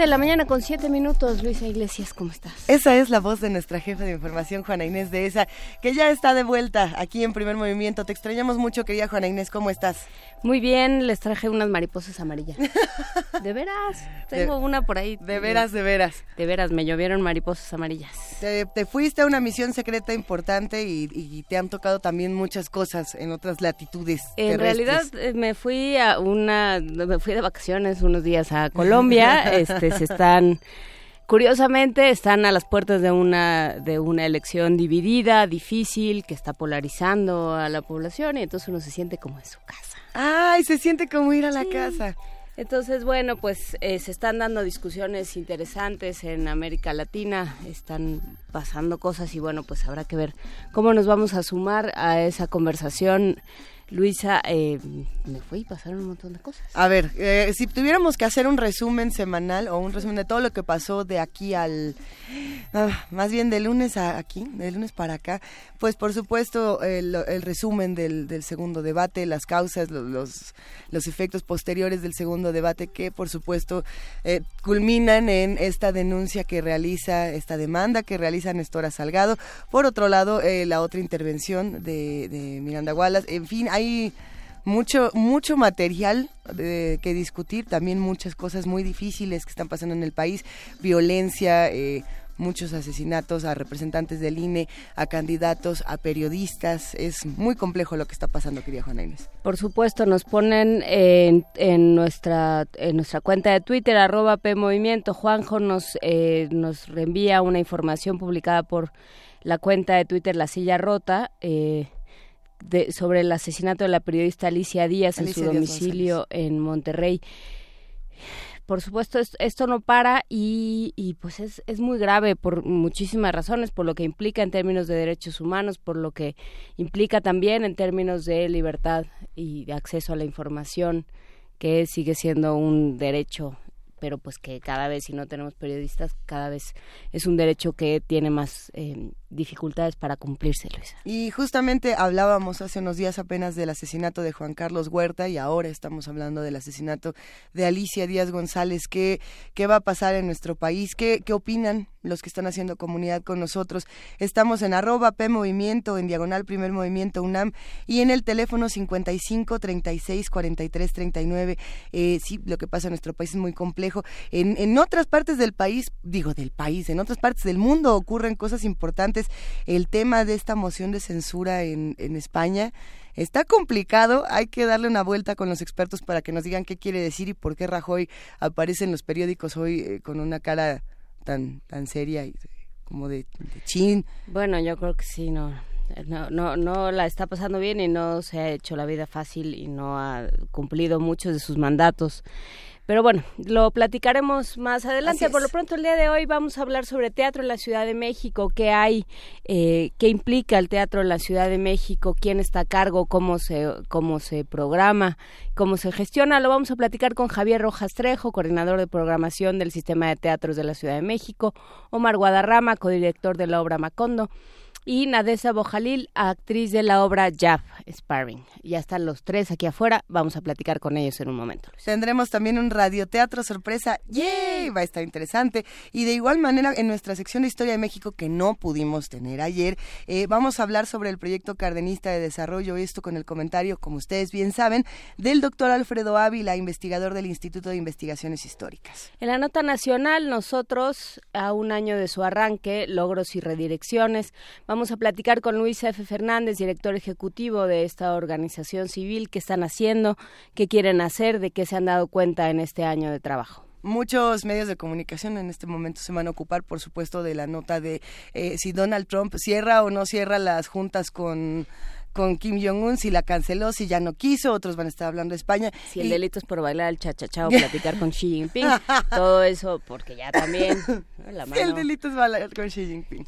De la mañana con siete minutos, Luisa Iglesias, ¿cómo estás? Esa es la voz de nuestra jefa de información, Juana Inés de esa, que ya está de vuelta aquí en Primer Movimiento. Te extrañamos mucho, querida Juana Inés, ¿cómo estás? Muy bien, les traje unas mariposas amarillas. de veras, tengo una por ahí. De veras, de veras. De veras, me llovieron mariposas amarillas. Te, fuiste a una misión secreta importante y, te han tocado también muchas cosas en otras latitudes. En realidad eh, me fui a una, me fui de vacaciones unos días a Colombia, este se están curiosamente están a las puertas de una de una elección dividida, difícil, que está polarizando a la población y entonces uno se siente como en su casa. Ay, se siente como ir a la casa. Entonces, bueno, pues eh, se están dando discusiones interesantes en América Latina, están pasando cosas y bueno, pues habrá que ver cómo nos vamos a sumar a esa conversación Luisa, eh, me fui y pasaron un montón de cosas. A ver, eh, si tuviéramos que hacer un resumen semanal o un resumen de todo lo que pasó de aquí al, ah, más bien de lunes a aquí, de lunes para acá, pues por supuesto el, resumen del, del, segundo debate, las causas, los, efectos posteriores del segundo debate que por supuesto eh, culminan en esta denuncia que realiza, esta demanda que realiza Nestora Salgado. Por otro lado, la otra intervención de, de Miranda Wallace. En fin, hay hay mucho mucho material eh, que discutir, también muchas cosas muy difíciles que están pasando en el país, violencia, eh, muchos asesinatos a representantes del INE, a candidatos, a periodistas. Es muy complejo lo que está pasando, querida Juana Inés. Por supuesto, nos ponen en, en nuestra en nuestra cuenta de Twitter, arroba PMovimiento. Juanjo nos, eh, nos reenvía una información publicada por la cuenta de Twitter La Silla Rota. Eh, sobre el asesinato de la periodista Alicia Díaz en su domicilio en Monterrey. Por supuesto, esto, no para y, y pues es, es, muy grave por muchísimas razones, por lo que implica en términos de derechos humanos, por lo que implica también en términos de libertad y de acceso a la información, que sigue siendo un derecho pero pues que cada vez si no tenemos periodistas, cada vez es un derecho que tiene más eh, dificultades para cumplirse, Luisa. Y justamente hablábamos hace unos días apenas del asesinato de Juan Carlos Huerta y ahora estamos hablando del asesinato de Alicia Díaz González. ¿Qué, qué va a pasar en nuestro país? ¿Qué, qué opinan los que están haciendo comunidad con nosotros? Estamos en arroba P Movimiento, en diagonal Primer Movimiento UNAM y en el teléfono 55 36 43 39. Eh, sí, lo que pasa en nuestro país es muy complejo. En, en otras partes del país, digo del país, en otras partes del mundo ocurren cosas importantes el tema de esta moción de censura en, España está complicado, hay que darle una vuelta con los expertos para que nos digan qué quiere decir y por qué Rajoy aparece en los periódicos hoy eh, con una cara tan, tan seria y como de, chin. Bueno, yo creo que sí, no, no, no, no la está pasando bien y no se ha hecho la vida fácil y no ha cumplido muchos de sus mandatos. Pero bueno, lo platicaremos más adelante. Por lo pronto, el día de hoy vamos a hablar sobre teatro en la Ciudad de México, qué hay, eh, qué implica el teatro en la Ciudad de México, quién está a cargo, cómo se, cómo se programa, cómo se gestiona. Lo vamos a platicar con Javier Rojas Trejo, coordinador de programación del Sistema de Teatros de la Ciudad de México, Omar Guadarrama, codirector de la obra Macondo y Nadesa Bojalil, actriz de la obra Jab Sparring. Ya están los tres aquí afuera, vamos a platicar con ellos en un momento. Tendremos también un radioteatro sorpresa, ¡yay! Va a estar interesante. Y de igual manera, en nuestra sección de Historia de México, que no pudimos tener ayer, eh, vamos a hablar sobre el proyecto cardenista de desarrollo, esto con el comentario, como ustedes bien saben, del doctor Alfredo Ávila, investigador del Instituto de Investigaciones Históricas. En la nota nacional, nosotros, a un año de su arranque, logros y redirecciones, Vamos a platicar con Luis F. Fernández, director ejecutivo de esta organización civil, qué están haciendo, qué quieren hacer, de qué se han dado cuenta en este año de trabajo. Muchos medios de comunicación en este momento se van a ocupar, por supuesto, de la nota de eh, si Donald Trump cierra o no cierra las juntas con con Kim Jong-un, si la canceló, si ya no quiso, otros van a estar hablando de España. Si el delito es por bailar el cha-cha-cha o platicar con Xi Jinping, todo eso, porque ya también... La el delito es bailar con Xi Jinping.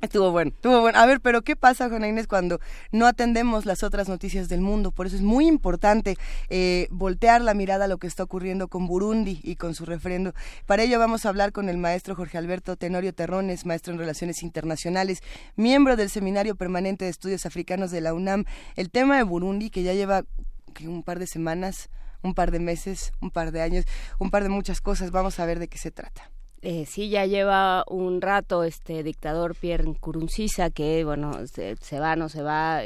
Estuvo bueno, estuvo bueno. A ver, pero ¿qué pasa, Juana Inés, cuando no atendemos las otras noticias del mundo? Por eso es muy importante eh, voltear la mirada a lo que está ocurriendo con Burundi y con su referendo. Para ello vamos a hablar con el maestro Jorge Alberto Tenorio Terrones, maestro en Relaciones Internacionales, miembro del Seminario Permanente de Estudios Africanos de la UNAM. El tema de Burundi, que ya lleva un par de semanas, un par de meses, un par de años, un par de muchas cosas. Vamos a ver de qué se trata. Eh, sí, ya lleva un rato este dictador Pierre Nkurunziza, que bueno, se, va, no se va,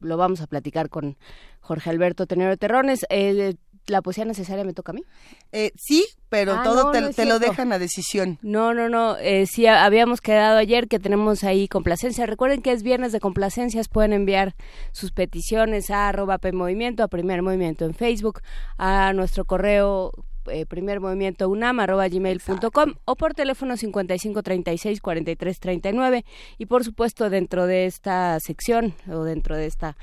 lo vamos a platicar con Jorge Alberto Tenero Terrones. Eh, ¿La poesía necesaria me toca a mí? Eh, sí, pero ah, todo te, lo dejan a decisión. No, no, no. Eh, sí, habíamos quedado ayer que tenemos ahí complacencia. Recuerden que es viernes de complacencias. Pueden enviar sus peticiones a arroba PMovimiento, a Primer Movimiento en Facebook, a nuestro correo eh, primer movimiento unam arroba gmail.com o por teléfono 5536 4339 y por supuesto dentro de esta sección o dentro de esta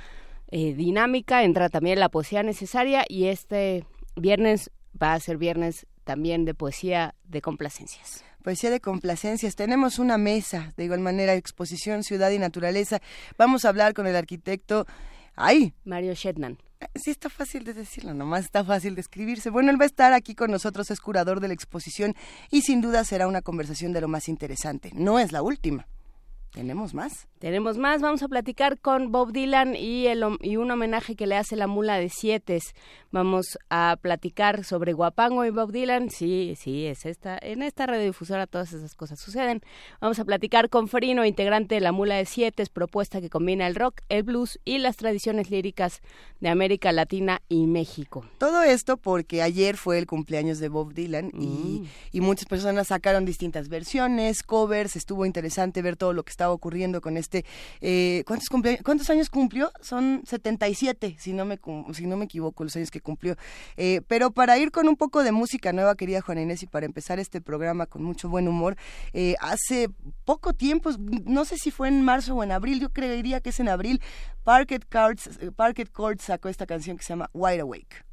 eh, dinámica entra también la poesía necesaria y este viernes va a ser viernes también de poesía de complacencias. Poesía de complacencias. Tenemos una mesa, de igual manera, exposición Ciudad y Naturaleza. Vamos a hablar con el arquitecto ¡Ay! Mario Shetman. Sí, está fácil de decirlo, nomás está fácil de escribirse. Bueno, él va a estar aquí con nosotros, es curador de la exposición y sin duda será una conversación de lo más interesante. No es la última. ¿Tenemos más? Tenemos más. Vamos a platicar con Bob Dylan y, el, y un homenaje que le hace la mula de siete. Vamos a platicar sobre Guapango y Bob Dylan. Sí, sí, es esta. En esta radiodifusora todas esas cosas suceden. Vamos a platicar con Frino, integrante de la mula de siete, propuesta que combina el rock, el blues y las tradiciones líricas de América Latina y México. Todo esto porque ayer fue el cumpleaños de Bob Dylan y, mm. y muchas personas sacaron distintas versiones, covers. Estuvo interesante ver todo lo que ocurriendo con este... Eh, ¿cuántos, ¿Cuántos años cumplió? Son 77, si no me, si no me equivoco, los años que cumplió. Eh, pero para ir con un poco de música nueva, querida Juana Inés, y para empezar este programa con mucho buen humor, eh, hace poco tiempo, no sé si fue en marzo o en abril, yo creería que es en abril, Parket Cards, Parket Courts sacó esta canción que se llama Wide Awake.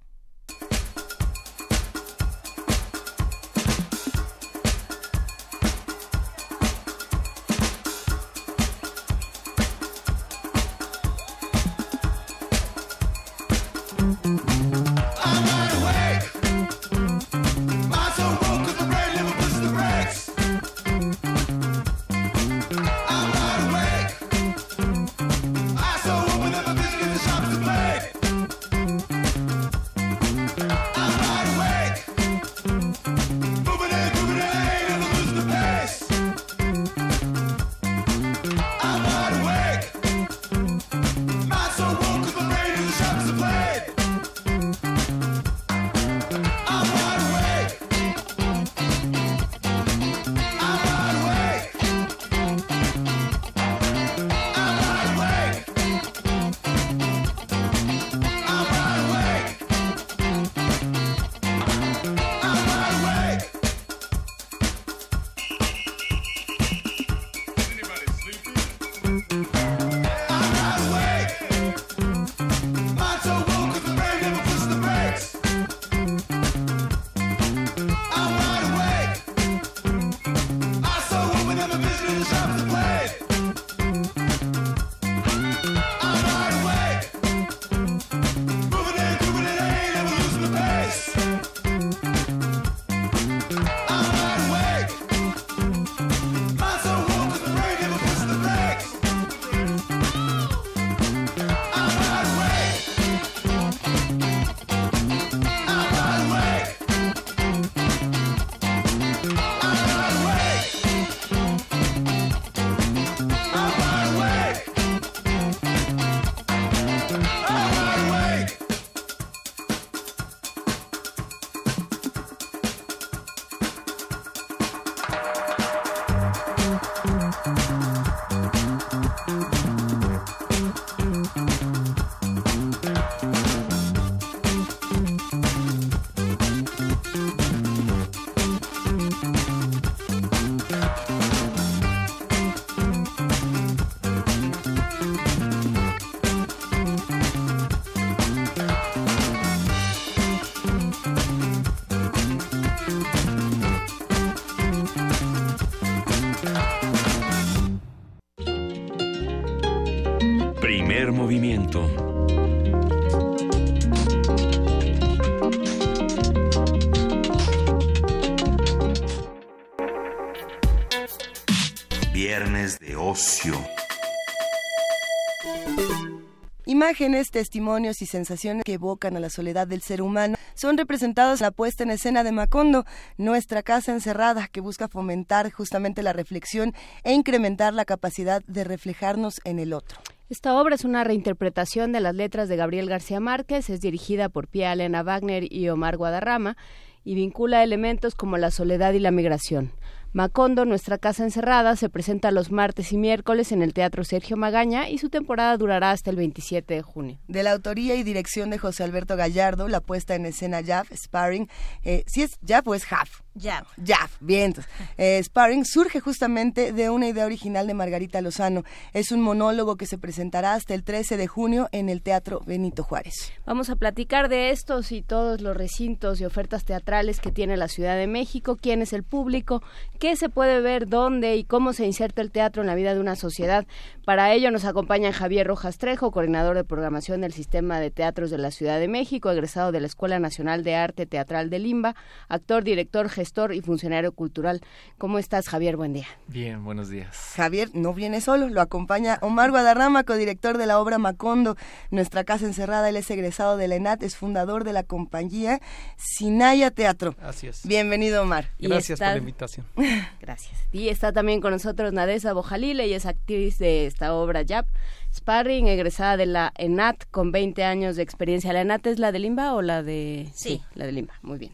Imágenes, testimonios y sensaciones que evocan a la soledad del ser humano son representados en la puesta en escena de Macondo, nuestra casa encerrada, que busca fomentar justamente la reflexión e incrementar la capacidad de reflejarnos en el otro. Esta obra es una reinterpretación de las letras de Gabriel García Márquez, es dirigida por Pia Elena Wagner y Omar Guadarrama y vincula elementos como la soledad y la migración. Macondo, Nuestra Casa Encerrada, se presenta los martes y miércoles en el Teatro Sergio Magaña y su temporada durará hasta el 27 de junio. De la autoría y dirección de José Alberto Gallardo, la puesta en escena Jaff, Sparring, eh, si es Jaff o es Half. Jaff. Jaff, bien. Eh, Sparring surge justamente de una idea original de Margarita Lozano. Es un monólogo que se presentará hasta el 13 de junio en el Teatro Benito Juárez. Vamos a platicar de estos y todos los recintos y ofertas teatrales que tiene la Ciudad de México, quién es el público, qué se puede ver, dónde y cómo se inserta el teatro en la vida de una sociedad. Para ello nos acompaña Javier Rojas Trejo, coordinador de programación del Sistema de Teatros de la Ciudad de México, egresado de la Escuela Nacional de Arte Teatral de Limba, actor, director, gestor y funcionario cultural. ¿Cómo estás, Javier? Buen día. Bien, buenos días. Javier no viene solo, lo acompaña Omar Guadarrama, codirector de la obra Macondo, Nuestra Casa Encerrada. Él es egresado de la ENAT, es fundador de la compañía Sinaya Teatro. Así es. Bienvenido, Omar. Gracias por la invitación. Gracias. Y está también con nosotros Nadesa Bojalile, y es actriz de esta obra YAP. Sparring, egresada de la ENAT con 20 años de experiencia. ¿La ENAT es la de Limba o la de...? Sí. la de Limba, muy bien.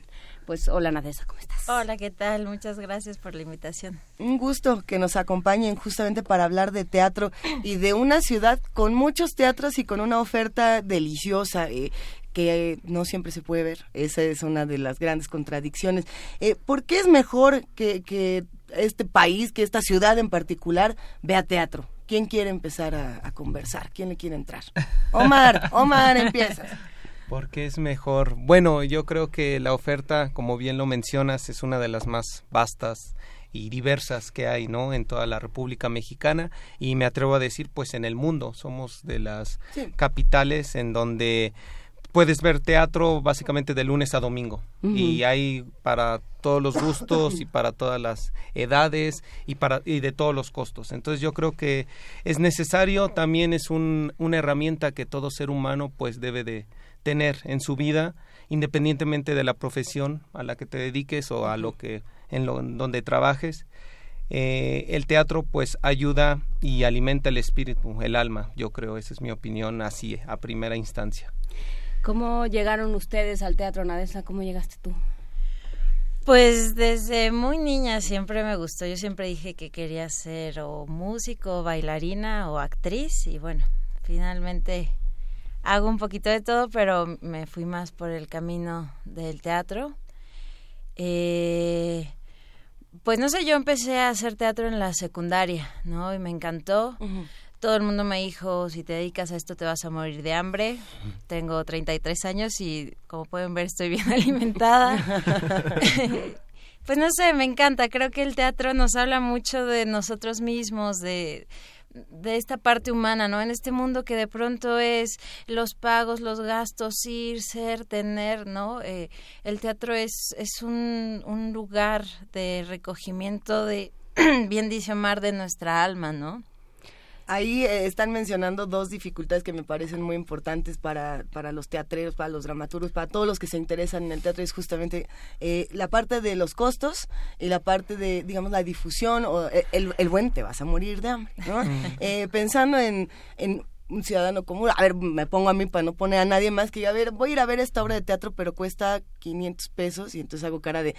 Pues hola Nadesa, ¿cómo estás? Hola, ¿qué tal? Muchas gracias por la invitación. Un gusto que nos acompañen justamente para hablar de teatro y de una ciudad con muchos teatros y con una oferta deliciosa. Eh, que no siempre se puede ver. Esa es una de las grandes contradicciones. Eh, ¿Por qué es mejor que, que, este país, que esta ciudad en particular, vea teatro? ¿Quién quiere empezar a, a conversar? ¿Quién le quiere entrar? Omar, Omar, empiezas. Porque es mejor. Bueno, yo creo que la oferta, como bien lo mencionas, es una de las más vastas y diversas que hay, ¿no? En toda la República Mexicana y me atrevo a decir, pues en el mundo. Somos de las Sí. capitales en donde puedes ver teatro básicamente de lunes a domingo y hay para todos los gustos y para todas las edades y para y de todos los costos entonces yo creo que es necesario también es un, una herramienta que todo ser humano pues debe de tener en su vida independientemente de la profesión a la que te dediques o a lo que en lo en donde trabajes eh, el teatro pues ayuda y alimenta el espíritu el alma yo creo esa es mi opinión así a primera instancia ¿Cómo llegaron ustedes al teatro, Nadesa? ¿Cómo llegaste tú? Pues desde muy niña siempre me gustó. Yo siempre dije que quería ser o músico, bailarina o actriz y bueno, finalmente hago un poquito de todo, pero me fui más por el camino del teatro. Eh, pues no sé, yo empecé a hacer teatro en la secundaria, ¿no? Y me encantó. Todo el mundo me dijo, si te dedicas a esto te vas a morir de hambre. Tengo 33 años y como pueden ver estoy bien alimentada. pues no sé, me encanta. Creo que el teatro nos habla mucho de nosotros mismos, de, de esta parte humana, ¿no? En este mundo que de pronto es los pagos, los gastos, ir, ser, tener, ¿no? Eh, el teatro es, es un, un lugar de recogimiento de, bien dice Omar, de nuestra alma, ¿no? Ahí eh, están mencionando dos dificultades que me parecen muy importantes para, para los teatreros, para los dramaturgos, para todos los que se interesan en el teatro, es justamente eh, la parte de los costos y la parte de, digamos, la difusión o eh, el, el buen te vas a morir de hambre, ¿no? Eh, pensando en, en un ciudadano común, a ver, me pongo a mí para no poner a nadie más que yo, a ver, voy a ir a ver esta obra de teatro, pero cuesta 500 pesos y entonces hago cara de,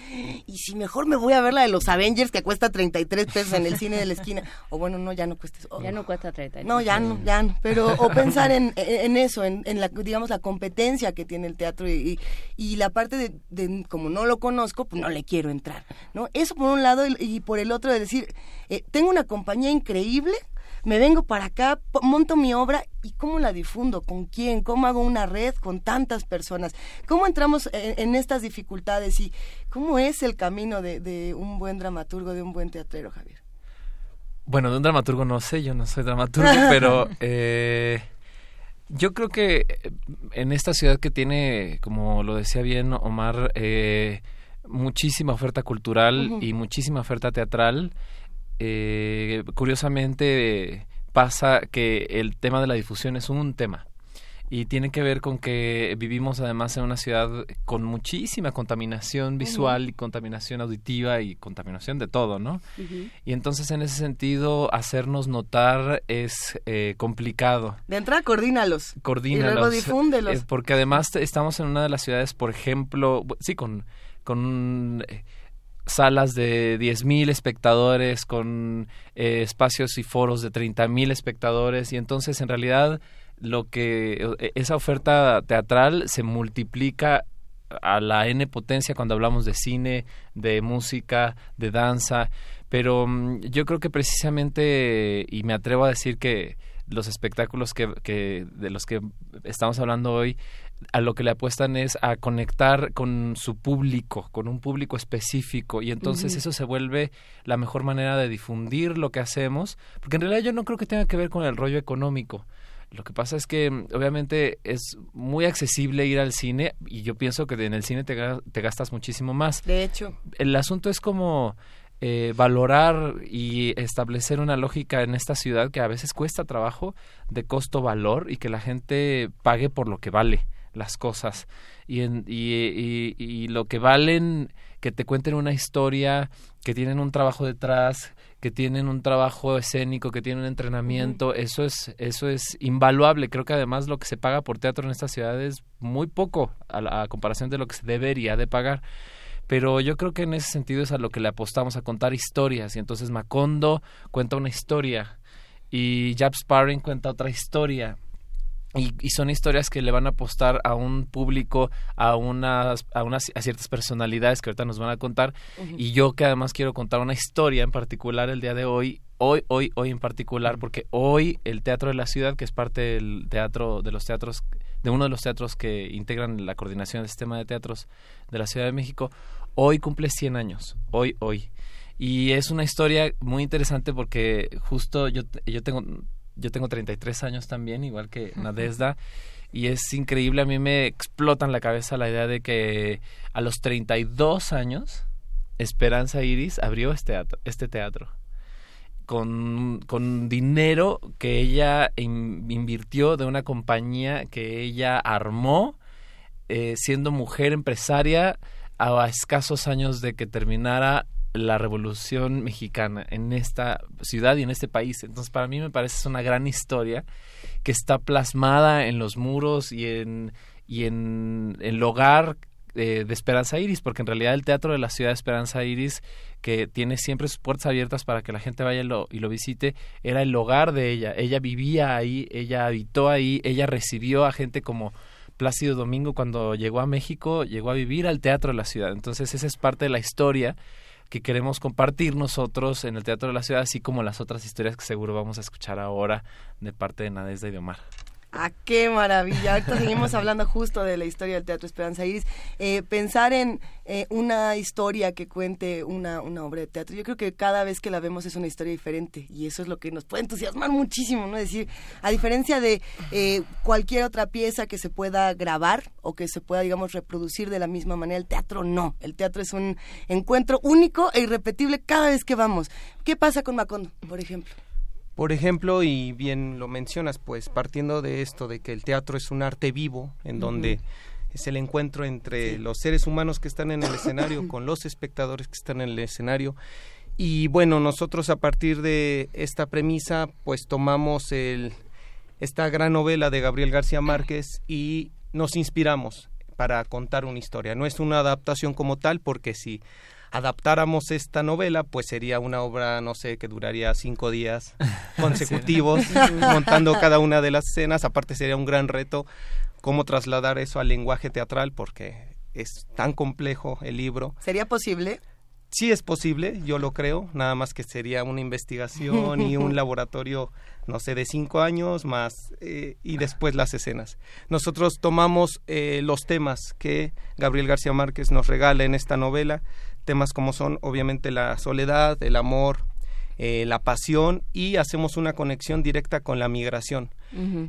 y si mejor me voy a ver la de los Avengers que cuesta 33 pesos en el cine de la esquina, o bueno, no, ya no cuesta eso. Ya no cuesta 30. No, ya no, ya no. Pero, o pensar en, en eso, en, en, la, digamos, la competencia que tiene el teatro y, y, y la parte de, de, como no lo conozco, pues no le quiero entrar, ¿no? Eso por un lado y, y por el otro de decir, eh, tengo una compañía increíble, me vengo para acá, monto mi obra y cómo la difundo, con quién, cómo hago una red con tantas personas, cómo entramos en, en estas dificultades y cómo es el camino de, de, un buen dramaturgo, de un buen teatrero, Javier. Bueno, de un dramaturgo no sé, yo no soy dramaturgo, pero eh, yo creo que eh, en esta ciudad que tiene, como lo decía bien Omar, eh, muchísima oferta cultural y muchísima oferta teatral, eh, curiosamente pasa que el tema de la difusión es un tema y tiene que ver con que vivimos además en una ciudad con muchísima contaminación visual y contaminación auditiva y contaminación de todo, ¿no? Y entonces en ese sentido hacernos notar es eh, complicado. De entrada, coordínalos. Coordínalos. Y luego difúndelos. Eh, porque además estamos en una de las ciudades, por ejemplo, sí, con, con eh, salas de 10.000 espectadores, con espacios y foros de 30.000 espectadores y entonces en realidad lo que e, esa oferta teatral se multiplica a la n potencia cuando hablamos de cine, de música, de danza, pero mm, yo creo que precisamente y me atrevo a decir que los espectáculos que de los que estamos hablando hoy a lo que le apuestan es a conectar con su público, con un público específico y entonces eso se vuelve la mejor manera de difundir lo que hacemos, porque en realidad yo no creo que tenga que ver con el rollo económico. Lo que pasa es que mm, obviamente es muy accesible ir al cine y yo pienso que en el cine te, te gastas muchísimo más. De hecho. El asunto es como eh, valorar y establecer una lógica en esta ciudad que a veces cuesta trabajo de costo-valor y que la gente pague por lo que vale las cosas y, en, y, y, lo que valen que te cuenten una historia que tienen un trabajo detrás que tienen un trabajo escénico, que tienen un entrenamiento, eso es eso es invaluable. Creo que además lo que se paga por teatro en esta ciudad es muy poco a, la, comparación de lo que se debería de pagar. Pero yo creo que en ese sentido es a lo que le apostamos a contar historias. Y entonces Macondo cuenta una historia y Jab Sparring cuenta otra historia y, son historias que le van a apostar a un público, a unas, a unas, a ciertas personalidades que ahorita nos van a contar. Y yo que además quiero contar una historia en particular el día de hoy, hoy, hoy, hoy en particular, porque hoy el Teatro de la Ciudad, que es parte del teatro, de los teatros, de uno de los teatros que integran la coordinación del sistema de teatros de la Ciudad de México, hoy cumple 100 años, hoy, hoy. Y es una historia muy interesante porque justo yo, yo tengo yo tengo 33 años también, igual que Nadesda, y es increíble, a mí me explota en la cabeza la idea de que a los 32 años Esperanza Iris abrió este teatro, este teatro. Con, con dinero que ella invirtió de una compañía que ella armó eh, siendo mujer empresaria a escasos años de que terminara la revolución mexicana en esta ciudad y en este país. Entonces, para mí me parece es una gran historia que está plasmada en los muros y en, y en el hogar de Esperanza Iris, porque en realidad el Teatro de la Ciudad de Esperanza Iris, que tiene siempre sus puertas abiertas para que la gente vaya y lo, y lo visite, era el hogar de ella. Ella vivía ahí, ella habitó ahí, ella recibió a gente como Plácido Domingo cuando llegó a México, llegó a vivir al Teatro de la Ciudad. Entonces, esa es parte de la historia que queremos compartir nosotros en el Teatro de la Ciudad, así como las otras historias que seguro vamos a escuchar ahora de parte de Nadezda y de Omar. ¡Ah, qué maravilla! Ahorita seguimos hablando justo de la historia del Teatro Esperanza Iris. Eh, pensar en eh, una historia que cuente una, una obra de teatro, yo creo que cada vez que la vemos es una historia diferente y eso es lo que nos puede entusiasmar muchísimo, ¿no? Es decir, a diferencia de eh, cualquier otra pieza que se pueda grabar o que se pueda, digamos, reproducir de la misma manera, el teatro no. El teatro es un encuentro único e irrepetible cada vez que vamos. ¿Qué pasa con Macondo, por ejemplo? Por ejemplo, y bien lo mencionas, pues partiendo de esto, de que el teatro es un arte vivo, en donde es el encuentro entre los seres humanos que están en el escenario con los espectadores que están en el escenario. Y bueno, nosotros a partir de esta premisa, pues tomamos el, esta gran novela de Gabriel García Márquez y nos inspiramos para contar una historia. No es una adaptación como tal, porque si adaptáramos esta novela, pues sería una obra, no sé, que duraría cinco días consecutivos, montando cada una de las escenas. Aparte sería un gran reto cómo trasladar eso al lenguaje teatral, porque es tan complejo el libro. ¿Sería posible? Sí es posible, yo lo creo, nada más que sería una investigación y un laboratorio, no sé, de cinco años más eh, y después las escenas. Nosotros tomamos eh, los temas que Gabriel García Márquez nos regala en esta novela, temas como son obviamente la soledad, el amor, eh, la pasión y hacemos una conexión directa con la migración.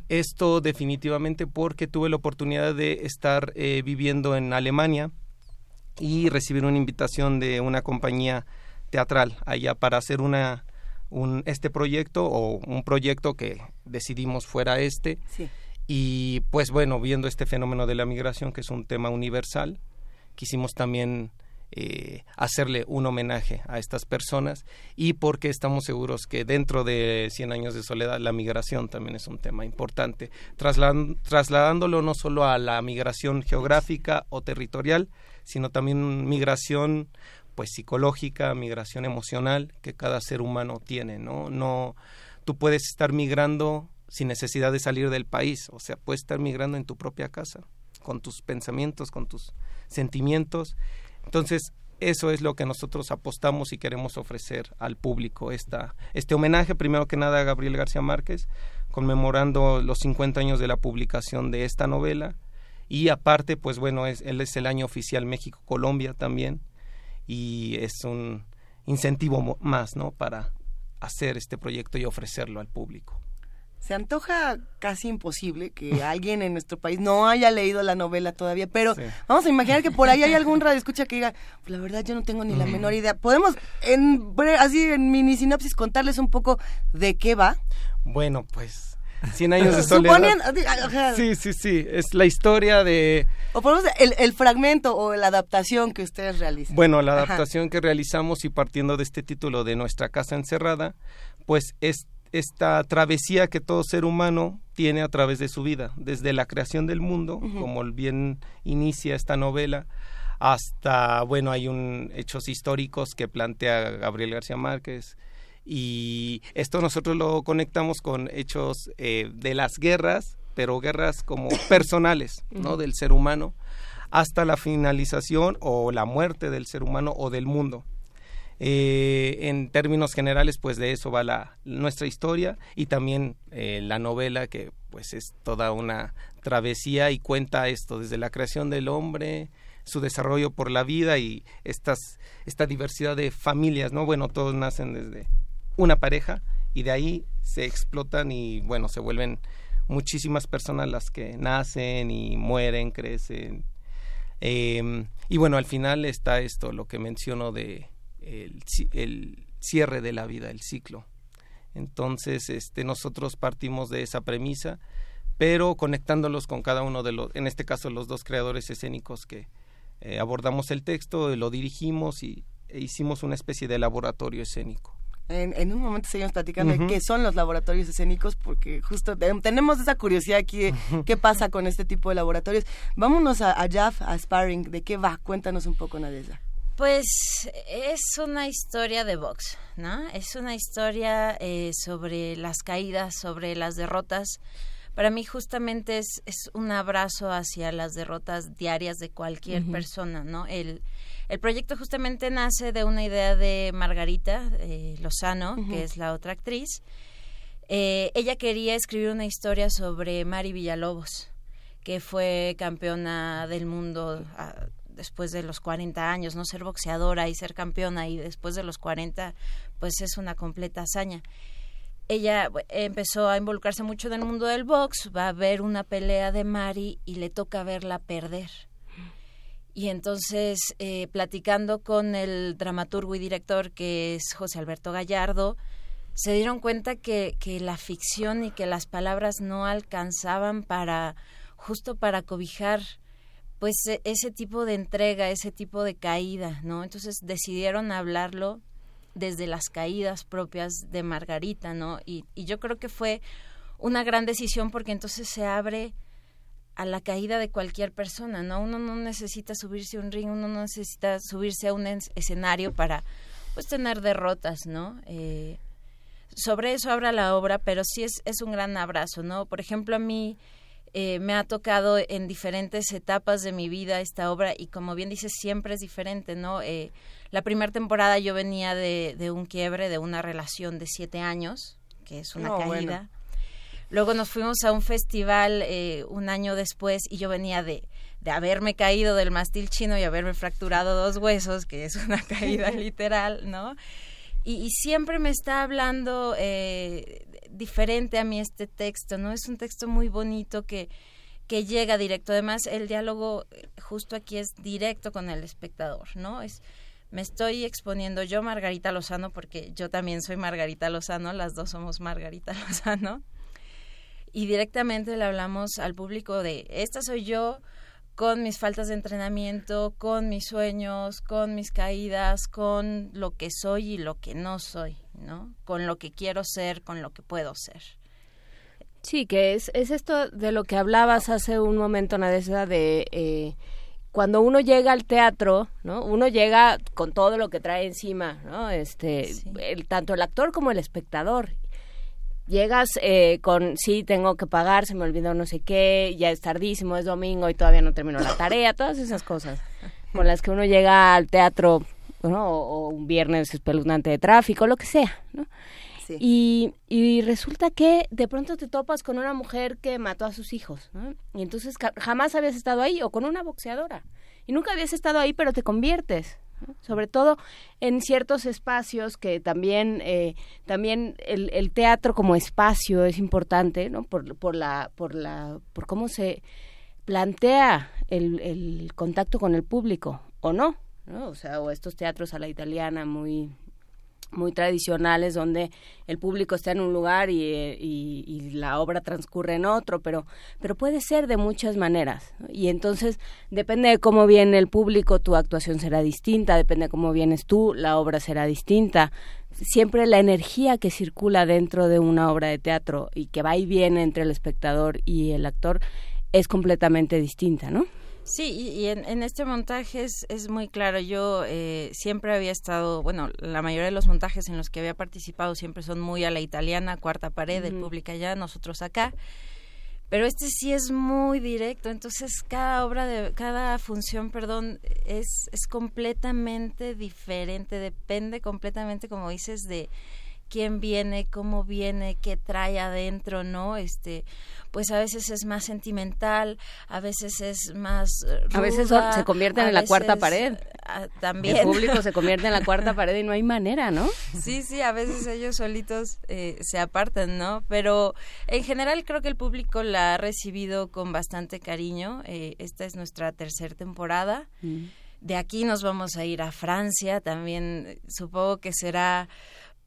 Esto definitivamente porque tuve la oportunidad de estar eh, viviendo en Alemania y recibir una invitación de una compañía teatral allá para hacer una un, este proyecto o un proyecto que decidimos fuera este. Y pues bueno viendo este fenómeno de la migración que es un tema universal quisimos también eh, hacerle un homenaje a estas personas y porque estamos seguros que dentro de 100 años de soledad la migración también es un tema importante, trasladándolo no solo a la migración geográfica o territorial, sino también migración pues psicológica, migración emocional que cada ser humano tiene, ¿no? No tú puedes estar migrando sin necesidad de salir del país, o sea, puedes estar migrando en tu propia casa, con tus pensamientos, con tus sentimientos entonces, eso es lo que nosotros apostamos y queremos ofrecer al público, esta, este homenaje primero que nada a Gabriel García Márquez, conmemorando los 50 años de la publicación de esta novela y aparte, pues bueno, es, él es el año oficial México-Colombia también y es un incentivo más, ¿no? Para hacer este proyecto y ofrecerlo al público. Se antoja casi imposible que alguien en nuestro país no haya leído la novela todavía, pero vamos a imaginar que por ahí hay algún radio escucha que diga, pues la verdad yo no tengo ni la menor idea. ¿Podemos en así en mini sinopsis contarles un poco de qué va? Bueno, pues 100 años de soledad. sí, sí, sí, es la historia de... O ponemos el, el fragmento o la adaptación que ustedes realizan. Bueno, la adaptación que realizamos y partiendo de este título de Nuestra casa encerrada, pues es esta travesía que todo ser humano tiene a través de su vida, desde la creación del mundo, como bien inicia esta novela, hasta, bueno, hay un hechos históricos que plantea Gabriel García Márquez, y esto nosotros lo conectamos con hechos eh, de las guerras, pero guerras como personales, ¿no? Del ser humano, hasta la finalización o la muerte del ser humano o del mundo. Eh, en términos generales, pues de eso va la, nuestra historia y también eh, la novela que pues es toda una travesía y cuenta esto desde la creación del hombre, su desarrollo por la vida y estas, esta diversidad de familias, ¿no? Bueno, todos nacen desde una pareja y de ahí se explotan y bueno, se vuelven muchísimas personas las que nacen y mueren, crecen. Em, y bueno, al final está esto, lo que menciono de el, cierre de la vida, el ciclo. Entonces, este, nosotros partimos de esa premisa, pero conectándolos con cada uno de los, en este caso los dos creadores escénicos que eh, abordamos el texto, lo dirigimos y e hicimos una especie de laboratorio escénico. En, un momento seguimos platicando de qué son los laboratorios escénicos, porque justo tenemos esa curiosidad aquí de qué pasa con este tipo de laboratorios. Vámonos a, a Jaff, a Sparring, ¿de qué va? Cuéntanos un poco, Nadeza. Pues es una historia de box, ¿no? Es una historia eh, sobre las caídas, sobre las derrotas. Para mí justamente es, es un abrazo hacia las derrotas diarias de cualquier persona, ¿no? El, el proyecto justamente nace de una idea de Margarita eh, Lozano, que es la otra actriz. Eh, ella quería escribir una historia sobre Mari Villalobos, que fue campeona del mundo ah, después de los 40 años, no ser boxeadora y ser campeona y después de los 40, pues es una completa hazaña. Ella empezó a involucrarse mucho en el mundo del box, va a ver una pelea de Mari y le toca verla perder. Y entonces, eh, platicando con el dramaturgo y director que es José Alberto Gallardo, se dieron cuenta que, que la ficción y que las palabras no alcanzaban para justo para cobijar pues e, ese tipo de entrega, ese tipo de caída, ¿no? Entonces decidieron hablarlo desde las caídas propias de Margarita, ¿no? Y, y yo creo que fue una gran decisión porque entonces se abre a la caída de cualquier persona, ¿no? Uno no necesita subirse a un ring, uno no necesita subirse a un escenario para, pues, tener derrotas, ¿no? Eh, sobre eso habla la obra, pero sí es, es un gran abrazo, ¿no? Por ejemplo, a mí eh, me ha tocado en diferentes etapas de mi vida esta obra y como bien dices, siempre es diferente, ¿no? Eh, la primera temporada yo venía de, de, un quiebre, de una relación de siete años, que es una caída. Luego nos fuimos a un festival eh, un año después y yo venía de, de haberme caído del mastil chino y haberme fracturado dos huesos, que es una caída literal, ¿no? y, siempre me está hablando eh, diferente a mí este texto, ¿no? Es un texto muy bonito que, que llega directo. Además, el diálogo eh, justo aquí es directo con el espectador, ¿no? Es me estoy exponiendo yo Margarita Lozano porque yo también soy Margarita Lozano, las dos somos Margarita Lozano. Y directamente le hablamos al público de esta soy yo con mis faltas de entrenamiento, con mis sueños, con mis caídas, con lo que soy y lo que no soy, ¿no? Con lo que quiero ser, con lo que puedo ser. Sí, que es, es esto de lo que hablabas hace un momento, Nadesa, de eh, cuando uno llega al teatro, ¿no? Uno llega con todo lo que trae encima, ¿no? Este, el, tanto el actor como el espectador. Llegas eh, con, sí, tengo que pagar, se me olvidó no sé qué, ya es tardísimo, es domingo y todavía no termino la tarea, todas esas cosas con las que uno llega al teatro, ¿no? O, un viernes espeluznante de tráfico, lo que sea, ¿no? Y, y, resulta que de pronto te topas con una mujer que mató a sus hijos, ¿no? Y entonces jamás habías estado ahí, o con una boxeadora. Y nunca habías estado ahí, pero te conviertes. Sobre todo en ciertos espacios que también eh, también el, el, teatro como espacio es importante no por, por la por la por cómo se plantea el, el contacto con el público o no no o sea o estos teatros a la italiana muy muy tradicionales donde el público está en un lugar y, y, la obra transcurre en otro, pero, pero puede ser de muchas maneras. Y entonces depende de cómo viene el público, tu actuación será distinta, depende de cómo vienes tú, la obra será distinta. Siempre la energía que circula dentro de una obra de teatro y que va y viene entre el espectador y el actor es completamente distinta, ¿no? Sí, y, en, este montaje es, es, muy claro. Yo eh, siempre había estado, bueno, la mayoría de los montajes en los que había participado siempre son muy a la italiana, cuarta pared, el público allá, nosotros acá. Pero este sí es muy directo, entonces cada obra de cada función, perdón, es es completamente diferente, depende completamente como dices de quién viene, cómo viene, qué trae adentro, ¿no? Este, pues a veces es más sentimental, a veces es más a veces se convierten en la cuarta pared. Ah, también. El público se convierte en la cuarta pared y no hay manera, ¿no? Sí, sí, a veces ellos solitos eh, se apartan, ¿no? Pero en general creo que el público la ha recibido con bastante cariño. Eh, esta es nuestra tercera temporada. Mm. De aquí nos vamos a ir a Francia, también supongo que será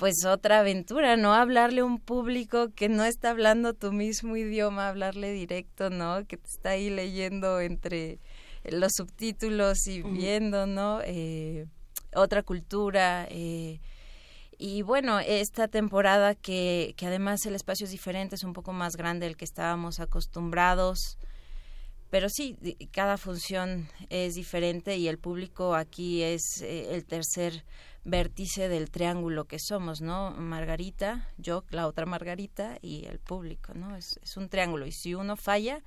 pues otra aventura, ¿no? Hablarle a un público que no está hablando tu mismo idioma, hablarle directo, ¿no? Que te está ahí leyendo entre los subtítulos y viendo, ¿no? Eh, otra cultura. Eh, y bueno, esta temporada que, que además el espacio es diferente, es un poco más grande del que estábamos acostumbrados. Pero sí, cada función es diferente y el público aquí es eh, el tercer vértice del triángulo que somos, ¿no? Margarita, yo, la otra Margarita y el público, ¿no? Es, es un triángulo y si uno falla,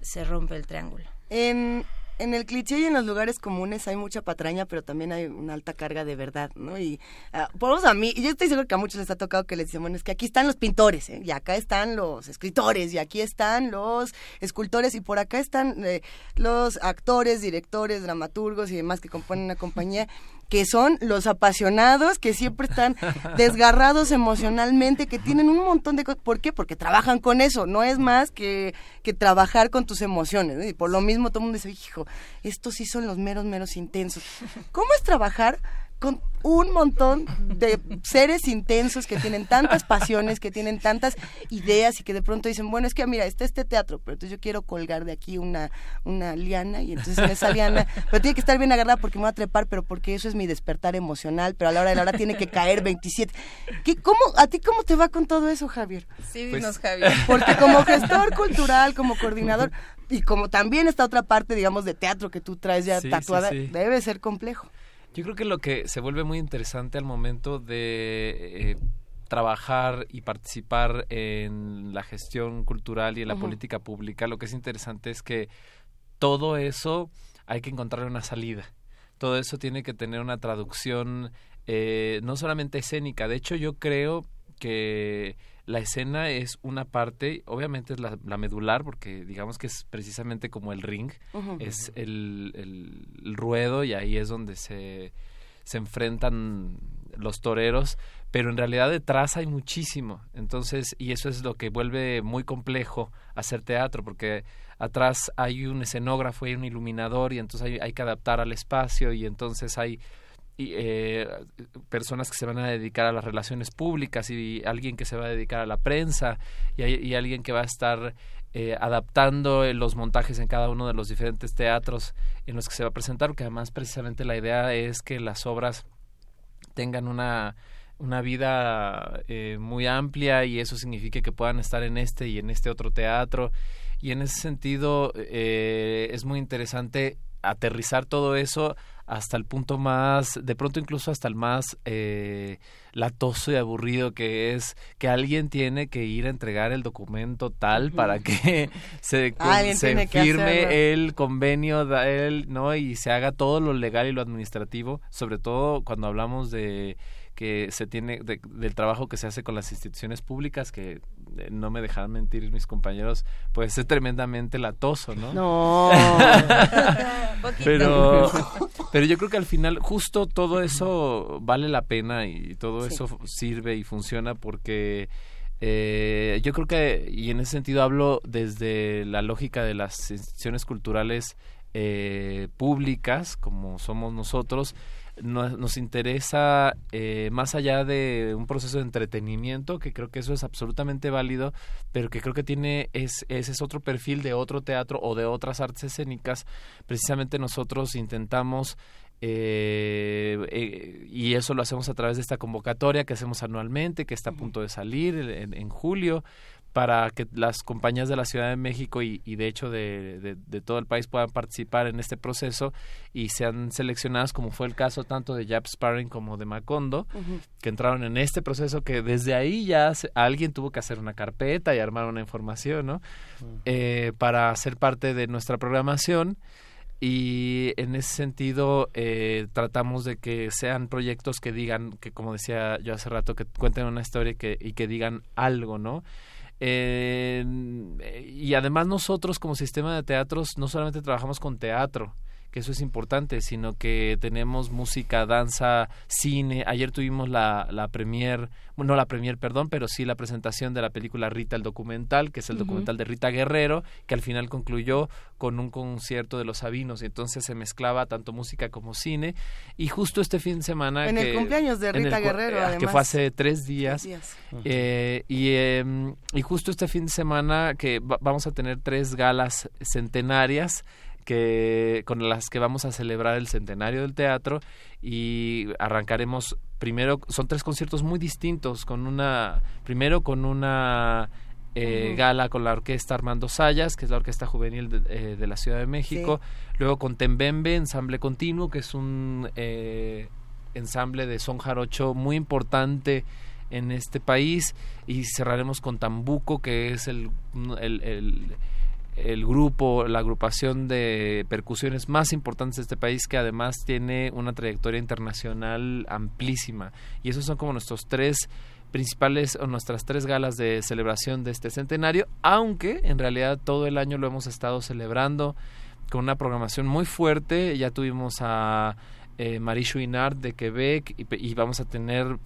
se rompe el triángulo. En, en el cliché y en los lugares comunes hay mucha patraña, pero también hay una alta carga de verdad, ¿no? Y uh, a mí, y yo estoy seguro que a muchos les ha tocado que les dicen, bueno, es que aquí están los pintores, ¿eh? y acá están los escritores, y aquí están los escultores, y por acá están eh, los actores, directores, dramaturgos y demás que componen una compañía que son los apasionados, que siempre están desgarrados emocionalmente, que tienen un montón de cosas. ¿Por qué? Porque trabajan con eso, no es más que, que trabajar con tus emociones. Y por lo mismo todo el mundo dice, hijo, estos sí son los meros, meros intensos. ¿Cómo es trabajar con un montón de seres intensos que tienen tantas pasiones, que tienen tantas ideas y que de pronto dicen, bueno, es que mira, está este teatro, pero entonces yo quiero colgar de aquí una, una liana y entonces en esa liana, pero tiene que estar bien agarrada porque me voy a trepar, pero porque eso es mi despertar emocional, pero a la hora de la hora tiene que caer 27. ¿Qué, cómo, ¿A ti cómo te va con todo eso, Javier? Sí, pues dinos, Javier. Porque como gestor cultural, como coordinador, y como también está otra parte, digamos, de teatro que tú traes ya tatuada, debe ser complejo. Yo creo que lo que se vuelve muy interesante al momento de eh, trabajar y participar en la gestión cultural y en la política pública, lo que es interesante es que todo eso hay que encontrar una salida. Todo eso tiene que tener una traducción eh, no solamente escénica. De hecho, yo creo que la escena es una parte, obviamente es la, medular, porque digamos que es precisamente como el ring, es el, el, ruedo y ahí es donde se, se enfrentan los toreros, pero en realidad detrás hay muchísimo. Entonces, y eso es lo que vuelve muy complejo hacer teatro, porque atrás hay un escenógrafo, hay un iluminador, y entonces hay, hay que adaptar al espacio, y entonces hay y, eh, personas que se van a dedicar a las relaciones públicas y alguien que se va a dedicar a la prensa y, y alguien que va a estar eh, adaptando los montajes en cada uno de los diferentes teatros en los que se va a presentar, porque además precisamente la idea es que las obras tengan una una vida eh, muy amplia y eso significa que puedan estar en este y en este otro teatro. Y en ese sentido eh, es muy interesante aterrizar todo eso hasta el punto más, de pronto incluso hasta el más eh, latoso y aburrido que es que alguien tiene que ir a entregar el documento tal para que se, se firme el convenio de él, ¿no? Y se haga todo lo legal y lo administrativo, sobre todo cuando hablamos de que se tiene del trabajo que se hace con las instituciones públicas que eh, no me dejan mentir mis compañeros pues es tremendamente latoso no no. Pero pero yo creo que al final justo todo eso vale la pena y todo eso sirve y funciona porque eh, yo creo que y en ese sentido hablo desde la lógica de las instituciones culturales eh, públicas como somos nosotros nos, interesa eh, más allá de un proceso de entretenimiento, que creo que eso es absolutamente válido, pero que creo que tiene es, ese es otro perfil de otro teatro o de otras artes escénicas. Precisamente nosotros intentamos eh, eh, y eso lo hacemos a través de esta convocatoria que hacemos anualmente, que está a punto de salir en julio, para que las compañías de la Ciudad de México y, de hecho de, todo el país puedan participar en este proceso y sean seleccionadas como fue el caso tanto de Jap Sparring como de Macondo que entraron en este proceso que desde ahí ya alguien tuvo que hacer una carpeta y armar una información ¿no? Eh, para ser parte de nuestra programación y en ese sentido eh, tratamos de que sean proyectos que digan que como decía yo hace rato que cuenten una historia que, y que digan algo no eh, y además nosotros como sistema de teatros no solamente trabajamos con teatro, que eso es importante, sino que tenemos música, danza, cine. Ayer tuvimos la, la premier, bueno, no la premier, perdón, pero sí la presentación de la película Rita el documental, que es el documental de Rita Guerrero, que al final concluyó con un concierto de los Sabinos. Y entonces se mezclaba tanto música como cine. Y justo este fin de semana... En el cumpleaños de Rita Guerrero, además. Que fue hace tres días. Eh, y, em, y justo este fin de semana que vamos a tener tres galas centenarias que con las que vamos a celebrar el centenario del teatro y arrancaremos primero son tres conciertos muy distintos con una primero con una eh, gala con la orquesta Armando Sayas, que es la orquesta juvenil de, eh, la Ciudad de México, luego con Tembembe, ensamble continuo, que es un eh, ensamble de son jarocho muy importante en este país, y cerraremos con Tambuco, que es el, el el grupo, la agrupación de percusiones más importantes de este país que además tiene una trayectoria internacional amplísima. Y esos son como nuestros tres principales o nuestras tres galas de celebración de este centenario, aunque en realidad todo el año lo hemos estado celebrando con una programación muy fuerte. Ya tuvimos a eh, Marie Chouinard de Quebec y, vamos a tener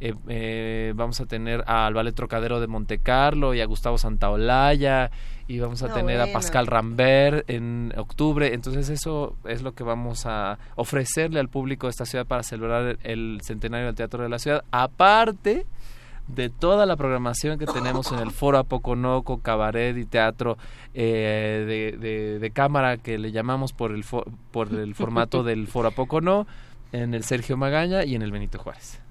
eh, eh, vamos a tener al Ballet Trocadero de Monte Carlo y a Gustavo Santaolalla y vamos a tener a Pascal Rambert en octubre. Entonces eso es lo que vamos a ofrecerle al público de esta ciudad para celebrar el centenario del Teatro de la Ciudad. Aparte de toda la programación que tenemos en el Foro Apoconoco, cabaret y teatro eh, de, de, cámara que le llamamos por el, por el formato del Foro Apocono, en el Sergio Magaña y en el Benito Juárez.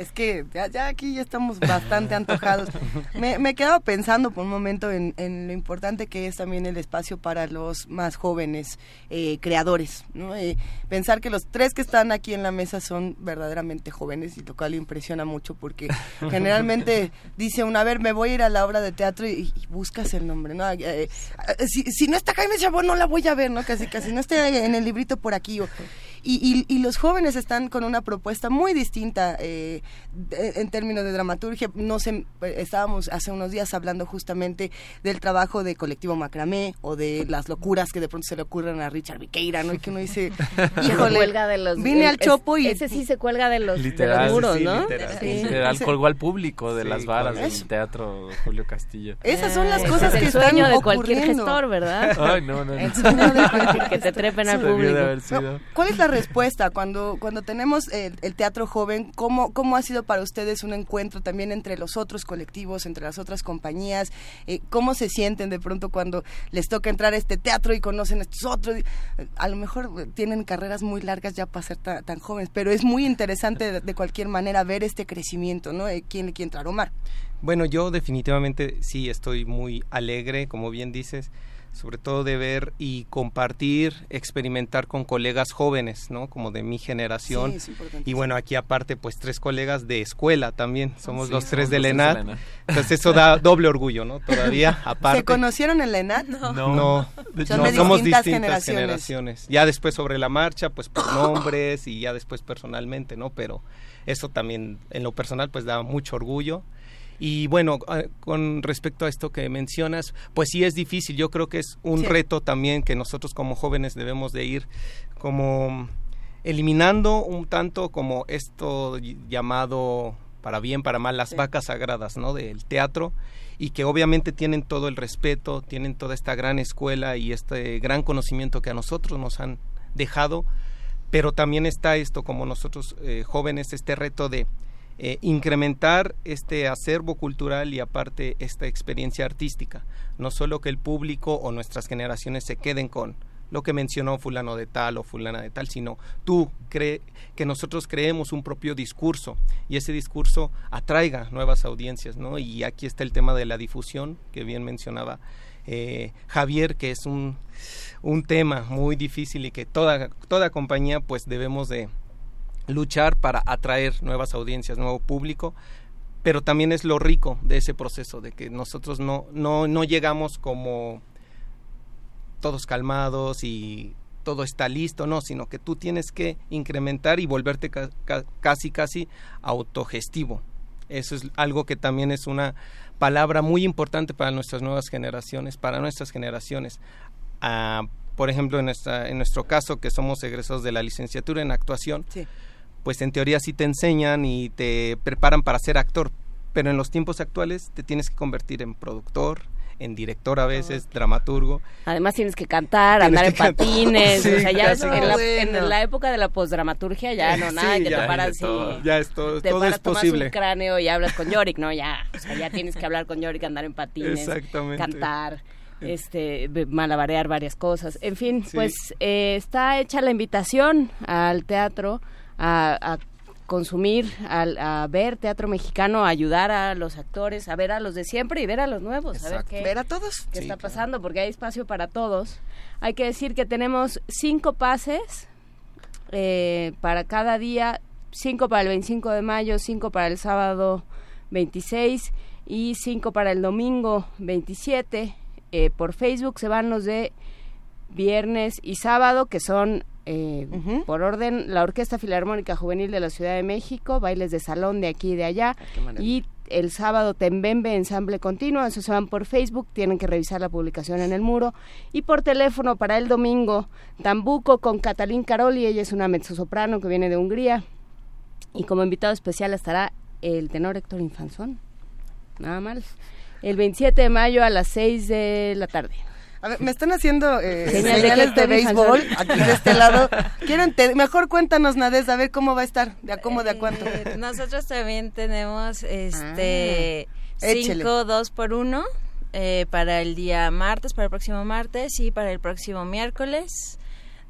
Es que ya, aquí ya estamos bastante antojados. Me, me quedaba pensando por un momento en, lo importante que es también el espacio para los más jóvenes eh, creadores. ¿no? Eh, pensar que los tres que están aquí en la mesa son verdaderamente jóvenes y lo cual impresiona mucho porque generalmente dice una, a ver, me voy a ir a la obra de teatro y, buscas el nombre. ¿no? Eh, si, si, no está Jaime Chabón no la voy a ver, ¿no? Casi, casi no está en el librito por aquí. Y, y, los jóvenes están con una propuesta muy distinta eh, en términos de dramaturgia. No sé, estábamos hace unos días hablando justamente del trabajo de Colectivo Macramé o de las locuras que de pronto se le ocurren a Richard Viqueira, ¿no? Y que uno dice, híjole, de los, vine al chopo y... Ese sí se cuelga de los, muros, ¿no? Literal, sí. literal colgó al público de las varas del teatro Julio Castillo. Esas son las cosas que están de cualquier gestor, ¿verdad? Ay, no, no. El sueño de que te trepen al público. ¿Cuál es la respuesta cuando, cuando tenemos el, teatro joven? ¿cómo, ¿Cómo ha sido para ustedes un encuentro también entre los otros colectivos, entre las otras compañías? Eh, ¿Cómo se sienten de pronto cuando les toca entrar a este teatro y conocen a estos otros? A lo mejor tienen carreras muy largas ya para ser tan, jóvenes, pero es muy interesante de, cualquier manera ver este crecimiento, ¿no? Eh, ¿Quién le quiere entrar? Omar. Bueno, yo definitivamente sí estoy muy alegre, como bien dices, sobre todo de ver y compartir, experimentar con colegas jóvenes, ¿no? Como de mi generación. y bueno, aquí aparte, pues tres colegas de escuela también, somos los tres de Lenat. Entonces eso da doble orgullo, ¿no? Todavía, aparte. ¿Se conocieron en Lenat? No. No, somos distintas generaciones. Ya después sobre la marcha, pues por nombres y ya después personalmente, ¿no? Pero eso también en lo personal pues da mucho orgullo y bueno, con respecto a esto que mencionas, pues sí es difícil. Yo creo que es un reto también que nosotros como jóvenes debemos de ir como eliminando un tanto como esto llamado para bien, para mal, las vacas sagradas, ¿no? Del teatro y que obviamente tienen todo el respeto, tienen toda esta gran escuela y este gran conocimiento que a nosotros nos han dejado, pero también está esto como nosotros eh, jóvenes, este reto de eh, incrementar este acervo cultural y aparte esta experiencia artística. No solo que el público o nuestras generaciones se queden con lo que mencionó fulano de tal o fulana de tal, sino tú cree que nosotros creemos un propio discurso y ese discurso atraiga nuevas audiencias, ¿no? Y aquí está el tema de la difusión que bien mencionaba eh, Javier, que es un, un tema muy difícil y que toda, toda compañía pues debemos de, luchar para atraer nuevas audiencias, nuevo público, pero también es lo rico de ese proceso, de que nosotros no, no, no llegamos como todos calmados y todo está listo, no, sino que tú tienes que incrementar y volverte casi, casi autogestivo. Eso es algo que también es una palabra muy importante para nuestras nuevas generaciones, para nuestras generaciones. Ah, por ejemplo, en, nuestra, en nuestro caso, que somos egresados de la licenciatura en actuación, pues en teoría sí te enseñan y te preparan para ser actor, pero en los tiempos actuales te tienes que convertir en productor, en director a veces, dramaturgo. Además tienes que cantar, andar en patines, o sea, ya en, la, época de la posdramaturgia ya no nada que te paras y ya es todo, todo es posible. un cráneo y hablas con Yorick, no, ya, o sea, ya tienes que hablar con Yorick, andar en patines, cantar este malabarear varias cosas. En fin, pues eh, está hecha la invitación al teatro a, consumir, a, ver teatro mexicano, a ayudar a los actores, a ver a los de siempre y ver a los nuevos, a ver qué, ver a todos. qué está pasando, porque hay espacio para todos. Hay que decir que tenemos cinco pases eh, para cada día, cinco para el 25 de mayo, cinco para el sábado 26 y cinco para el domingo 27. Eh, por Facebook se van los de viernes y sábado, que son eh, por orden, la Orquesta Filarmónica Juvenil de la Ciudad de México, bailes de salón de aquí y de allá, ah, y el sábado Tembembe Ensamble Continuo, eso se van por Facebook, tienen que revisar la publicación en el muro, y por teléfono para el domingo, Tambuco con Catalín Caroli, ella es una mezzosoprano que viene de Hungría, y como invitado especial estará el tenor Héctor Infanzón, nada mal, el 27 de mayo a las 6 de la tarde. A ver, me están haciendo eh, señales de béisbol aquí de este lado. Quieren mejor cuéntanos, Nades, a ver cómo va a estar, de a cómo, de a cuánto. Eh, nosotros también tenemos este ah, cinco dos por uno eh, para el día martes, para el próximo martes y para el próximo miércoles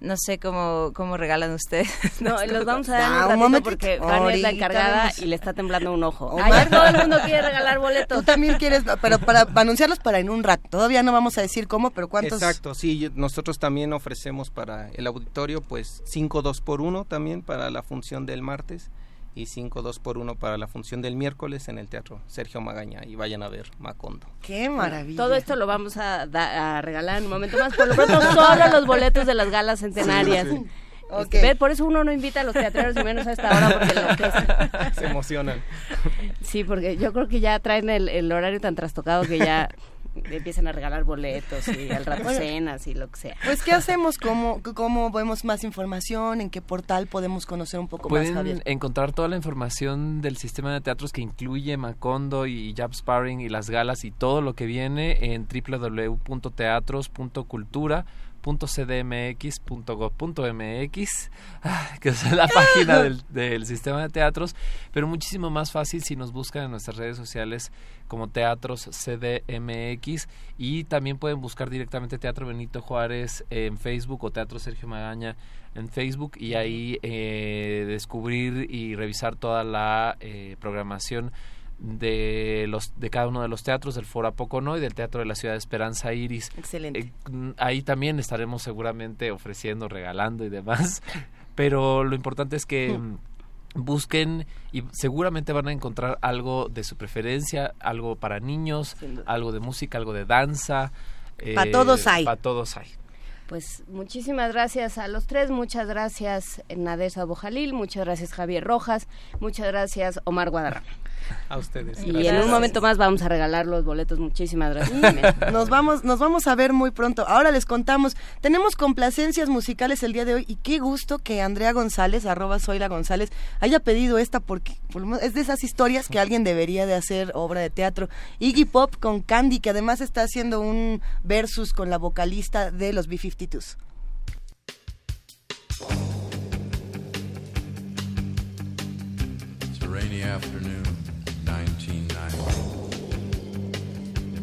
no sé cómo, cómo regalan ustedes. No, los vamos a dar un, momento porque Fanny es la encargada y le está temblando un ojo. Ayer todo el mundo quiere regalar boletos. Tú también quieres, pero para, anunciarlos para en un rato. Todavía no vamos a decir cómo, pero cuántos. Exacto, sí, nosotros también ofrecemos para el auditorio pues 5 2 por 1 también para la función del martes y 5 2 por 1 para la función del miércoles en el Teatro Sergio Magaña y vayan a ver Macondo. ¡Qué maravilla! Todo esto lo vamos a, a regalar en un momento más. Por lo pronto, solo los boletos de las galas centenarias. Este, por eso uno no invita a los teatreros y menos a esta hora porque enloquecen. Se emocionan. Sí, porque yo creo que ya traen el, el horario tan trastocado que ya empiezan a regalar boletos y al rato cenas y lo que sea. Pues, ¿qué hacemos? ¿Cómo, ¿Cómo vemos más información? ¿En qué portal podemos conocer un poco más, Pueden encontrar toda la información del sistema de teatros que incluye Macondo y Jab Sparring y las galas y todo lo que viene en www.teatros.cultura .cdmx.gov.mx, que es la página del, sistema de teatros, pero muchísimo más fácil si nos buscan en nuestras redes sociales como Teatros CDMX y también pueden buscar directamente Teatro Benito Juárez en Facebook o Teatro Sergio Magaña en Facebook. Y ahí eh, descubrir y revisar toda la eh, programación de los de cada uno de los teatros del Foro Apocono y del Teatro de la Ciudad de Esperanza Iris. Excelente. Eh, mm, ahí también estaremos seguramente ofreciendo, regalando y demás, pero lo importante es que mm, busquen y seguramente van a encontrar algo de su preferencia, algo para niños, algo de música, algo de danza. para todos hay. Para todos hay. Pues muchísimas gracias a los tres, muchas gracias Nadesa Bojalil, muchas gracias Javier Rojas, muchas gracias Omar Guadarrama. A ustedes. Y en un momento más vamos a regalar los boletos. Muchísimas gracias. nos vamos, nos vamos a ver muy pronto. Ahora les contamos, tenemos complacencias musicales el día de hoy y qué gusto que Andrea González, arroba Zoila González, haya pedido esta porque es de esas historias que alguien debería de hacer obra de teatro. Iggy Pop con Candy, que además está haciendo un versus con la vocalista de los B-52s. rainy afternoon.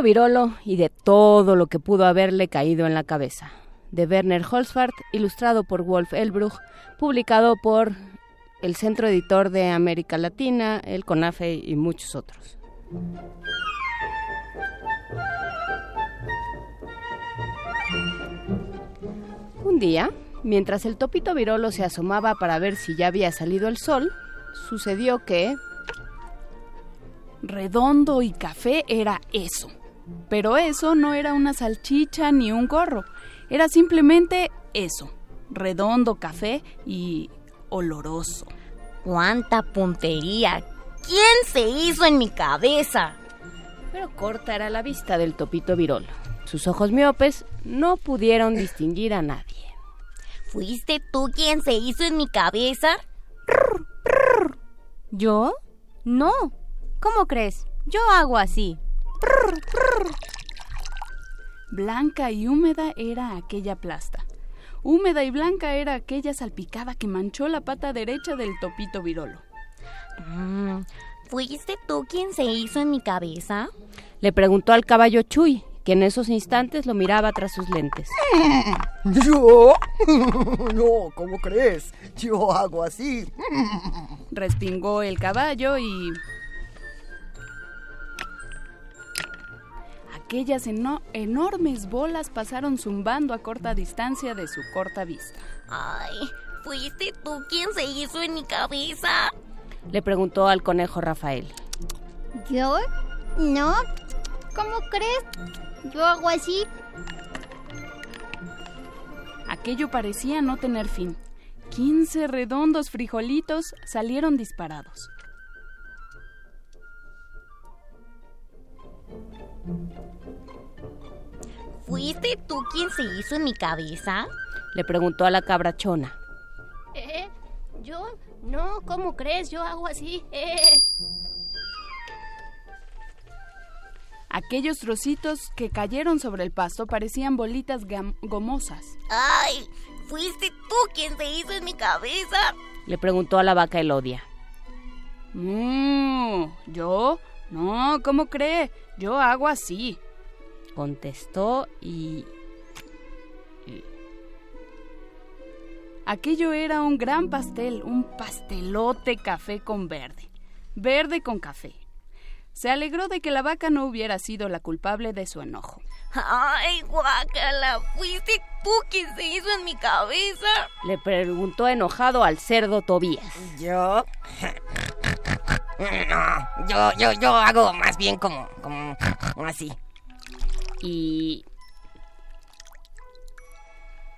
Topito virolo y de todo lo que pudo haberle caído en la cabeza. De Werner Holzfart, ilustrado por Wolf Elbruch, publicado por el Centro Editor de América Latina, el CONAFE y muchos otros. Un día, mientras el topito virolo se asomaba para ver si ya había salido el sol, sucedió que... Redondo y café era eso. Pero eso no era una salchicha ni un gorro. Era simplemente eso. Redondo, café y oloroso. ¡Cuánta puntería! ¿Quién se hizo en mi cabeza? Pero corta era la vista del topito virolo. Sus ojos miopes no pudieron distinguir a nadie. ¿Fuiste tú quien se hizo en mi cabeza? ¿Yo? No. ¿Cómo crees? Yo hago así. Blanca y húmeda era aquella plasta. Húmeda y blanca era aquella salpicada que manchó la pata derecha del topito virolo. Mm, ¿Fuiste tú quien se hizo en mi cabeza? Le preguntó al caballo Chuy, que en esos instantes lo miraba tras sus lentes. ¿Yo? No, ¿cómo crees? Yo hago así. Respingó el caballo y... Aquellas eno- enormes bolas pasaron zumbando a corta distancia de su corta vista. Ay, ¿fuiste tú quien se hizo en mi cabeza? Le preguntó al conejo Rafael. ¿Yo? No. ¿Cómo crees? Yo hago así. Aquello parecía no tener fin. Quince redondos frijolitos salieron disparados. ¿Fuiste tú quien se hizo en mi cabeza? Le preguntó a la cabrachona. ¿Eh? ¿Yo? No, ¿cómo crees? Yo hago así. Eh. Aquellos trocitos que cayeron sobre el pasto parecían bolitas gomosas. Ay, ¿fuiste tú quien se hizo en mi cabeza? Le preguntó a la vaca Elodia. Mm, ¿Yo? No, ¿cómo cree? Yo hago así. Contestó y... Aquello era un gran pastel, un pastelote café con verde. Verde con café. Se alegró de que la vaca no hubiera sido la culpable de su enojo. Ay, guácala, ¿fuiste tú quien se hizo en mi cabeza? Le preguntó enojado al cerdo Tobías. Yo. No, yo, yo, yo hago más bien como, como así. Y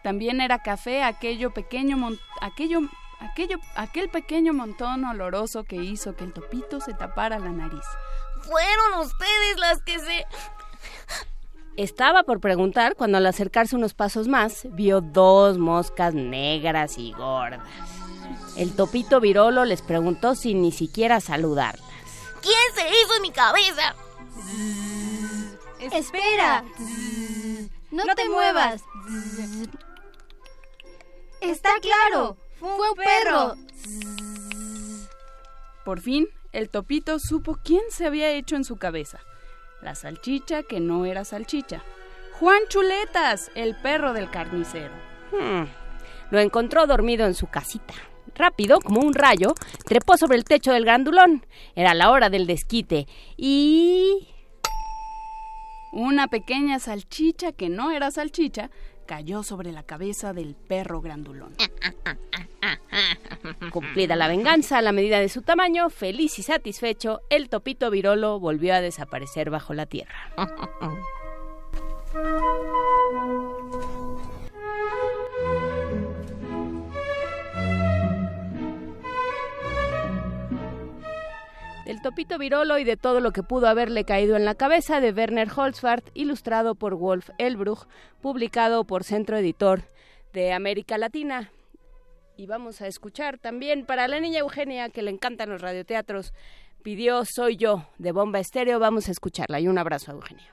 También era café aquello pequeño mon- aquello aquello aquel pequeño montón oloroso que hizo que el topito se tapara la nariz. Fueron ustedes las que se... estaba por preguntar cuando al acercarse unos pasos más vio dos moscas negras y gordas. El topito virolo les preguntó sin ni siquiera saludarlas. ¿Quién se hizo en mi cabeza? Espera. No, te, muevas. Está claro. Fue un perro. Por fin, el topito supo quién se había hecho en su cabeza. La salchicha que no era salchicha. Juan Chuletas, el perro del carnicero. Hmm. Lo encontró dormido en su casita. Rápido, como un rayo, trepó sobre el techo del grandulón. Era la hora del desquite. Y... Una pequeña salchicha que no era salchicha cayó sobre la cabeza del perro grandulón. Cumplida la venganza a la medida de su tamaño, feliz y satisfecho, el topito virolo volvió a desaparecer bajo la tierra. El topito virolo y de todo lo que pudo haberle caído en la cabeza de Werner Holzfart, ilustrado por Wolf Elbruch, publicado por Centro Editor de América Latina. Y vamos a escuchar también para la niña Eugenia, que le encantan los radioteatros, pidió Soy yo de Bomba Estéreo. Vamos a escucharla y un abrazo a Eugenia.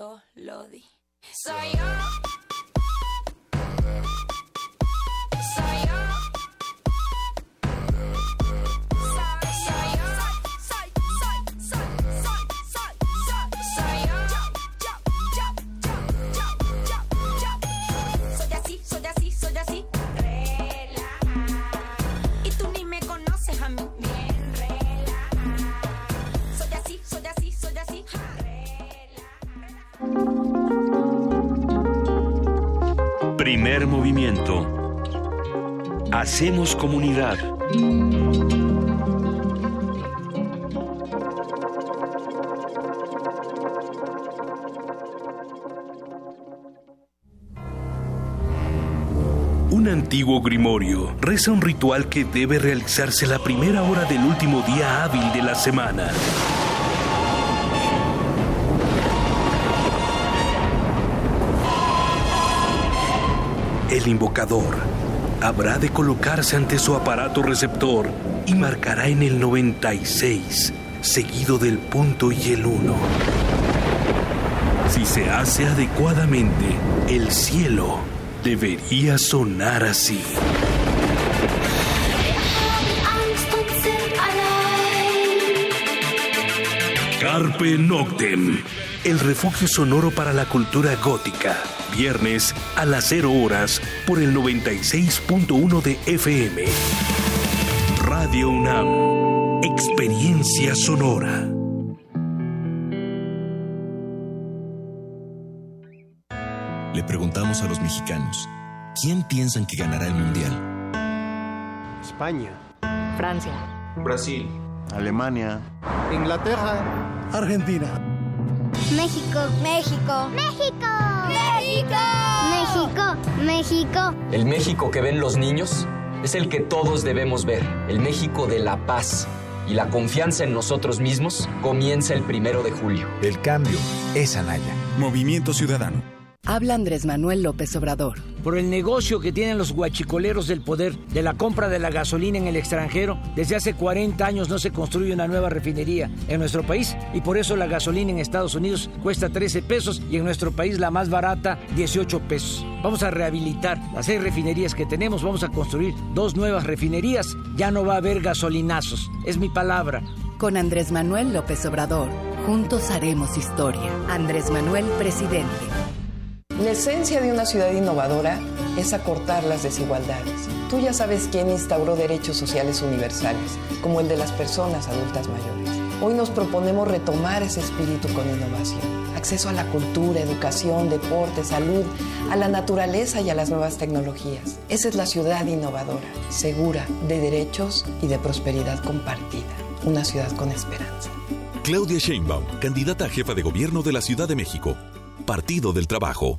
Solo di. Soy yo. Movimiento. Hacemos comunidad. Un antiguo grimorio reza un ritual que debe realizarse la primera hora del último día hábil de la semana. El invocador habrá de colocarse ante su aparato receptor y marcará en el 96, seguido del punto y el 1. Si se hace adecuadamente, el cielo debería sonar así. Carpe Noctem, el refugio sonoro para la cultura gótica. Viernes a las 0 horas por el 96.1 de FM. Radio UNAM, experiencia sonora. Le preguntamos a los mexicanos, ¿quién piensan que ganará el Mundial? España. Francia. Brasil. Alemania. Inglaterra. Argentina. México. México. México. México. México. México. El México que ven los niños es el que todos debemos ver. El México de la paz. Y la confianza en nosotros mismos comienza el primero de julio. El cambio es Anaya. Movimiento Ciudadano. Habla Andrés Manuel López Obrador. Por el negocio que tienen los guachicoleros del poder de la compra de la gasolina en el extranjero, desde hace 40 años no se construye una nueva refinería en nuestro país y por eso la gasolina en Estados Unidos cuesta 13 pesos y en nuestro país la más barata 18 pesos. Vamos a rehabilitar las seis refinerías que tenemos, vamos a construir dos nuevas refinerías, ya no va a haber gasolinazos, es mi palabra. Con Andrés Manuel López Obrador, juntos haremos historia. Andrés Manuel, presidente. La esencia de una ciudad innovadora es acortar las desigualdades. Tú ya sabes quién instauró derechos sociales universales, como el de las personas adultas mayores. Hoy nos proponemos retomar ese espíritu con innovación. Acceso a la cultura, educación, deporte, salud, a la naturaleza y a las nuevas tecnologías. Esa es la ciudad innovadora, segura, de derechos y de prosperidad compartida. Una ciudad con esperanza. Claudia Sheinbaum, candidata a jefa de gobierno de la Ciudad de México. Partido del Trabajo.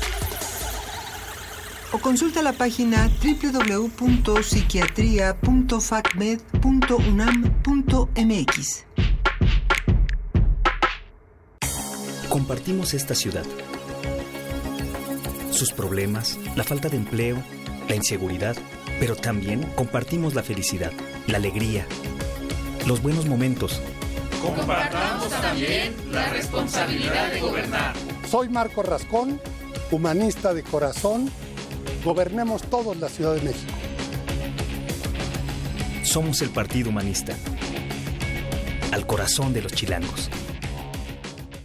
o consulta la página www.psiquiatria.facmed.unam.mx. Compartimos esta ciudad. Sus problemas, la falta de empleo, la inseguridad, pero también compartimos la felicidad, la alegría, los buenos momentos. Compartamos también la responsabilidad de gobernar. Soy Marco Rascón, humanista de corazón. Gobernemos todos la Ciudad de México. Somos el Partido Humanista. Al corazón de los chilangos.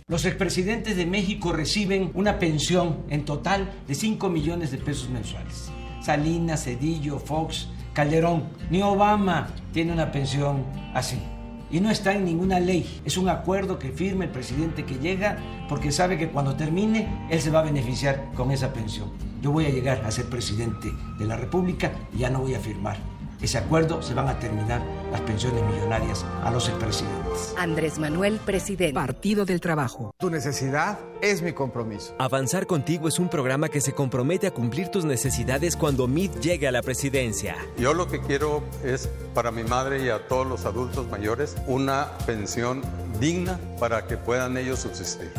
Los expresidentes de México reciben una pensión en total de 5 millones de pesos mensuales. Salinas, Cedillo, Fox, Calderón, ni Obama tiene una pensión así. Y no está en ninguna ley. Es un acuerdo que firma el presidente que llega porque sabe que cuando termine él se va a beneficiar con esa pensión. Yo voy a llegar a ser presidente de la República y ya no voy a firmar ese acuerdo, se van a terminar las pensiones millonarias a los expresidentes. Andrés Manuel, presidente. Partido del Trabajo. Tu necesidad es mi compromiso. Avanzar contigo es un programa que se compromete a cumplir tus necesidades cuando MIT llegue a la presidencia. Yo lo que quiero es para mi madre y a todos los adultos mayores una pensión digna para que puedan ellos subsistir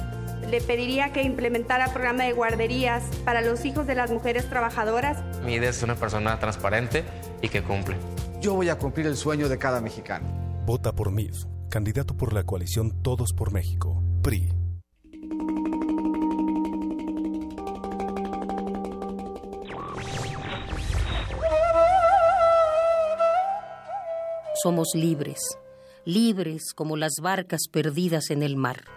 le pediría que implementara programa de guarderías para los hijos de las mujeres trabajadoras. Mi idea es una persona transparente y que cumple. Yo voy a cumplir el sueño de cada mexicano. Vota por MID, candidato por la coalición Todos por México, PRI. Somos libres, libres como las barcas perdidas en el mar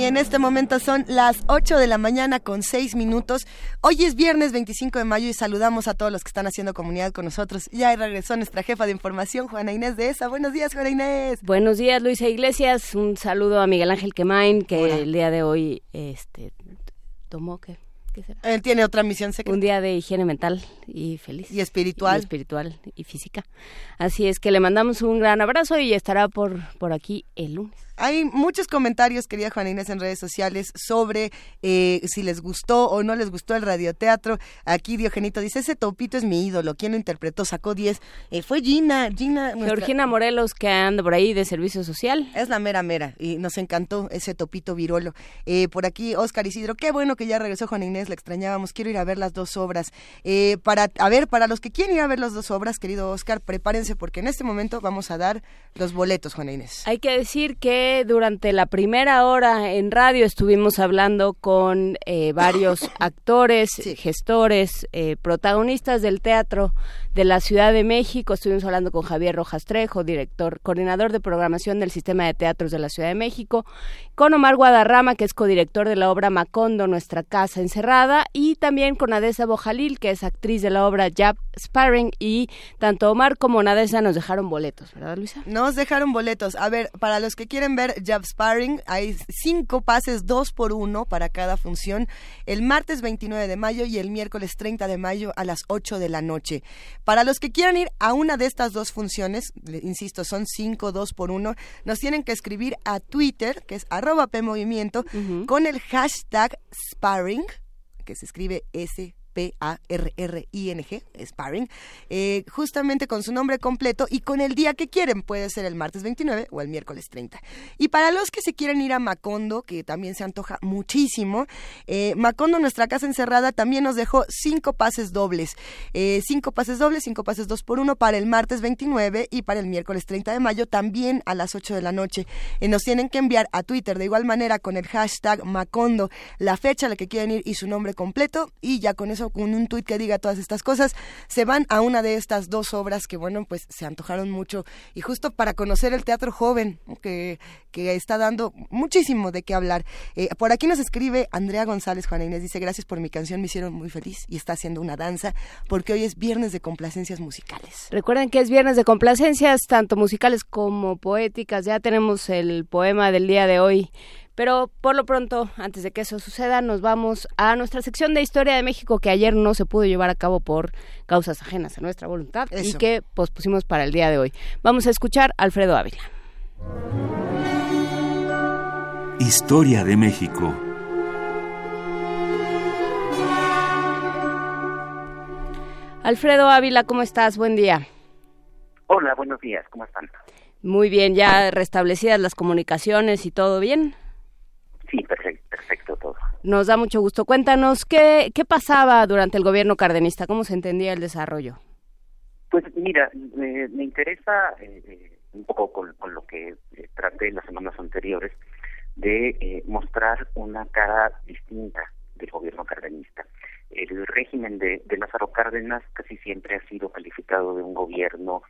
Y en este momento son las 8 de la mañana con 6 minutos. Hoy es viernes 25 de mayo y saludamos a todos los que están haciendo comunidad con nosotros. Ya regresó nuestra jefa de información, Juana Inés de ESA. Buenos días, Juana Inés. Buenos días, Luisa Iglesias. Un saludo a Miguel Ángel Quemain, que el día de hoy este, tomó que... Él tiene otra misión secreta. Un día de higiene mental y feliz. Y espiritual. Y espiritual y física. Así es que le mandamos un gran abrazo y estará por, por aquí el lunes. Hay muchos comentarios, querida Juana Inés, en redes sociales sobre eh, si les gustó o no les gustó el radioteatro. Aquí Diogenito dice, ese topito es mi ídolo. ¿Quién lo interpretó? Sacó 10. Eh, fue Gina. Gina Georgina Morelos, que anda por ahí de servicio social. Es la mera mera. Y nos encantó ese topito virolo. Eh, por aquí Oscar Isidro, qué bueno que ya regresó Juana Inés, la extrañábamos. Quiero ir a ver las dos obras. para, a ver, para los que quieren ir a ver las dos obras, querido Oscar, prepárense porque en este momento vamos a dar los boletos, Juana Inés. Hay que decir que durante la primera hora en radio estuvimos hablando con eh, varios actores, gestores, eh, protagonistas del teatro de la Ciudad de México. Estuvimos hablando con Javier Rojas Trejo, director, coordinador de programación del Sistema de Teatros de la Ciudad de México, con Omar Guadarrama, que es codirector de la obra Macondo, Nuestra Casa Encerrada, y también con Adesa Bojalil, que es actriz de la obra Jab Sparring, y tanto Omar como Nadesa nos dejaron boletos, ¿verdad, Luisa? Nos dejaron boletos. A ver, para los que quieren ver Jab Sparring, hay cinco pases, dos por uno para cada función, el martes 29 de mayo y el miércoles 30 de mayo a las 8 de la noche. Para los que quieran ir a una de estas dos funciones, insisto, son cinco, dos por uno, nos tienen que escribir a Twitter, que es arroba PMovimiento, con el hashtag sparring, que se escribe S P-A-R-R-I-N-G, Sparring, eh, justamente con su nombre completo y con el día que quieren. Puede ser el martes 29 o el miércoles 30. Y para los que se quieren ir a Macondo, que también se antoja muchísimo, eh, Macondo, nuestra casa encerrada, también nos dejó cinco pases dobles. Eh, cinco pases dobles, cinco pases dos por uno para el martes 29 y para el miércoles 30 de mayo, también a las 8 de la noche. nos tienen que enviar a Twitter de igual manera con el hashtag Macondo la fecha a la que quieren ir y su nombre completo y ya con eso con un tuit que diga todas estas cosas, se van a una de estas dos obras que, bueno, pues se antojaron mucho y justo para conocer el teatro joven, que, que está dando muchísimo de qué hablar. Eh, por aquí nos escribe Andrea González Juana Inés, dice, gracias por mi canción, me hicieron muy feliz y está haciendo una danza porque hoy es viernes de complacencias musicales. Recuerden que es viernes de complacencias, tanto musicales como poéticas, ya tenemos el poema del día de hoy. Pero por lo pronto, antes de que eso suceda, nos vamos a nuestra sección de Historia de México que ayer no se pudo llevar a cabo por causas ajenas a nuestra voluntad y que pospusimos para el día de hoy. Vamos a escuchar a Alfredo Ávila. Historia de México. Alfredo Ávila, ¿cómo estás? Buen día. Hola, buenos días, ¿cómo están? Muy bien, ya restablecidas las comunicaciones y todo bien. Sí, perfecto, perfecto todo. Nos da mucho gusto. Cuéntanos, ¿qué, qué pasaba durante el gobierno cardenista? ¿Cómo se entendía el desarrollo? Pues mira, me, interesa eh, eh, un poco con, lo que eh, traté en las semanas anteriores de mostrar una cara distinta del gobierno cardenista. El régimen de, de Lázaro Cárdenas casi siempre ha sido calificado de un gobierno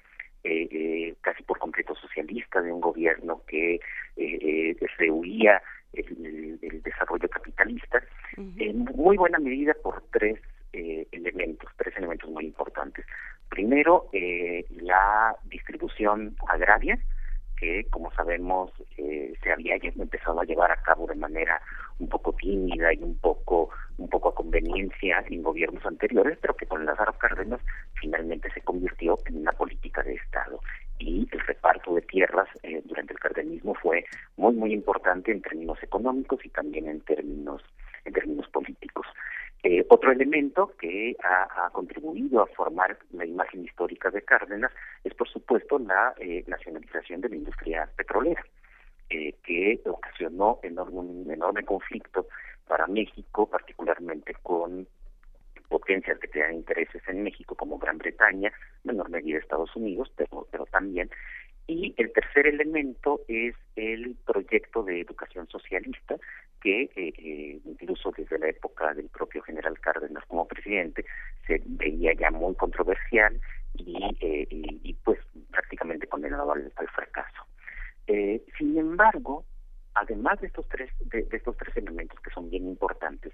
casi por completo socialista, de un gobierno que eh, rehuía el, desarrollo capitalista, en muy buena medida por tres eh, elementos, tres elementos muy importantes. Primero, eh, la distribución agraria, que como sabemos eh, se había empezado a llevar a cabo de manera un poco tímida y un poco un poco a conveniencia en gobiernos anteriores, pero que con Lázaro Cárdenas finalmente se convirtió en una política de Estado y el reparto de tierras eh, durante el cardenismo fue muy muy importante en términos económicos y también en términos en términos políticos. Eh, otro elemento que ha, contribuido a formar la imagen histórica de Cárdenas es, por supuesto, la eh, nacionalización de la industria petrolera, que ocasionó enorme, un enorme conflicto para México, particularmente con potencias que tengan intereses en México como Gran Bretaña, menor medida Estados Unidos, pero, pero también. Y el tercer elemento es el proyecto de educación socialista que eh, eh, incluso desde la época del propio general Cárdenas como presidente se veía ya muy controversial y, eh, y, pues prácticamente condenado al, al fracaso. Eh, sin embargo, además de estos tres de, estos tres elementos que son bien importantes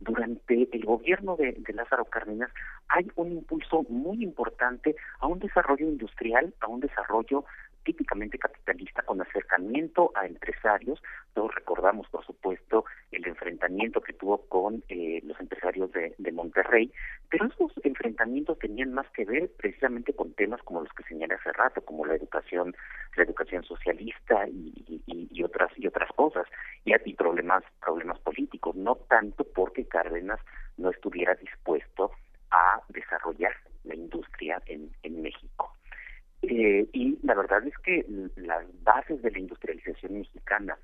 durante el gobierno de, Lázaro Cárdenas hay un impulso muy importante a un desarrollo industrial a un desarrollo típicamente capitalista con acercamiento a empresarios. Todos recordamos, por supuesto, el enfrentamiento que tuvo con eh, los empresarios de, Monterrey, pero esos enfrentamientos tenían más que ver precisamente con temas como los que señalé hace rato, como la educación, la educación socialista y, y, otras y otras cosas, y, y problemas problemas políticos, no tanto porque Cárdenas no estuviera dispuesto a desarrollar la industria en, en México. Eh, y la verdad es que las bases de la industrialización mexicana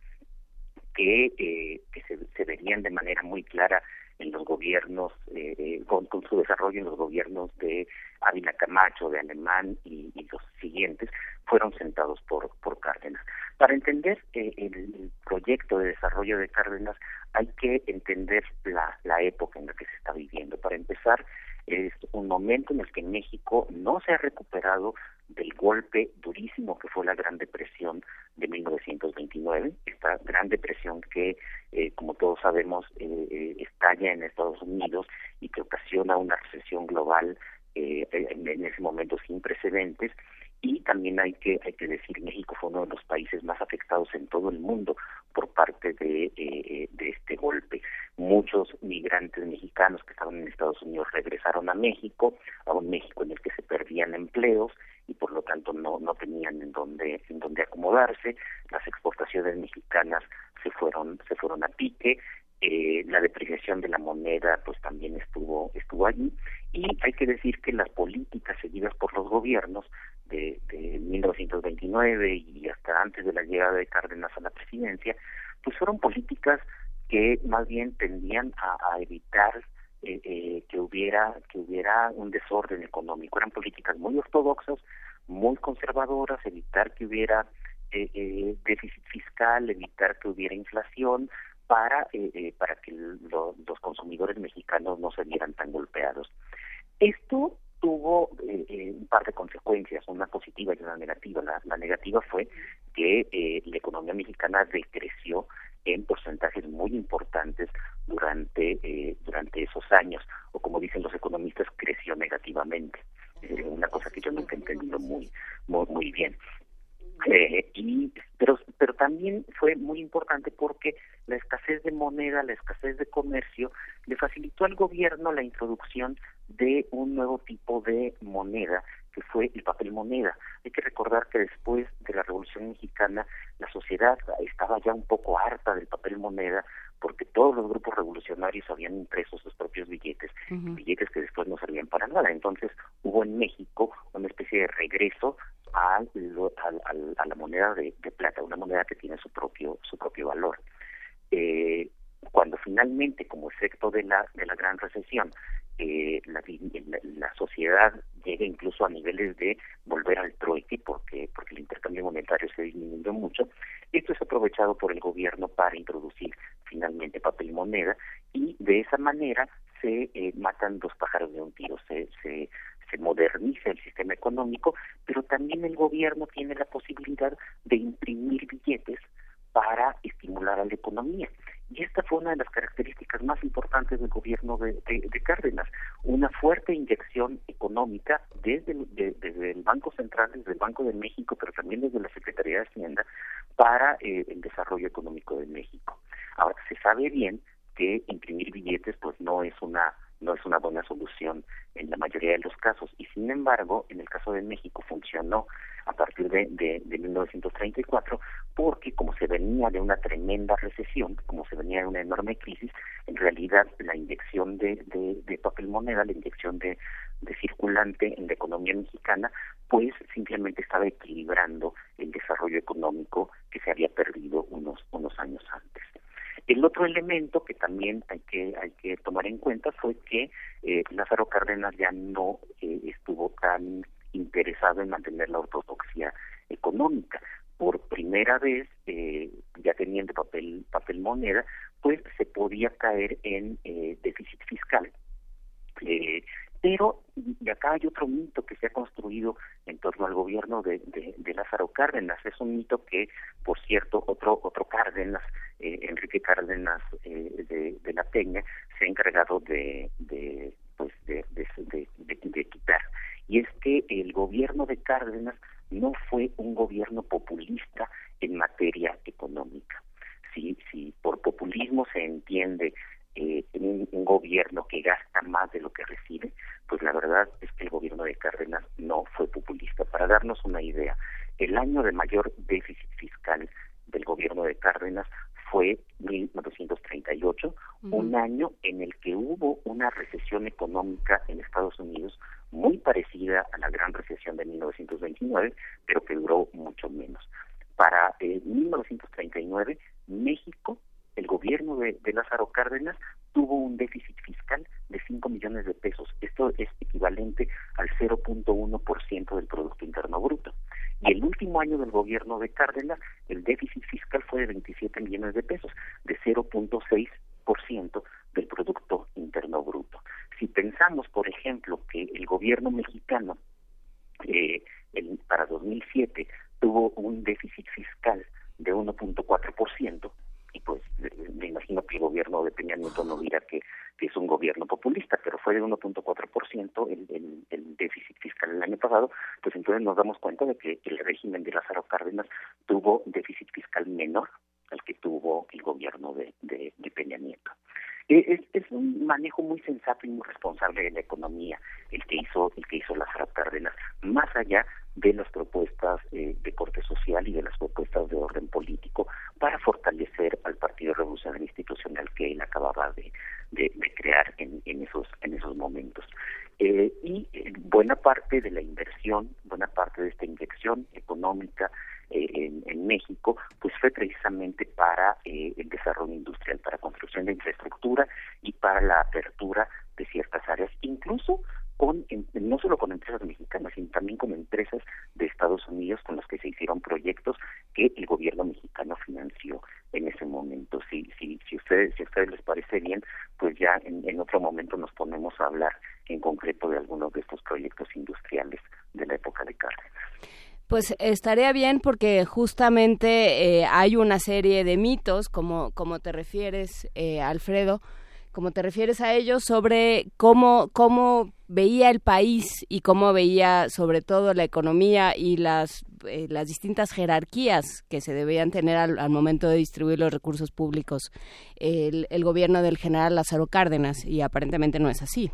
que, eh, que se, verían de manera muy clara en los gobiernos, eh, con, su desarrollo en los gobiernos de Ávila Camacho, de Alemán y, los siguientes, fueron sentados por, por Cárdenas. Para entender el proyecto de desarrollo de Cárdenas hay que entender la, la época en la que se está viviendo. Para empezar, es un momento en el que México no se ha recuperado del golpe durísimo que fue la Gran Depresión de 1929, esta Gran Depresión que, eh, como todos sabemos, eh, eh, estalla en Estados Unidos y que ocasiona una recesión global en, ese momento sin precedentes y también hay que hay que decir México fue uno de los países más afectados en todo el mundo por parte de, de este golpe. Muchos migrantes mexicanos que estaban en Estados Unidos regresaron a México, a un México en el que se perdían empleos y por lo tanto no, no tenían en dónde, en dónde acomodarse. Las exportaciones mexicanas se fueron, se fueron a pique, eh, la depreciación de la moneda pues también estuvo, estuvo allí, y hay que decir que las políticas seguidas por los gobiernos de, de 1929 y hasta antes de la llegada de Cárdenas a la presidencia, pues fueron políticas que más bien tendían a evitar eh, eh, que hubiera que hubiera un desorden económico. Eran políticas muy ortodoxas, muy conservadoras, evitar que hubiera eh, eh, déficit fiscal, evitar que hubiera inflación, para, para que los consumidores mexicanos no se vieran tan golpeados. Esto tuvo un par de consecuencias, una positiva y una negativa. La, negativa fue que la economía mexicana decreció en porcentajes muy importantes durante durante esos años. O como dicen los economistas creció negativamente. Una cosa que yo nunca he entendido muy muy, muy bien. Eh, y pero pero también fue muy importante porque la escasez de moneda la escasez de comercio le facilitó al gobierno la introducción de un nuevo tipo de moneda que fue el papel moneda. Hay que recordar que después de la Revolución Mexicana la sociedad estaba ya un poco harta del papel moneda porque todos los grupos revolucionarios habían impreso sus propios billetes, billetes que después no servían para nada. Entonces hubo en México una especie de regreso a, a, la moneda de, plata, una moneda que tiene su propio su propio valor. Eh, cuando finalmente, como efecto de la de la gran recesión, eh, la, la, sociedad llega incluso a niveles de volver al trueque porque porque el intercambio monetario se disminuyó mucho. Esto es aprovechado por el gobierno para introducir finalmente papel moneda y de esa manera se eh, matan dos pájaros de un tiro, se, se, se moderniza el sistema económico, pero también el gobierno tiene la posibilidad de imprimir billetes para estimular a la economía. Y esta fue una de las características más importantes del gobierno de, de, Cárdenas, una fuerte inyección económica desde, desde el Banco Central, desde el Banco de México, pero también desde la Secretaría de Hacienda, para eh, el desarrollo económico de México. Ahora, se sabe bien que imprimir billetes pues no es una no es una buena solución en la mayoría de los casos y sin embargo en el caso de México funcionó a partir de, de, de 1934 porque como se venía de una tremenda recesión, como se venía de una enorme crisis, en realidad la inyección de, de, de papel moneda, la inyección de, de circulante en la economía mexicana, pues simplemente estaba equilibrando el desarrollo económico que se había perdido unos, unos años antes. El otro elemento que también hay que hay que tomar en cuenta fue que eh, Lázaro Cárdenas ya no eh, estuvo tan interesado en mantener la ortodoxia económica. Por primera vez, eh, ya teniendo papel papel moneda, pues se podía caer en eh, déficit fiscal. Eh, pero, acá hay otro mito que se ha construido en torno al gobierno de, de, Lázaro Cárdenas. Es un mito que, por cierto, otro otro Cárdenas, eh, Enrique Cárdenas eh, de, de, la Peña, se ha encargado de, de pues de, de, quitar. Y es que el gobierno de Cárdenas no fue un gobierno populista en materia económica. Si, si por populismo se entiende eh, un, un, gobierno que gasta más de lo que recibe, pues la verdad es que el gobierno de Cárdenas no fue populista. Para darnos una idea, el año de mayor déficit fiscal del gobierno de Cárdenas fue 1938, un año en el que hubo una recesión económica en Estados Unidos muy parecida a la gran recesión de 1929, pero que duró mucho menos. Para eh, 1939, México el gobierno de, Lázaro Cárdenas tuvo un déficit fiscal de 5 millones de pesos. Esto es equivalente al 0.1% del Producto Interno Bruto. Y el último año del gobierno de Cárdenas, el déficit fiscal fue de 27 millones de pesos, de 0.6% del Producto Interno Bruto. Si pensamos, por ejemplo, que el gobierno mexicano eh, para 2007 tuvo un déficit fiscal de 1.4%, y pues me imagino que el gobierno de Peña Nieto no dirá que, es un gobierno populista, pero fue de 1.4% el, el, el déficit fiscal el año pasado, pues entonces nos damos cuenta de que el régimen de Lázaro Cárdenas tuvo déficit fiscal menor al que tuvo el gobierno de, Peña Nieto. Es, es, un manejo muy sensato y muy responsable de la economía el que hizo el que hizo Lázaro Cárdenas, más allá de las propuestas eh, de corte social y de las propuestas de orden político para fortalecer al Partido Revolucionario Institucional que él acababa de, crear en, esos en esos momentos. Eh, y eh, buena parte de la inversión, buena parte de esta inyección económica en, México, pues fue precisamente para el desarrollo industrial, para construcción de infraestructura y para la apertura de ciertas áreas, incluso con em, no solo con empresas mexicanas, sino también con empresas de Estados Unidos con las que se hicieron proyectos que el gobierno mexicano financió en ese momento. Si, si, si, ustedes, si a ustedes les parece bien, pues ya en, en otro momento nos ponemos a hablar en concreto de algunos de estos proyectos industriales de la época de Cárdenas. Pues estaría bien porque justamente eh, hay una serie de mitos, como, como te refieres, eh, Alfredo, como te refieres a ellos, sobre cómo, cómo veía el país y cómo veía sobre todo la economía y las, eh, las distintas jerarquías que se debían tener al, momento de distribuir los recursos públicos el, el gobierno del general Lázaro Cárdenas y aparentemente no es así.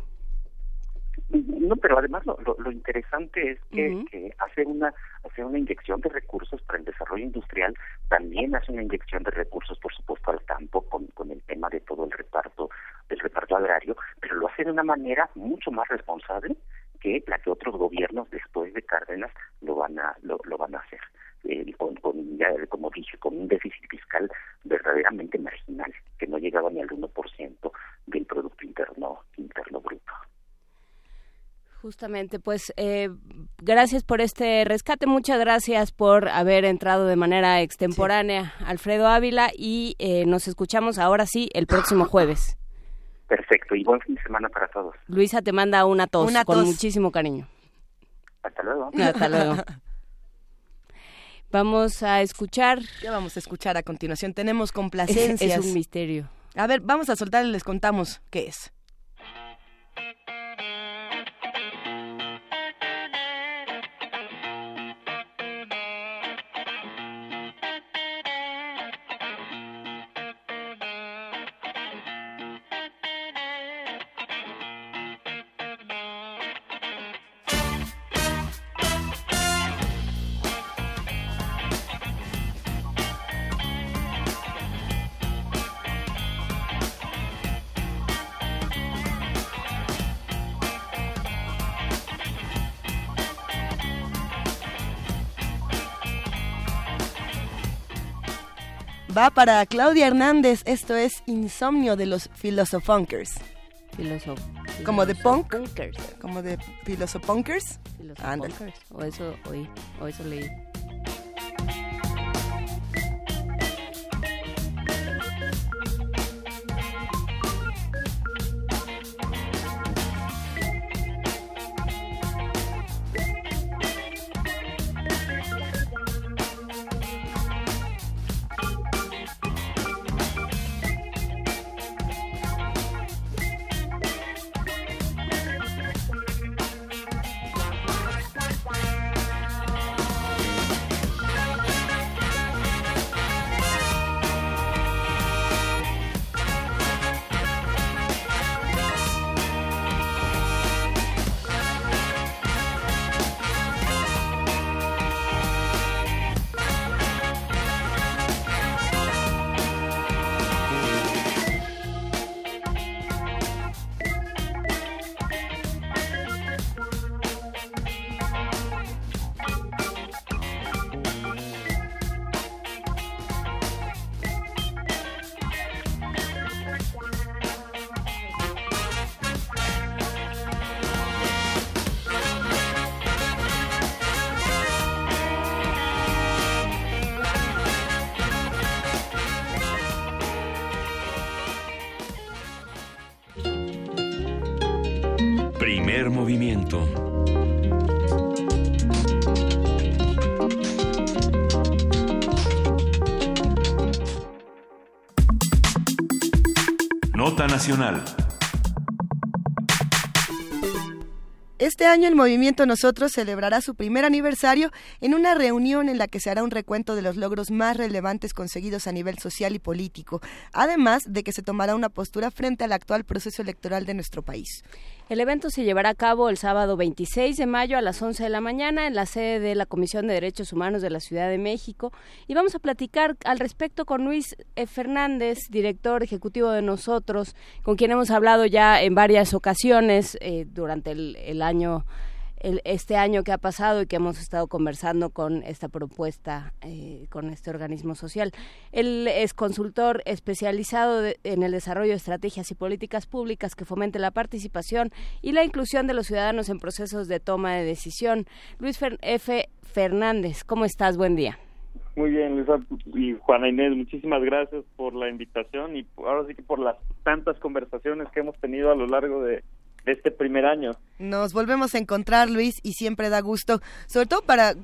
No, pero además lo, lo, interesante es que, hace una hace una inyección de recursos para el desarrollo industrial, también hace una inyección de recursos, por supuesto, al campo con, con el tema de todo el reparto del reparto agrario, pero lo hace de una manera mucho más responsable que la que otros gobiernos después de Cárdenas lo van a lo, lo van a hacer. Eh, con, con ya, como dije, con un déficit fiscal verdaderamente marginal, que no llegaba ni al 1% del Producto Interno, interno Bruto. Justamente, pues eh, gracias por este rescate, muchas gracias por haber entrado de manera extemporánea, Alfredo Ávila, y eh, nos escuchamos ahora sí el próximo jueves. Perfecto, y buen fin de semana para todos. Luisa te manda una tos, con muchísimo cariño. Hasta luego. Hasta luego. Vamos a escuchar. ¿Qué vamos a escuchar a continuación? Tenemos complacencias. Es, es un misterio. A ver, vamos a soltar y les contamos qué es. Para Claudia Hernández, esto es Insomnio de los Filosofunkers. como de punk. Como de filosofunkers. O eso oí, o eso leí. Nacional. Año el movimiento Nosotros celebrará su primer aniversario en una reunión en la que se hará un recuento de los logros más relevantes conseguidos a nivel social y político, además de que se tomará una postura frente al actual proceso electoral de nuestro país. El evento se llevará a cabo el sábado 26 de mayo a las 11 de la mañana en la sede de la Comisión de Derechos Humanos de la Ciudad de México y vamos a platicar al respecto con Luis eh, Fernández, director ejecutivo de nosotros, con quien hemos hablado ya en varias ocasiones eh, durante el año este año que ha pasado y que hemos estado conversando con esta propuesta, eh, con este organismo social. Él es consultor especializado en el desarrollo de estrategias y políticas públicas que fomenten la participación y la inclusión de los ciudadanos en procesos de toma de decisión. Luis F. Fernández, ¿cómo estás? Buen día. Muy bien, Luisa y Juana Inés, muchísimas gracias por la invitación y ahora sí que por las tantas conversaciones que hemos tenido a lo largo de este primer año. Nos volvemos a encontrar, Luis, y siempre da gusto, sobre todo para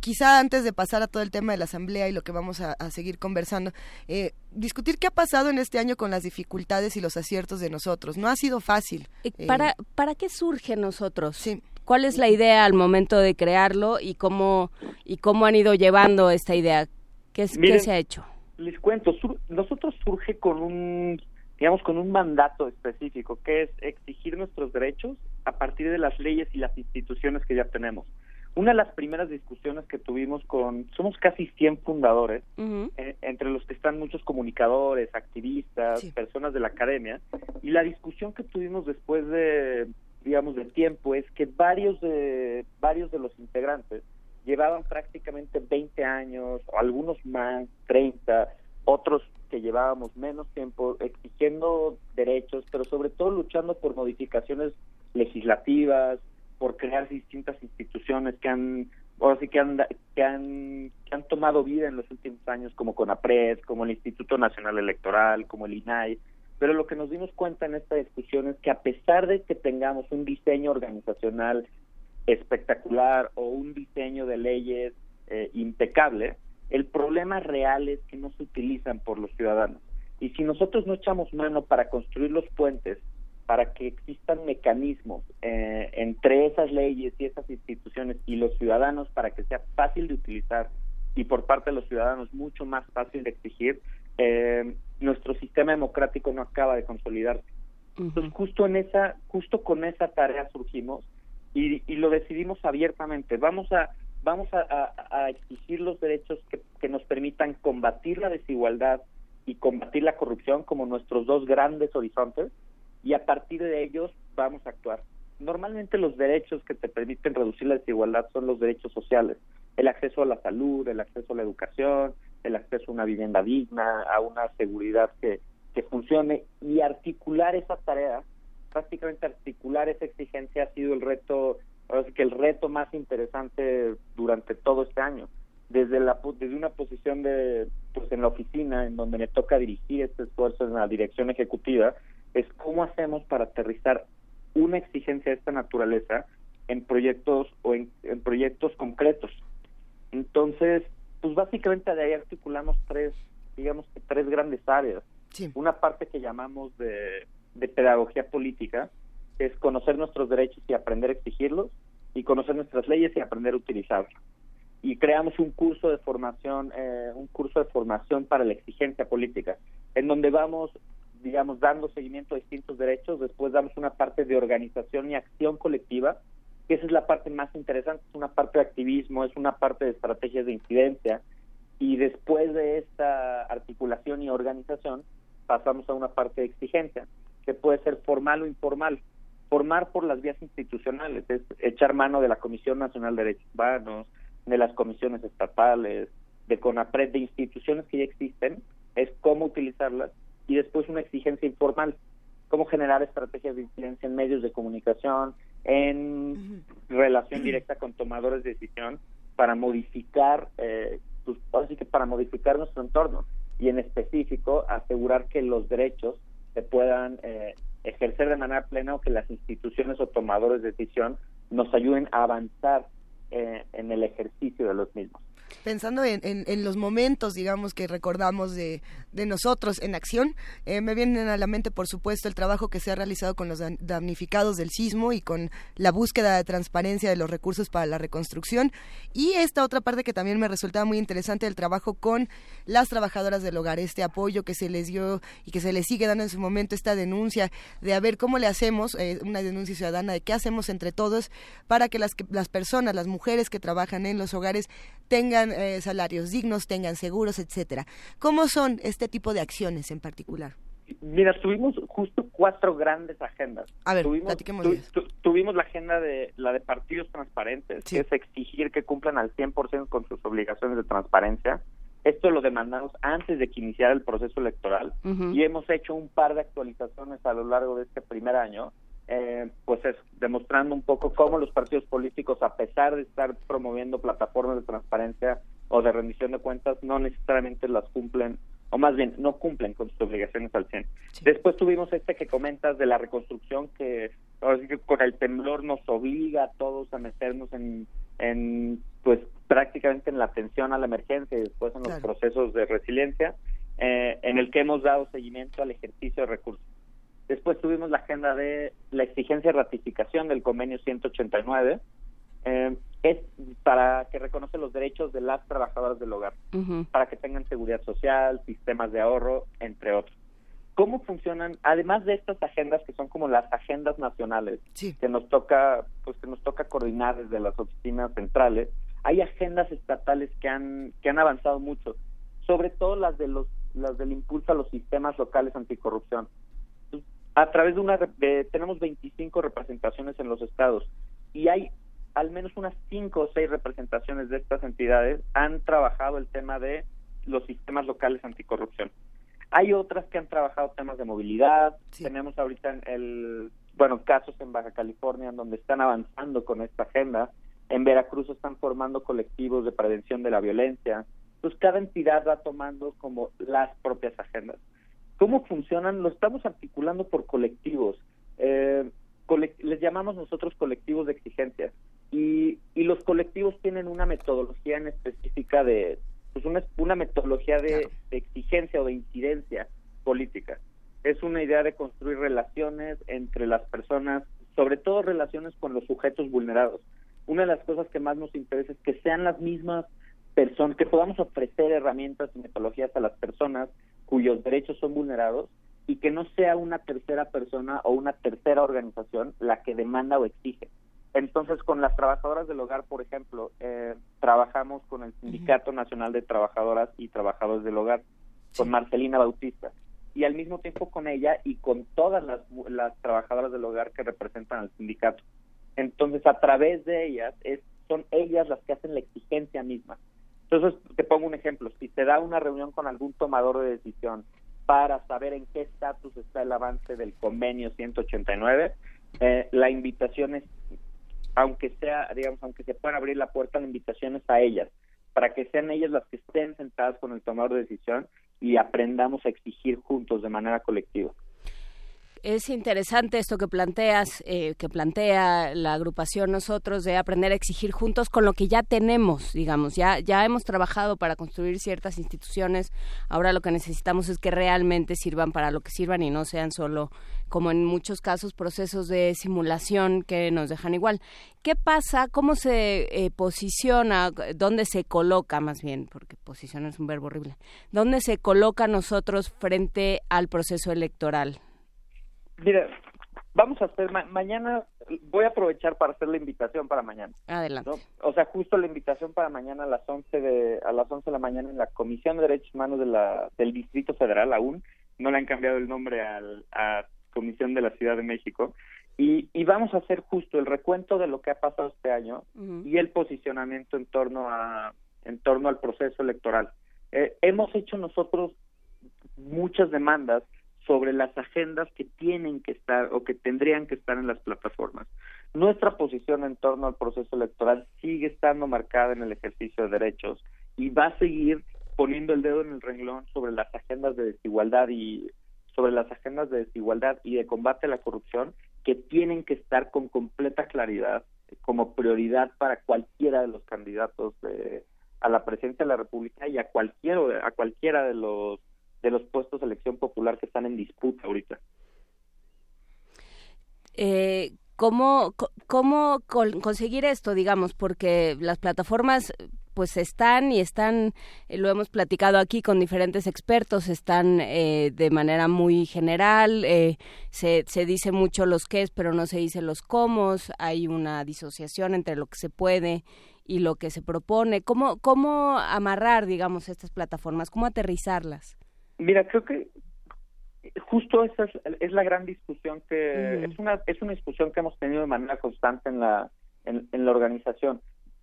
quizá antes de pasar a todo el tema de la asamblea y lo que vamos a, seguir conversando, eh, discutir qué ha pasado en este año con las dificultades y los aciertos de nosotros. No ha sido fácil. ¿Para, ¿para qué surge nosotros? Sí. ¿Cuál es la idea al momento de crearlo y cómo, y cómo han ido llevando esta idea? ¿Qué, es, ¿qué se ha hecho? Les cuento, nosotros surge con un digamos, con un mandato específico, que es exigir nuestros derechos a partir de las leyes y las instituciones que ya tenemos. Una de las primeras discusiones que tuvimos con, somos casi 100 fundadores, eh, entre los que están muchos comunicadores, activistas, personas de la academia, y la discusión que tuvimos después de, digamos, de tiempo es que varios de, varios de los integrantes llevaban prácticamente 20 años, o algunos más, 30, otros que llevábamos menos tiempo exigiendo derechos, pero sobre todo luchando por modificaciones legislativas, por crear distintas instituciones que han o sí que han, que han que han tomado vida en los últimos años como CONAPRED, como el Instituto Nacional Electoral, como el INAI, pero lo que nos dimos cuenta en esta discusión es que a pesar de que tengamos un diseño organizacional espectacular o un diseño de leyes eh, impecable, el problema real es que no se utilizan por los ciudadanos. Y si nosotros no echamos mano para construir los puentes para que existan mecanismos eh, entre esas leyes y esas instituciones y los ciudadanos para que sea fácil de utilizar y por parte de los ciudadanos mucho más fácil de exigir, eh, nuestro sistema democrático no acaba de consolidarse. Entonces justo en esa, justo con esa tarea surgimos y, y lo decidimos abiertamente. Vamos a vamos a, exigir los derechos que, que nos permitan combatir la desigualdad y combatir la corrupción como nuestros dos grandes horizontes y a partir de ellos vamos a actuar. Normalmente los derechos que te permiten reducir la desigualdad son los derechos sociales, el acceso a la salud, el acceso a la educación, el acceso a una vivienda digna, a una seguridad que, que funcione y articular esa tarea, prácticamente articular esa exigencia ha sido el reto, ahora que el reto más interesante durante todo este año. Desde la desde una posición de pues en la oficina en donde me toca dirigir este esfuerzo en la dirección ejecutiva, es cómo hacemos para aterrizar una exigencia de esta naturaleza en proyectos o en, proyectos concretos. Entonces, pues básicamente de ahí articulamos tres, digamos que tres grandes áreas. Una parte que llamamos de, de pedagogía política, es conocer nuestros derechos y aprender a exigirlos, y conocer nuestras leyes y aprender a utilizarlas. Y creamos un curso de formación, eh, un curso de formación para la exigencia política, en donde vamos digamos, dando seguimiento a distintos derechos, después damos una parte de organización y acción colectiva, que esa es la parte más interesante, es una parte de activismo, es una parte de estrategias de incidencia, y después de esta articulación y organización, pasamos a una parte de exigencia, que puede ser formal o informal. Formar por las vías institucionales, es echar mano de la Comisión Nacional de Derechos Humanos, de las comisiones estatales, de CONAPRED, de instituciones que ya existen, es cómo utilizarlas y después una exigencia informal, cómo generar estrategias de incidencia en medios de comunicación, en relación directa con tomadores de decisión para modificar, eh, pues, así que para modificar nuestro entorno y en específico asegurar que los derechos se puedan eh, ejercer de manera plena o que las instituciones o tomadores de decisión nos ayuden a avanzar eh, en el ejercicio de los mismos pensando en, en, los momentos, digamos, que recordamos de, de nosotros en acción, eh, me vienen a la mente, por supuesto, el trabajo que se ha realizado con los damnificados del sismo y con la búsqueda de transparencia de los recursos para la reconstrucción. Y esta otra parte que también me resultaba muy interesante, el trabajo con las trabajadoras del hogar, este apoyo que se les dio y que se les sigue dando en su momento, esta denuncia de a ver cómo le hacemos, eh, una denuncia ciudadana de qué hacemos entre todos para que las, las personas, las mujeres que trabajan en los hogares tengan eh, salarios dignos, tengan seguros, etcétera. ¿Cómo son este tipo de acciones en particular? Mira, tuvimos justo cuatro grandes agendas. A ver, tuvimos, tuvimos la agenda de la de partidos transparentes, que es exigir que cumplan al 100% con sus obligaciones de transparencia. Esto lo demandamos antes de que iniciara el proceso electoral y hemos hecho un par de actualizaciones a lo largo de este primer año eh, pues es demostrando un poco cómo los partidos políticos, a pesar de estar promoviendo plataformas de transparencia o de rendición de cuentas, no necesariamente las cumplen, o más bien, no cumplen con sus obligaciones al 100. Después tuvimos este que comentas de la reconstrucción, que ahora el temblor nos obliga a todos a meternos en, en pues prácticamente en la atención a la emergencia y después en los procesos de resiliencia, eh, en el que hemos dado seguimiento al ejercicio de recursos. Después tuvimos la agenda de la exigencia de ratificación del convenio 189, eh, es para que reconoce los derechos de las trabajadoras del hogar, para que tengan seguridad social, sistemas de ahorro, entre otros. ¿Cómo funcionan? Además de estas agendas que son como las agendas nacionales, que nos toca, pues que nos toca coordinar desde las oficinas centrales, hay agendas estatales que han que han avanzado mucho, sobre todo las de los las del impulso a los sistemas locales anticorrupción. A través de una de, tenemos 25 representaciones en los estados y hay al menos unas cinco o seis representaciones de estas entidades han trabajado el tema de los sistemas locales anticorrupción. Hay otras que han trabajado temas de movilidad. Tenemos ahorita el, bueno, casos en Baja California en donde están avanzando con esta agenda. En Veracruz están formando colectivos de prevención de la violencia. Entonces, cada entidad va tomando como las propias agendas. ¿Cómo funcionan? Lo estamos articulando por colectivos. Eh, les llamamos nosotros colectivos de exigencias. Y, y los colectivos tienen una metodología en específica de, pues una, una metodología de, exigencia o de incidencia política. Es una idea de construir relaciones entre las personas, sobre todo relaciones con los sujetos vulnerados. Una de las cosas que más nos interesa es que sean las mismas personas, que podamos ofrecer herramientas y metodologías a las personas cuyos derechos son vulnerados y que no sea una tercera persona o una tercera organización la que demanda o exige. Entonces, con las trabajadoras del hogar, por ejemplo, eh, trabajamos con el Sindicato Nacional de Trabajadoras y Trabajadores del Hogar, con Marcelina Bautista, y al mismo tiempo con ella y con todas las, las trabajadoras del hogar que representan al sindicato. Entonces, a través de ellas, es, son ellas las que hacen la exigencia misma. Entonces, te pongo un ejemplo. Si te da una reunión con algún tomador de decisión para saber en qué estatus está el avance del convenio 189. Eh, la invitación es, aunque sea, digamos, aunque se pueda abrir la puerta, la invitación es a ellas, para que sean ellas las que estén sentadas con el tomador de decisión y aprendamos a exigir juntos de manera colectiva. Es interesante esto que planteas, eh, que plantea la agrupación nosotros de aprender a exigir juntos con lo que ya tenemos, digamos, ya ya hemos trabajado para construir ciertas instituciones. Ahora lo que necesitamos es que realmente sirvan para lo que sirvan y no sean solo, como en muchos casos, procesos de simulación que nos dejan igual. ¿Qué pasa? ¿Cómo se eh, posiciona? ¿Dónde se coloca más bien? Porque posicionar es un verbo horrible. ¿Dónde se coloca nosotros frente al proceso electoral? Mira, vamos a hacer mañana voy a aprovechar para hacer la invitación para mañana. Adelante. O sea, justo la invitación para mañana a las 11 de a las 11 de la mañana en la Comisión de Derechos Humanos de la del Distrito Federal aún no le han cambiado el nombre al, a Comisión de la Ciudad de México y, y vamos a hacer justo el recuento de lo que ha pasado este año y el posicionamiento en torno a en torno al proceso electoral. Eh, hemos hecho nosotros muchas demandas sobre las agendas que tienen que estar o que tendrían que estar en las plataformas. Nuestra posición en torno al proceso electoral sigue estando marcada en el ejercicio de derechos y va a seguir poniendo el dedo en el renglón sobre las agendas de desigualdad y sobre las agendas de desigualdad y de combate a la corrupción que tienen que estar con completa claridad como prioridad para cualquiera de los candidatos a la presidencia de la República y a cualquiera a cualquiera de los de los puestos de elección popular que están en disputa ahorita. Eh, ¿Cómo, cómo conseguir esto, digamos? Porque las plataformas pues están y están, eh, lo hemos platicado aquí con diferentes expertos, están eh, de manera muy general, eh, se, se dice mucho los qué, pero no se dice los cómo, hay una disociación entre lo que se puede y lo que se propone. ¿Cómo, cómo amarrar, digamos, estas plataformas? ¿Cómo aterrizarlas? Mira, creo que justo esa es, la gran discusión que es una es una discusión que hemos tenido de manera constante en la en, la organización.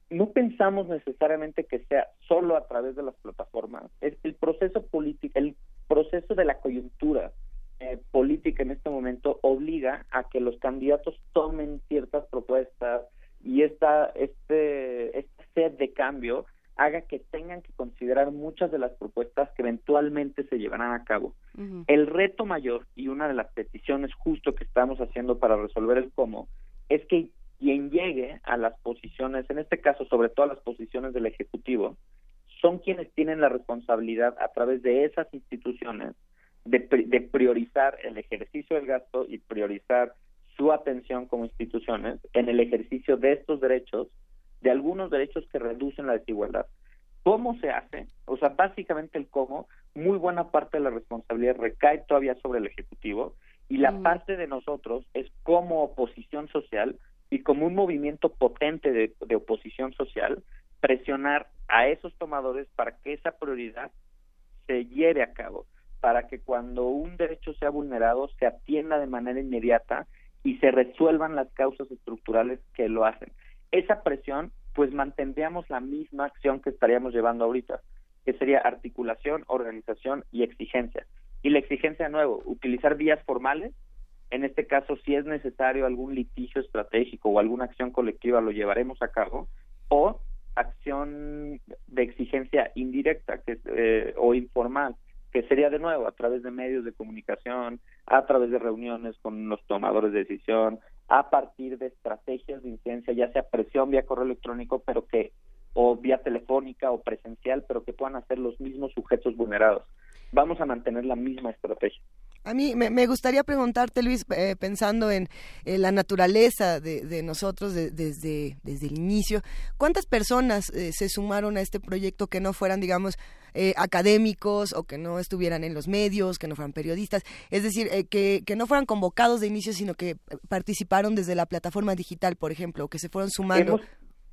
No pensamos necesariamente que sea solo a través de las plataformas. Es el proceso político, el proceso de la coyuntura eh, política en este momento obliga a que los candidatos tomen ciertas propuestas y esta este este sed de cambio haga que tengan que considerar muchas de las propuestas que eventualmente se llevarán a cabo. El reto mayor y una de las peticiones justo que estamos haciendo para resolver el cómo es que quien llegue a las posiciones, en este caso sobre todo a las posiciones del Ejecutivo, son quienes tienen la responsabilidad a través de esas instituciones de, de priorizar el ejercicio del gasto y priorizar su atención como instituciones en el ejercicio de estos derechos, de algunos derechos que reducen la desigualdad. ¿Cómo se hace? O sea, básicamente el cómo, muy buena parte de la responsabilidad recae todavía sobre el Ejecutivo y la parte de nosotros es como oposición social y como un movimiento potente de, de oposición social, presionar a esos tomadores para que esa prioridad se lleve a cabo, para que cuando un derecho sea vulnerado se atienda de manera inmediata y se resuelvan las causas estructurales que lo hacen. Esa presión, pues mantendríamos la misma acción que estaríamos llevando ahorita, que sería articulación, organización y exigencia. Y la exigencia de nuevo, utilizar vías formales, en este caso si es necesario algún litigio estratégico o alguna acción colectiva lo llevaremos a cabo, o acción de exigencia indirecta que eh, o informal, que sería de nuevo a través de medios de comunicación, a través de reuniones con los tomadores de decisión, a partir de estrategias de incidencia, ya sea presión vía correo electrónico, pero que o vía telefónica o presencial, pero que puedan hacer los mismos sujetos vulnerados. Vamos a mantener la misma estrategia. A mí me, gustaría preguntarte, Luis, eh, pensando en, la naturaleza de, nosotros desde, desde el inicio, ¿cuántas personas eh, se sumaron a este proyecto que no fueran, digamos, eh, académicos o que no estuvieran en los medios, que no fueran periodistas? Es decir, que, que, no fueran convocados de inicio, sino que participaron desde la plataforma digital, por ejemplo, que se fueron sumando. Hemos,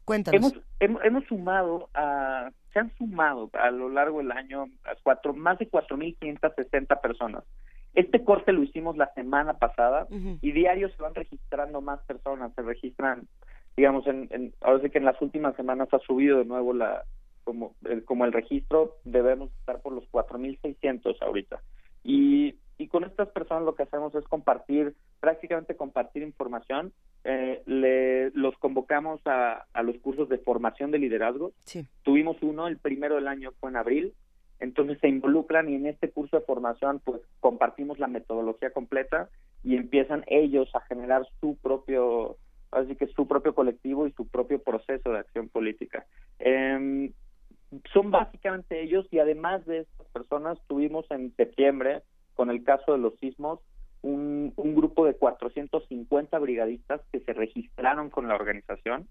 Cuéntanos. Hemos, hemos, sumado a, se han sumado a lo largo del año a cuatro, más de 4.560 personas este corte lo hicimos la semana pasada y diario se van registrando más personas, se registran, digamos, en, en, ahora sí que en las últimas semanas ha subido de nuevo la como el, como el registro, debemos estar por los 4.600 ahorita. Y, y con estas personas lo que hacemos es compartir, prácticamente compartir información. Eh, le, los convocamos a, a los cursos de formación de liderazgo. Tuvimos uno, el primero del año fue en abril, entonces se involucran y en este curso de formación pues compartimos la metodología completa y empiezan ellos a generar su propio así que su propio colectivo y su propio proceso de acción política. Eh, son básicamente ellos y además de estas personas tuvimos en septiembre con el caso de los sismos un, un grupo de 450 brigadistas que se registraron con la organización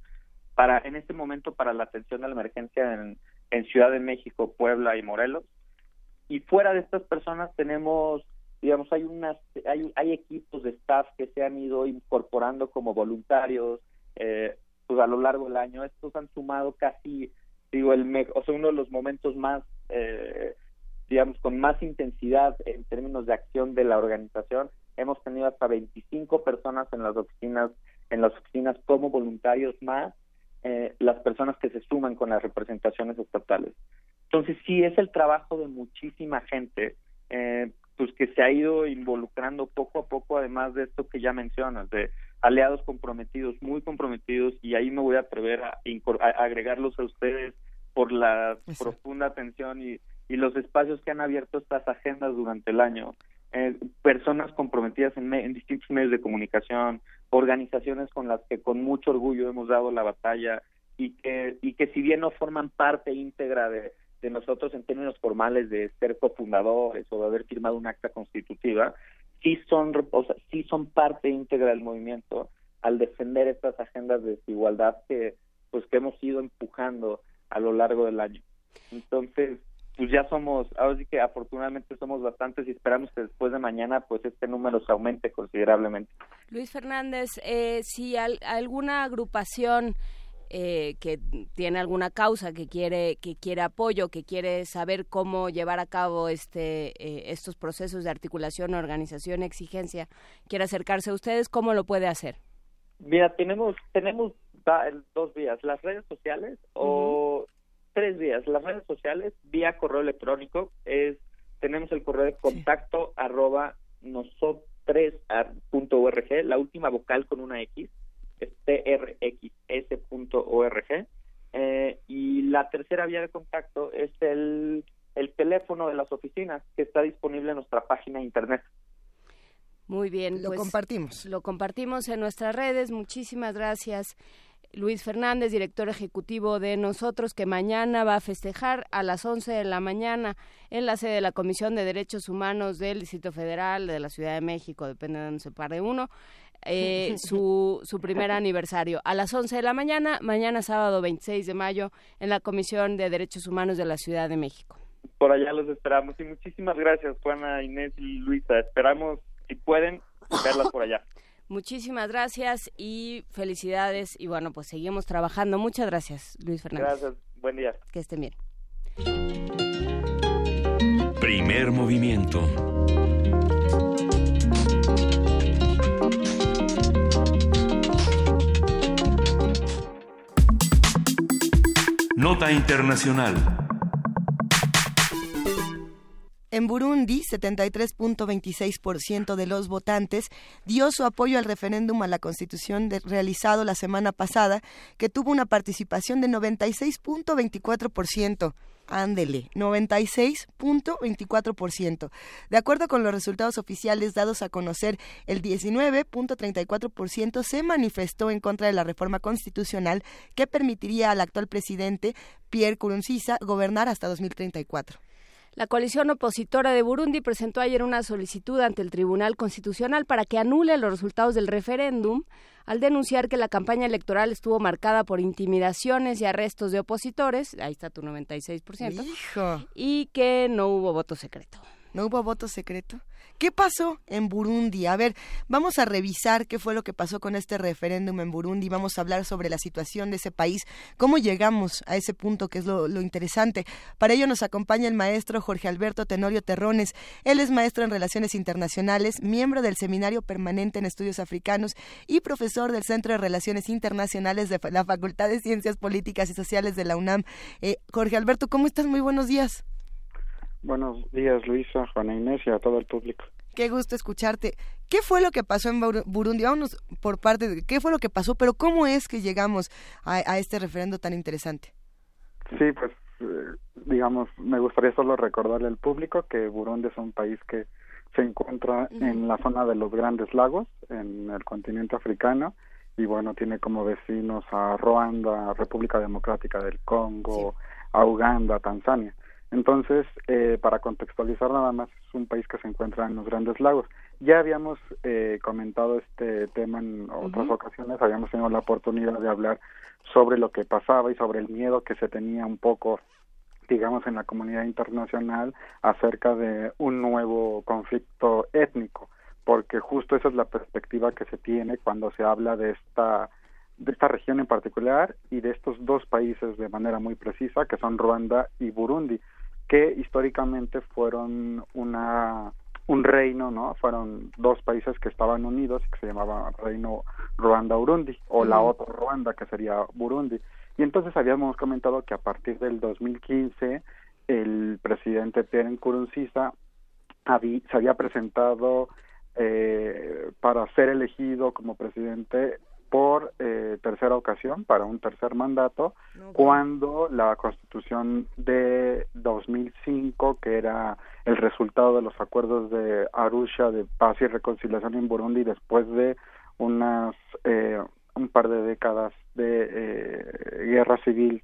para en este momento para la atención a la emergencia en, en Ciudad de México, Puebla y Morelos. Y fuera de estas personas tenemos, digamos, hay unas, hay, hay equipos de staff que se han ido incorporando como voluntarios, eh, pues a lo largo del año. Estos han sumado casi, digo, el, o sea, uno de los momentos más, eh, digamos, con más intensidad en términos de acción de la organización. Hemos tenido hasta 25 personas en las oficinas, en las oficinas como voluntarios más eh, las personas que se suman con las representaciones estatales. Entonces sí es el trabajo de muchísima gente, eh, pues que se ha ido involucrando poco a poco, además de esto que ya mencionas, de aliados comprometidos, muy comprometidos, y ahí me voy a atrever a, agregarlos a ustedes por la profunda atención y, y los espacios que han abierto estas agendas durante el año. Eh, personas comprometidas en, en, distintos medios de comunicación, organizaciones con las que con mucho orgullo hemos dado la batalla y que, y que si bien no forman parte íntegra de, de nosotros en términos formales de ser cofundadores o de haber firmado un acta constitutiva, sí son, o sea, sí son parte íntegra del movimiento al defender estas agendas de desigualdad que pues que hemos ido empujando a lo largo del año. Entonces, pues ya somos, ahora sí que afortunadamente somos bastantes y esperamos que después de mañana pues este número se aumente considerablemente. Luis Fernández, eh, si alguna agrupación eh, que tiene alguna causa que quiere que quiere apoyo, que quiere saber cómo llevar a cabo este eh, estos procesos de articulación, organización, exigencia, quiere acercarse a ustedes, ¿cómo lo puede hacer? Mira, tenemos tenemos dos vías, las redes sociales o tres vías. Las redes sociales, vía correo electrónico, es tenemos el correo de contacto arroba nosotros la última vocal con una X, es trxs.org. Eh, y la tercera vía de contacto es el, el teléfono de las oficinas que está disponible en nuestra página de internet. Muy bien. Lo pues, compartimos. Lo compartimos en nuestras redes. Muchísimas gracias. Luis Fernández, director ejecutivo de nosotros, que mañana va a festejar a las 11 de la mañana en la sede de la Comisión de Derechos Humanos del Distrito Federal de la Ciudad de México, depende de donde se pare uno, eh, su, su primer aniversario. A las 11 de la mañana, mañana sábado 26 de mayo, en la Comisión de Derechos Humanos de la Ciudad de México. Por allá los esperamos y muchísimas gracias, Juana, Inés y Luisa. Esperamos, si pueden, verlas por allá. Muchísimas gracias y felicidades. Y bueno, pues seguimos trabajando. Muchas gracias, Luis Fernández. Gracias, buen día. Que estén bien. Primer movimiento. Nota Internacional. En Burundi, 73.26% de los votantes dio su apoyo al referéndum a la Constitución realizado la semana pasada, que tuvo una participación de 96.24%. Ándele, 96.24%. De acuerdo con los resultados oficiales dados a conocer, el 19.34% se manifestó en contra de la reforma constitucional que permitiría al actual presidente Pierre Nkurunziza gobernar hasta 2034. La coalición opositora de Burundi presentó ayer una solicitud ante el Tribunal Constitucional para que anule los resultados del referéndum al denunciar que la campaña electoral estuvo marcada por intimidaciones y arrestos de opositores, ahí está tu 96%, Hijo. y que no hubo voto secreto. ¿No hubo voto secreto? ¿Qué pasó en Burundi? A ver, vamos a revisar qué fue lo que pasó con este referéndum en Burundi. Vamos a hablar sobre la situación de ese país, cómo llegamos a ese punto que es lo, interesante. Para ello nos acompaña el maestro Jorge Alberto Tenorio Terrones. Él es maestro en Relaciones Internacionales, miembro del Seminario Permanente en Estudios Africanos y profesor del Centro de Relaciones Internacionales de la Facultad de Ciencias Políticas y Sociales de la UNAM. Eh, Jorge Alberto, ¿cómo estás? Muy buenos días. Buenos días, Luisa, Juana Inés y a todo el público. Qué gusto escucharte. ¿Qué fue lo que pasó en Burundi? Vámonos por parte de qué fue lo que pasó, pero cómo es que llegamos a, a este referendo tan interesante. Sí, pues eh, digamos, me gustaría solo recordarle al público que Burundi es un país que se encuentra uh -huh. en la zona de los Grandes Lagos, en el continente africano, y bueno, tiene como vecinos a Ruanda, República Democrática del Congo, sí. a Uganda, Tanzania. Entonces, eh, para contextualizar nada más, es un país que se encuentra en los Grandes Lagos. Ya habíamos eh, comentado este tema en otras uh -huh. ocasiones, habíamos tenido la oportunidad de hablar sobre lo que pasaba y sobre el miedo que se tenía un poco, digamos, en la comunidad internacional acerca de un nuevo conflicto étnico, porque justo esa es la perspectiva que se tiene cuando se habla de esta de esta región en particular y de estos dos países de manera muy precisa, que son Ruanda y Burundi que históricamente fueron una un reino, ¿no? Fueron dos países que estaban unidos y que se llamaba Reino Ruanda-Urundi o la otra Ruanda que sería Burundi. Y entonces habíamos comentado que a partir del 2015 el presidente Pierre Nkurunziza se había presentado eh, para ser elegido como presidente por eh, tercera ocasión para un tercer mandato okay. cuando la constitución de 2005 que era el resultado de los acuerdos de Arusha de paz y reconciliación en Burundi después de unas eh, un par de décadas de eh, guerra civil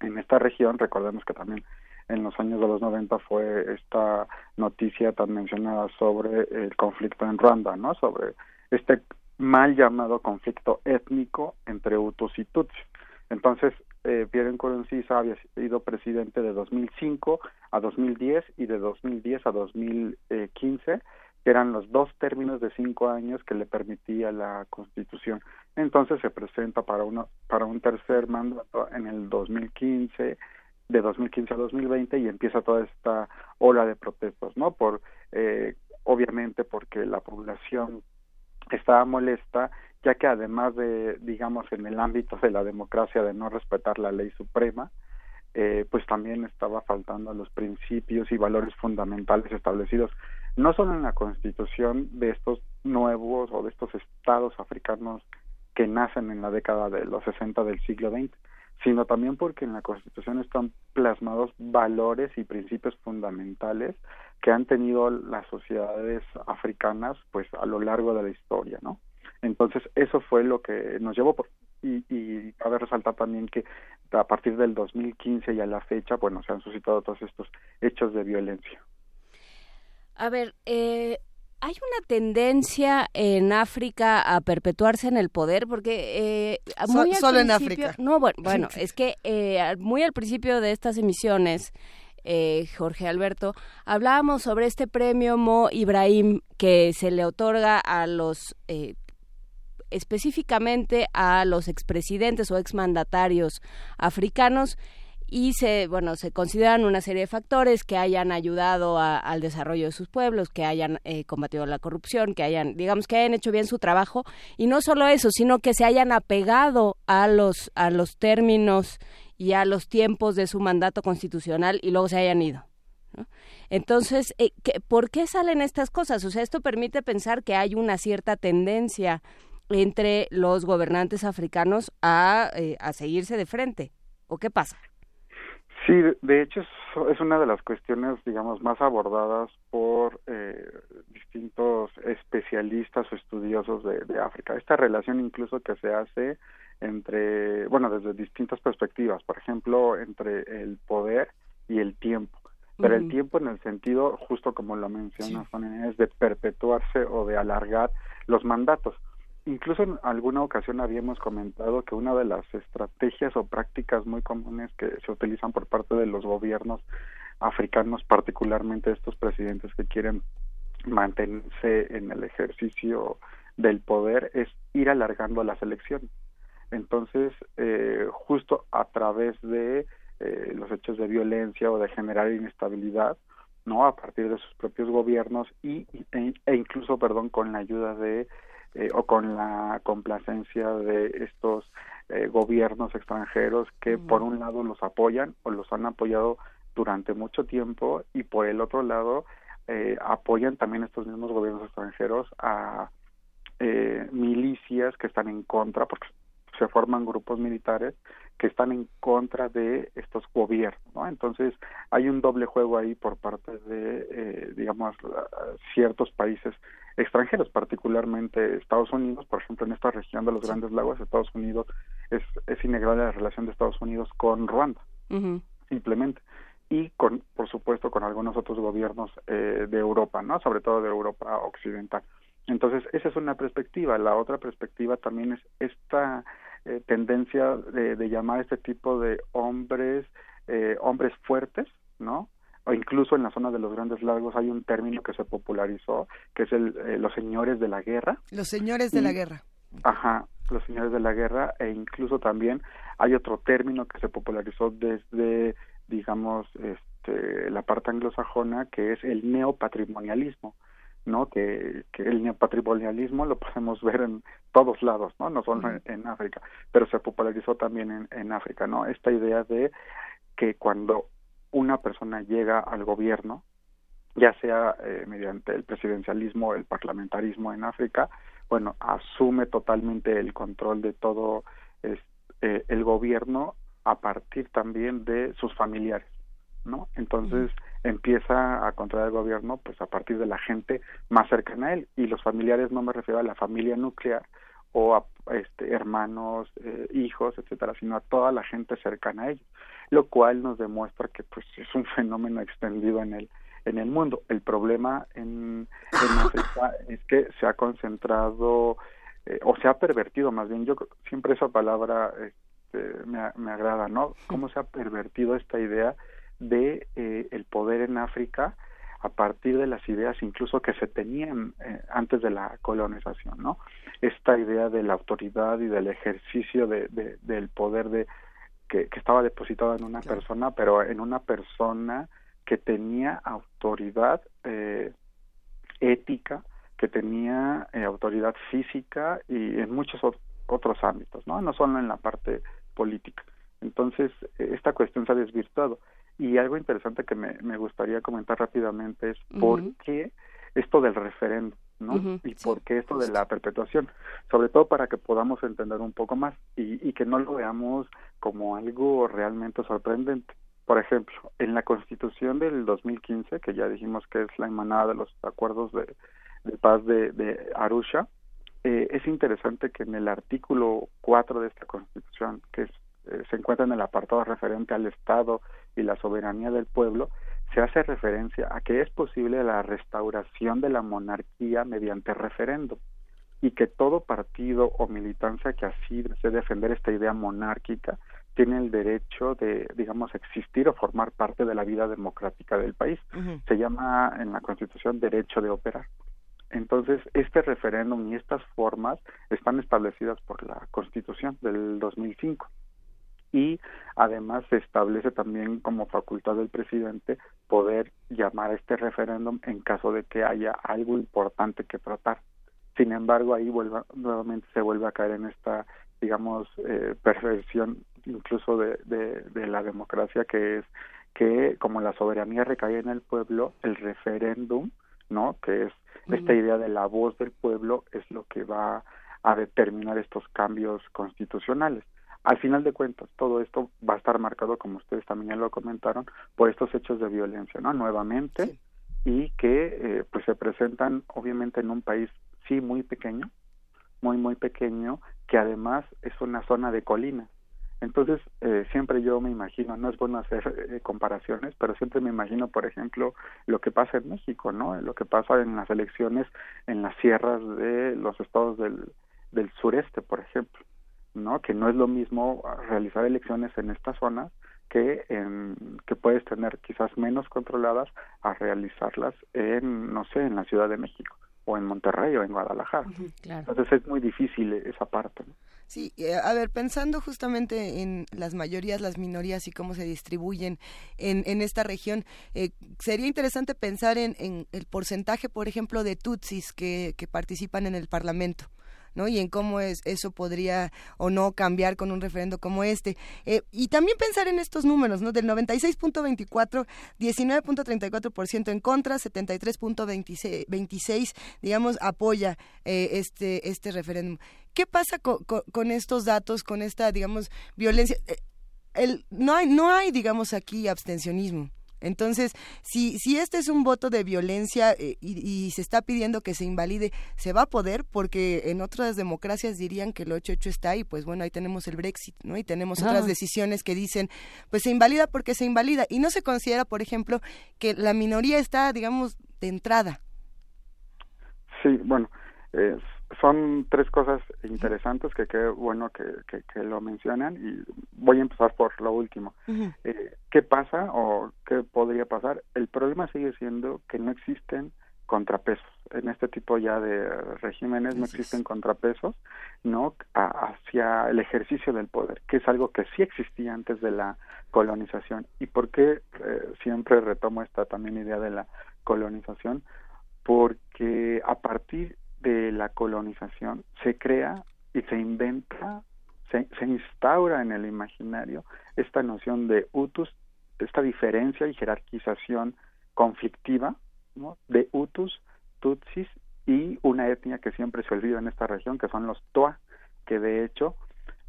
en esta región recordemos que también en los años de los 90 fue esta noticia tan mencionada sobre el conflicto en Ruanda, ¿no? Sobre este mal llamado conflicto étnico entre Hutus y Tutsis. Entonces, eh, Pierre Nkurunziza había sido presidente de 2005 a 2010 y de 2010 a 2015, que eran los dos términos de cinco años que le permitía la Constitución. Entonces se presenta para uno para un tercer mandato en el 2015 de 2015 a 2020 y empieza toda esta ola de protestas, ¿no? Por eh, obviamente porque la población estaba molesta ya que además de digamos en el ámbito de la democracia de no respetar la ley suprema eh, pues también estaba faltando los principios y valores fundamentales establecidos no solo en la constitución de estos nuevos o de estos estados africanos que nacen en la década de los 60 del siglo XX sino también porque en la Constitución están plasmados valores y principios fundamentales que han tenido las sociedades africanas pues a lo largo de la historia, ¿no? Entonces eso fue lo que nos llevó por, y, y cabe resaltar también que a partir del 2015 y a la fecha, bueno, se han suscitado todos estos hechos de violencia. A ver, eh, ¿Hay una tendencia en África a perpetuarse en el poder? Porque eh, muy solo en África. No, bueno, bueno es que eh, muy al principio de estas emisiones, eh, Jorge Alberto, hablábamos sobre este premio Mo Ibrahim que se le otorga a los específicamente a los expresidentes o exmandatarios africanos y se bueno se consideran una serie de factores que hayan ayudado al desarrollo de sus pueblos que hayan eh, combatido la corrupción que hayan digamos que hayan hecho bien su trabajo y no solo eso sino que se hayan apegado a los a los términos y a los tiempos de su mandato constitucional y luego se hayan ido Entonces, eh, ¿por qué salen estas cosas? O sea, esto permite pensar que hay una cierta tendencia entre los gobernantes africanos a, eh, a seguirse de frente. ¿O qué pasa? Sí, de hecho es, una de las cuestiones, digamos, más abordadas por eh, distintos especialistas o estudiosos de, de, África. Esta relación incluso que se hace entre, bueno, desde distintas perspectivas, por ejemplo, entre el poder y el tiempo. Pero el tiempo en el sentido, justo como lo mencionas, es de perpetuarse o de alargar los mandatos incluso en alguna ocasión habíamos comentado que una de las estrategias o prácticas muy comunes que se utilizan por parte de los gobiernos africanos, particularmente estos presidentes que quieren mantenerse en el ejercicio del poder, es ir alargando las elecciones. Entonces, eh, justo a través de eh, los hechos de violencia o de generar inestabilidad, no a partir de sus propios gobiernos y e, e incluso perdón con la ayuda de eh, o con la complacencia de estos eh, gobiernos extranjeros que por un lado los apoyan o los han apoyado durante mucho tiempo y por el otro lado eh, apoyan también estos mismos gobiernos extranjeros a milicias que están en contra porque se forman grupos militares que están en contra de estos gobiernos, ¿no? Entonces hay un doble juego ahí por parte de, digamos, ciertos países extranjeros, particularmente Estados Unidos, por ejemplo, en esta región de los Grandes Lagos, Estados Unidos es, es innegable la relación de Estados Unidos con Ruanda, simplemente, y con, por supuesto, con algunos otros gobiernos eh, de Europa, ¿no? Sobre todo de Europa occidental. Entonces, esa es una perspectiva. La otra perspectiva también es esta eh, tendencia de, de, llamar a este tipo de hombres eh, hombres fuertes, ¿no? O incluso en la zona de los Grandes Lagos hay un término que se popularizó, que es el, eh, los señores de la guerra. Los señores de la guerra. Ajá, los señores de la guerra, e incluso también hay otro término que se popularizó desde, digamos, este, la parte anglosajona, que es el neopatrimonialismo. ¿no? Que, que el neopatrimonialismo lo podemos ver en todos lados, ¿no? No solo en, en, África, pero se popularizó también en, en África, ¿no? Esta idea de que cuando una persona llega al gobierno, ya sea eh, mediante el presidencialismo el parlamentarismo en África, bueno, asume totalmente el control de todo eh, el gobierno a partir también de sus familiares, ¿no? Entonces empieza a controlar el gobierno pues a partir de la gente más cercana a él y los familiares no me refiero a la familia nuclear o a este, hermanos, eh, hijos, etcétera, sino a toda la gente cercana a ellos lo cual nos demuestra que pues es un fenómeno extendido en el en el mundo. El problema en, en África es que se ha concentrado eh, o se ha pervertido más bien. Yo siempre esa palabra este, me, me agrada, ¿no? Cómo se ha pervertido esta idea de eh, el poder en África a partir de las ideas incluso que se tenían eh, antes de la colonización, ¿no? Esta idea de la autoridad y del ejercicio de, de, del poder de que, estaba depositado en una persona, pero en una persona que tenía autoridad eh, ética, que tenía eh, autoridad física y en muchos otros ámbitos, ¿no? No solo en la parte política. Entonces, eh, esta cuestión se ha desvirtuado. Y algo interesante que me, me gustaría comentar rápidamente es por qué esto del referéndum, ¿no? y por qué esto de la perpetuación, sobre todo para que podamos entender un poco más y, y que no lo veamos como algo realmente sorprendente. Por ejemplo, en la Constitución del 2015, que ya dijimos que es la emanada de los acuerdos de, paz de, de Arusha, eh, es interesante que en el artículo 4 de esta Constitución, que eh, se encuentra en el apartado referente al Estado y la soberanía del pueblo, se hace referencia a que es posible la restauración de la monarquía mediante referéndum y que todo partido o militancia que así desee defender esta idea monárquica tiene el derecho de, digamos, existir o formar parte de la vida democrática del país. Se llama en la Constitución derecho de operar. Entonces, este referéndum y estas formas están establecidas por la Constitución del 2005 y además se establece también como facultad del presidente poder llamar a este referéndum en caso de que haya algo importante que tratar. Sin embargo, ahí nuevamente se vuelve a caer en esta, digamos, eh, perversión incluso de, de, la democracia, que es que como la soberanía recae en el pueblo, el referéndum, ¿no? Que es esta idea de la voz del pueblo, es lo que va a determinar estos cambios constitucionales. Al final de cuentas, todo esto va a estar marcado, como ustedes también ya lo comentaron, por estos hechos de violencia, ¿no? Nuevamente, y que eh, pues se presentan obviamente en un país sí muy pequeño, muy muy pequeño, que además es una zona de colinas. Entonces, eh, siempre yo me imagino, no es bueno hacer eh, comparaciones, pero siempre me imagino, por ejemplo, lo que pasa en México, ¿no? Lo que pasa en las elecciones en las sierras de los estados del, del sureste, por ejemplo ¿no? Que no es lo mismo realizar elecciones en estas zonas que en, que puedes tener quizás menos controladas a realizarlas en no sé en la Ciudad de México o en Monterrey o en Guadalajara entonces es muy difícil esa parte Sí, eh, a ver, pensando justamente en las mayorías, las minorías y cómo se distribuyen en, en esta región, eh, sería interesante pensar en, en, el porcentaje, por ejemplo, de tutsis que, que participan en el Parlamento. ¿No? Y en cómo es, eso podría o no cambiar con un referendo como este. Eh, y también pensar en estos números, ¿no? Del 96.24, 19.34% en contra, 73.26, digamos, apoya eh, este, este referéndum. ¿Qué pasa con, con, estos datos, con esta, digamos, violencia? Eh, el, no hay, no hay, digamos, aquí abstencionismo. Entonces, si, si este es un voto de violencia eh, y, se está pidiendo que se invalide, se va a poder porque en otras democracias dirían que el 8-8 está ahí, pues bueno, ahí tenemos el Brexit, ¿no? Y tenemos otras decisiones que dicen, pues se invalida porque se invalida. Y no se considera, por ejemplo, que la minoría está, digamos, de entrada. Sí, bueno, eh, son tres cosas interesantes que qué bueno que, que, lo mencionan y voy a empezar por lo último. Eh, ¿Qué pasa o qué podría pasar? El problema sigue siendo que no existen contrapesos. En este tipo ya de regímenes no existen contrapesos, ¿no? hacia el ejercicio del poder, que es algo que sí existía antes de la colonización. ¿Y por qué eh, siempre retomo esta también idea de la colonización? Porque a partir de la colonización se crea y se inventa, se, instaura en el imaginario esta noción de utus, esta diferencia y jerarquización conflictiva de utus, tutsis y una etnia que siempre se olvida en esta región, que son los toa, que de hecho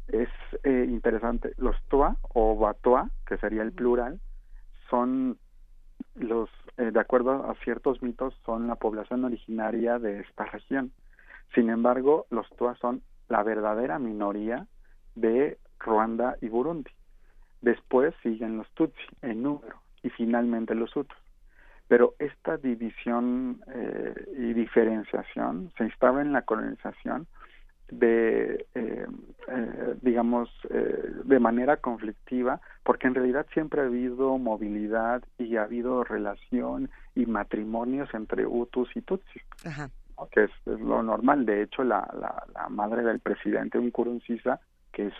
es eh, interesante, los toa o batoa, que sería el plural, son los, eh, de acuerdo a ciertos mitos, son la población originaria de esta región. Sin embargo, los Tuas son la verdadera minoría de Ruanda y Burundi. Después siguen los Tutsi en número y finalmente los Hutus. Pero esta división eh, y diferenciación se instala en la colonización de, eh, eh, digamos, eh, de manera conflictiva, porque en realidad siempre ha habido movilidad y ha habido relación y matrimonios entre Hutus y Tutsis, que es, lo normal. De hecho, la, la, madre del presidente Nkurunziza, que es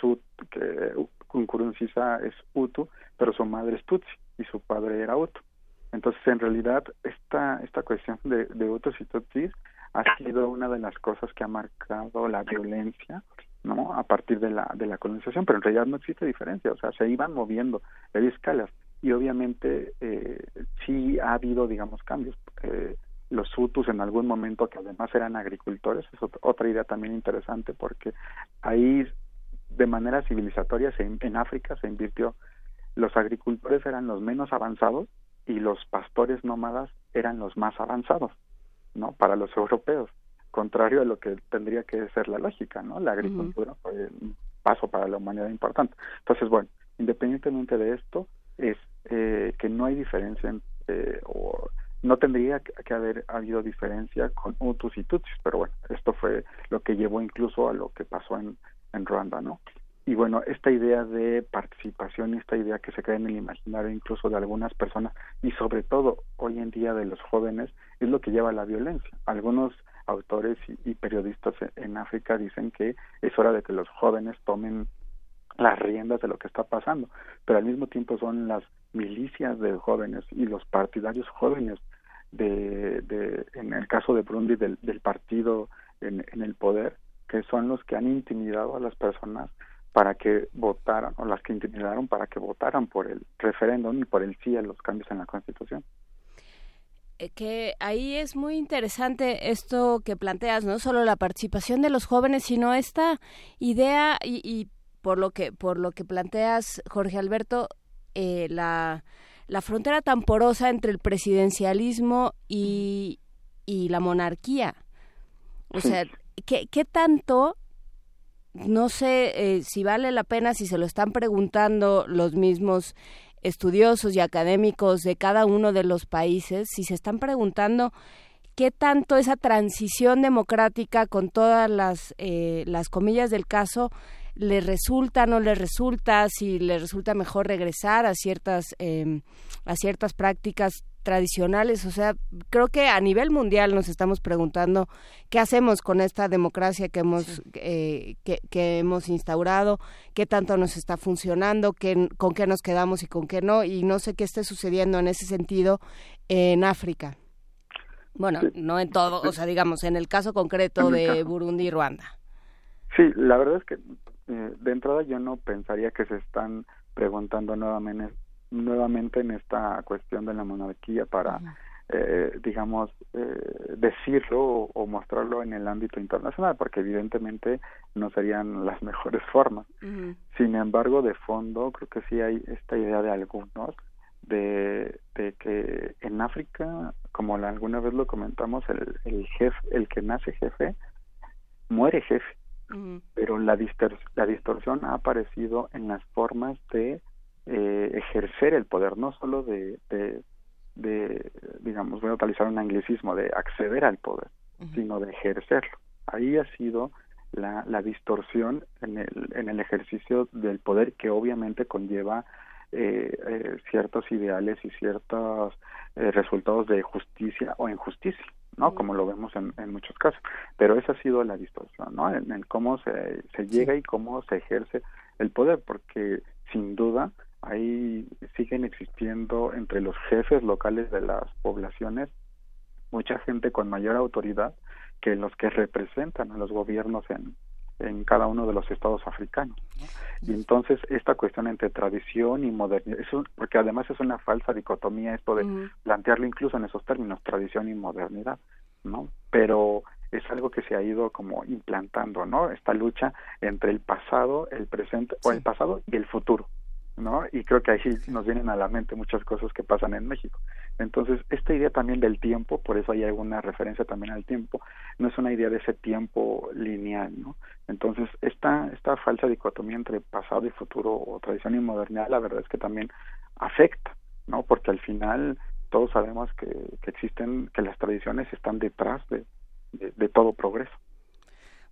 que Nkurunziza es Hutu, pero su madre es Tutsi y su padre era Hutu. Entonces, en realidad, esta, esta cuestión de, de Hutus y Tutsis ha sido una de las cosas que ha marcado la violencia no a partir de la de la colonización pero en realidad no existe diferencia o sea se iban moviendo hay escalas. Y obviamente eh, sí ha habido digamos cambios. Eh, los Hutus en algún momento que además eran agricultores, es otra idea también interesante porque ahí de manera civilizatoria se, en África se invirtió, los agricultores eran los menos avanzados y los pastores nómadas eran los más avanzados, ¿no? Para los europeos, contrario a lo que tendría que ser la lógica, ¿no? La agricultura fue un paso para la humanidad importante. Entonces, bueno, independientemente de esto, es eh, que no hay diferencia eh, o no tendría que haber habido diferencia con Hutus y Tutsis, pero bueno, esto fue lo que llevó incluso a lo que pasó en, en Ruanda, ¿no? Y bueno, esta idea de participación, esta idea que se crea en el imaginario incluso de algunas personas y sobre todo hoy en día de los jóvenes es lo que lleva a la violencia. Algunos autores y, periodistas en África dicen que es hora de que los jóvenes tomen las riendas de lo que está pasando, pero al mismo tiempo son las milicias de jóvenes y los partidarios jóvenes de, de en el caso de Burundi del, partido en, el poder que son los que han intimidado a las personas para que votaran o las que intimidaron para que votaran por el referéndum y por el sí a los cambios en la Constitución. Eh, que ahí es muy interesante esto que planteas, no solo la participación de los jóvenes, sino esta idea y, y por lo que por lo que planteas, Jorge Alberto, eh, la la frontera tan porosa entre el presidencialismo y, y la monarquía. O sea, ¿qué, qué tanto no sé eh, si vale la pena, si se lo están preguntando los mismos estudiosos y académicos de cada uno de los países, si se están preguntando qué tanto esa transición democrática con todas las, eh, las comillas del caso le resulta, no le resulta, si le resulta mejor regresar a ciertas, eh, a ciertas prácticas tradicionales. O sea, creo que a nivel mundial nos estamos preguntando qué hacemos con esta democracia que hemos, eh, que, que, hemos instaurado, qué tanto nos está funcionando, qué, con qué nos quedamos y con qué no. Y no sé qué esté sucediendo en ese sentido en África. Bueno, no en todo, o sea, digamos, en el caso concreto de Burundi y Ruanda. Sí, la verdad es que eh, de entrada yo no pensaría que se están preguntando nuevamente nuevamente en esta cuestión de la monarquía para eh, digamos eh, decirlo o, mostrarlo en el ámbito internacional porque evidentemente no serían las mejores formas. Sin embargo de fondo creo que sí hay esta idea de algunos de, de que en África como la, alguna vez lo comentamos el, el jefe el que nace jefe muere jefe. Pero la, la distorsión ha aparecido en las formas de eh, ejercer el poder, no solo de, de, digamos, voy a utilizar un anglicismo, de acceder al poder, sino de ejercerlo. Ahí ha sido la, la distorsión en el, en el ejercicio del poder que obviamente conlleva eh, eh, ciertos ideales y ciertos eh, resultados de justicia o injusticia. ¿no? Como lo vemos en, en, muchos casos. Pero esa ha sido la distorsión, ¿no? En, cómo se, se llega y cómo se ejerce el poder, porque sin duda ahí siguen existiendo entre los jefes locales de las poblaciones mucha gente con mayor autoridad que los que representan a los gobiernos en, en cada uno de los estados africanos. Y entonces esta cuestión entre tradición y modernidad, eso, porque además es una falsa dicotomía esto de plantearlo incluso en esos términos, tradición y modernidad, ¿no? Pero es algo que se ha ido como implantando, ¿no? Esta lucha entre el pasado, el presente, o el pasado y el futuro. ¿No? Y creo que ahí nos vienen a la mente muchas cosas que pasan en México. Entonces, esta idea también del tiempo, por eso hay alguna referencia también al tiempo, no es una idea de ese tiempo lineal, ¿no? Entonces, esta, esta falsa dicotomía entre pasado y futuro o tradición y modernidad, la verdad es que también afecta, ¿no? Porque al final todos sabemos que, que existen, que las tradiciones están detrás de, de todo progreso.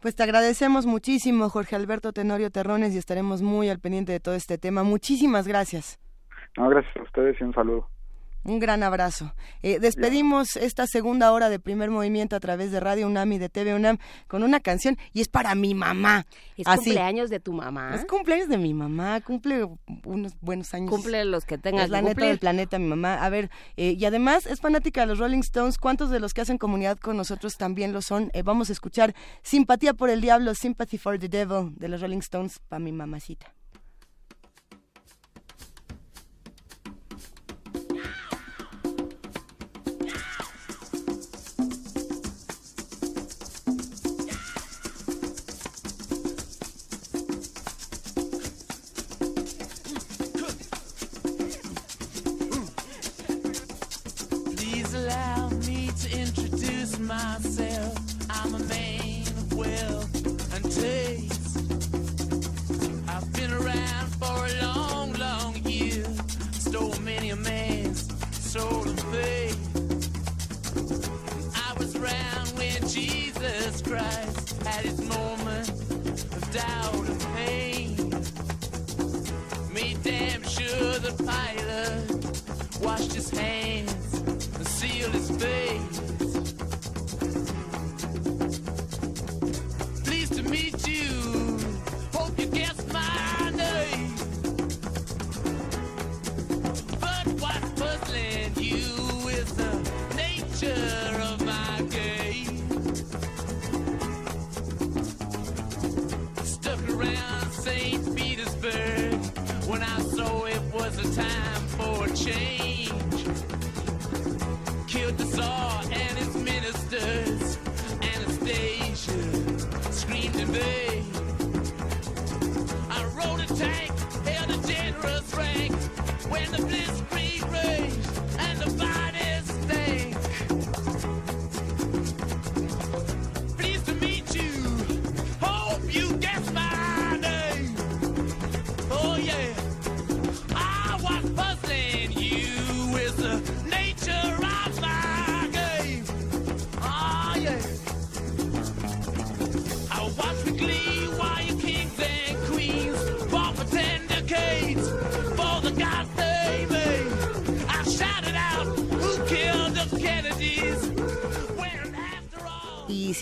Pues te agradecemos muchísimo, Jorge Alberto Tenorio Terrones, y estaremos muy al pendiente de todo este tema. Muchísimas gracias. No, gracias a ustedes y un saludo. Un gran abrazo. Eh, despedimos esta segunda hora de primer movimiento a través de Radio UNAM y de TV UNAM con una canción y es para mi mamá. Es cumpleaños de tu mamá. Es cumpleaños de mi mamá, cumple unos buenos años. Cumple los que tengas. Es la neta del planeta, mi mamá. A ver, eh, y además es fanática de los Rolling Stones. ¿Cuántos de los que hacen comunidad con nosotros también lo son? Eh, vamos a escuchar Simpatía por el Diablo, Sympathy for the Devil de los Rolling Stones para mi mamacita.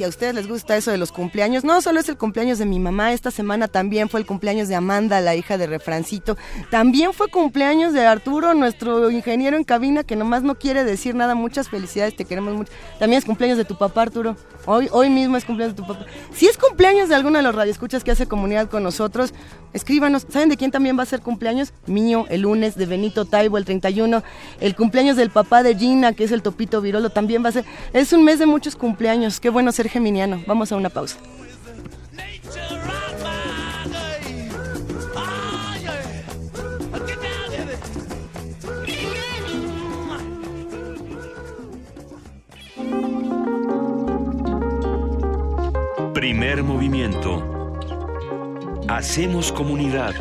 Si a ustedes les gusta eso de los cumpleaños, no solo es el cumpleaños de mi mamá, esta semana también fue el cumpleaños de Amanda, la hija de Refrancito. También fue cumpleaños de Arturo, nuestro ingeniero en cabina, que nomás no quiere decir nada. Muchas felicidades, te queremos mucho. También es cumpleaños de tu papá, Arturo. Hoy, hoy mismo es cumpleaños de tu papá. Si es cumpleaños de alguno de los radioescuchas que hace comunidad con nosotros, escríbanos. ¿Saben de quién también va a ser cumpleaños? Mío, el lunes, de Benito Taibo, el 31. El cumpleaños del papá de Gina, que es el Topito Virolo, también va a ser. Es un mes de muchos cumpleaños. Qué bueno ser geminiano. Vamos a una pausa. Primer movimiento. Hacemos comunidad.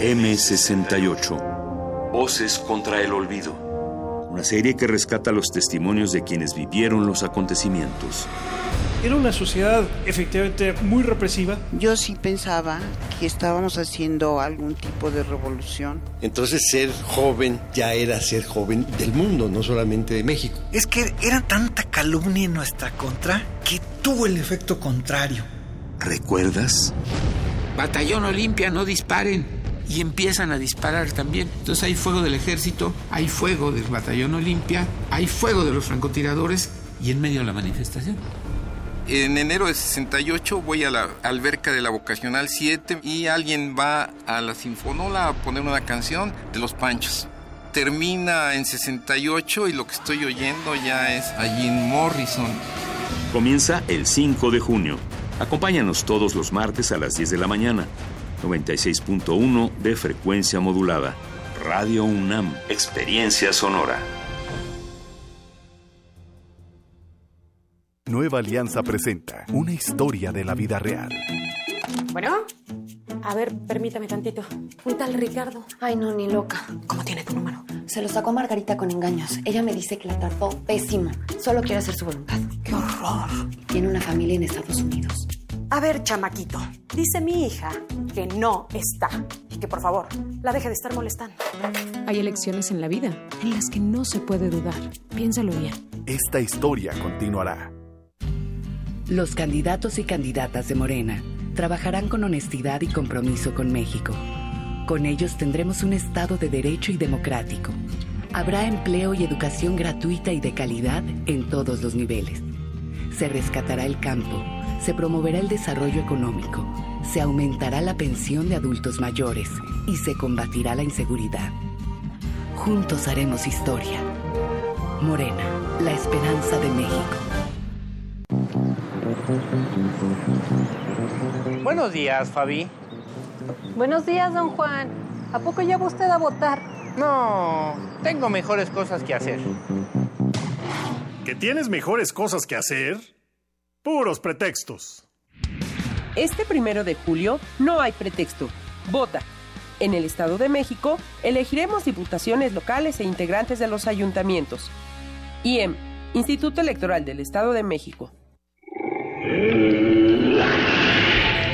M68. Voces contra el olvido. Una serie que rescata los testimonios de quienes vivieron los acontecimientos. Era una sociedad efectivamente muy represiva. Yo sí pensaba que estábamos haciendo algún tipo de revolución. Entonces ser joven ya era ser joven del mundo, no solamente de México. Es que era tanta calumnia en nuestra contra que tuvo el efecto contrario. ¿Recuerdas? Batallón Olimpia, no disparen. Y empiezan a disparar también. Entonces hay fuego del ejército, hay fuego del batallón Olimpia, hay fuego de los francotiradores y en medio de la manifestación. En enero de 68 voy a la alberca de la Vocacional 7 y alguien va a la Sinfonola a poner una canción de Los Panchos. Termina en 68 y lo que estoy oyendo ya es a Jim Morrison. Comienza el 5 de junio. Acompáñanos todos los martes a las 10 de la mañana. 96.1 de frecuencia modulada. Radio UNAM. Experiencia sonora. Nueva Alianza presenta una historia de la vida real. Bueno, a ver, permítame tantito. Un tal Ricardo. Ay, no, ni loca. ¿Cómo tiene tu número? Se lo sacó Margarita con engaños. Ella me dice que la trató pésimo. Solo quiere hacer su voluntad. ¡Qué horror! Tiene una familia en Estados Unidos. A ver, chamaquito. Dice mi hija que no está. Y que por favor, la deje de estar molestando. Hay elecciones en la vida en las que no se puede dudar. Piénsalo bien. Esta historia continuará. Los candidatos y candidatas de Morena trabajarán con honestidad y compromiso con México. Con ellos tendremos un Estado de derecho y democrático. Habrá empleo y educación gratuita y de calidad en todos los niveles. Se rescatará el campo, se promoverá el desarrollo económico, se aumentará la pensión de adultos mayores y se combatirá la inseguridad. Juntos haremos historia. Morena, la esperanza de México. Buenos días, Fabi. Buenos días, don Juan. ¿A poco ya va usted a votar? No, tengo mejores cosas que hacer. ¿Que tienes mejores cosas que hacer? Puros pretextos. Este primero de julio no hay pretexto. Vota. En el Estado de México elegiremos diputaciones locales e integrantes de los ayuntamientos. IEM, Instituto Electoral del Estado de México.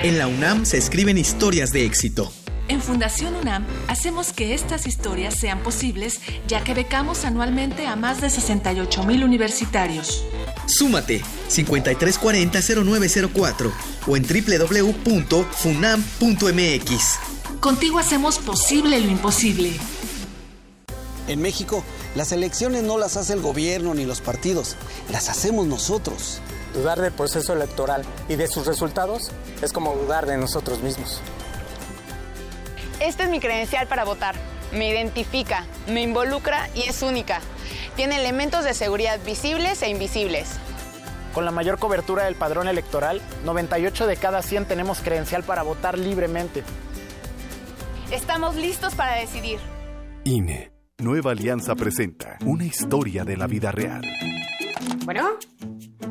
En la UNAM se escriben historias de éxito. En Fundación UNAM hacemos que estas historias sean posibles, ya que becamos anualmente a más de 68 mil universitarios. Súmate 5340-0904 o en www.funam.mx. Contigo hacemos posible lo imposible. En México, las elecciones no las hace el gobierno ni los partidos, las hacemos nosotros. Dudar del proceso electoral y de sus resultados es como dudar de nosotros mismos. Esta es mi credencial para votar. Me identifica, me involucra y es única. Tiene elementos de seguridad visibles e invisibles. Con la mayor cobertura del padrón electoral, 98 de cada 100 tenemos credencial para votar libremente. Estamos listos para decidir. INE. Nueva Alianza presenta una historia de la vida real. Bueno,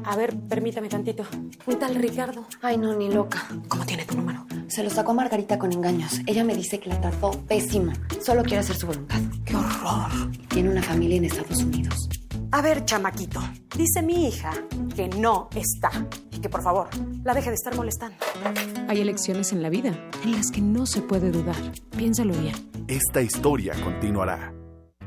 a ver, permítame tantito. Un tal Ricardo. Ay, no, ni loca. ¿Cómo tiene tu número? Se lo sacó Margarita con engaños. Ella me dice que la trató pésimo. Solo quiere hacer su voluntad. ¡Qué horror! Tiene una familia en Estados Unidos. A ver, chamaquito. Dice mi hija que no está. Y que por favor, la deje de estar molestando. Hay elecciones en la vida en las que no se puede dudar. Piénsalo bien. Esta historia continuará.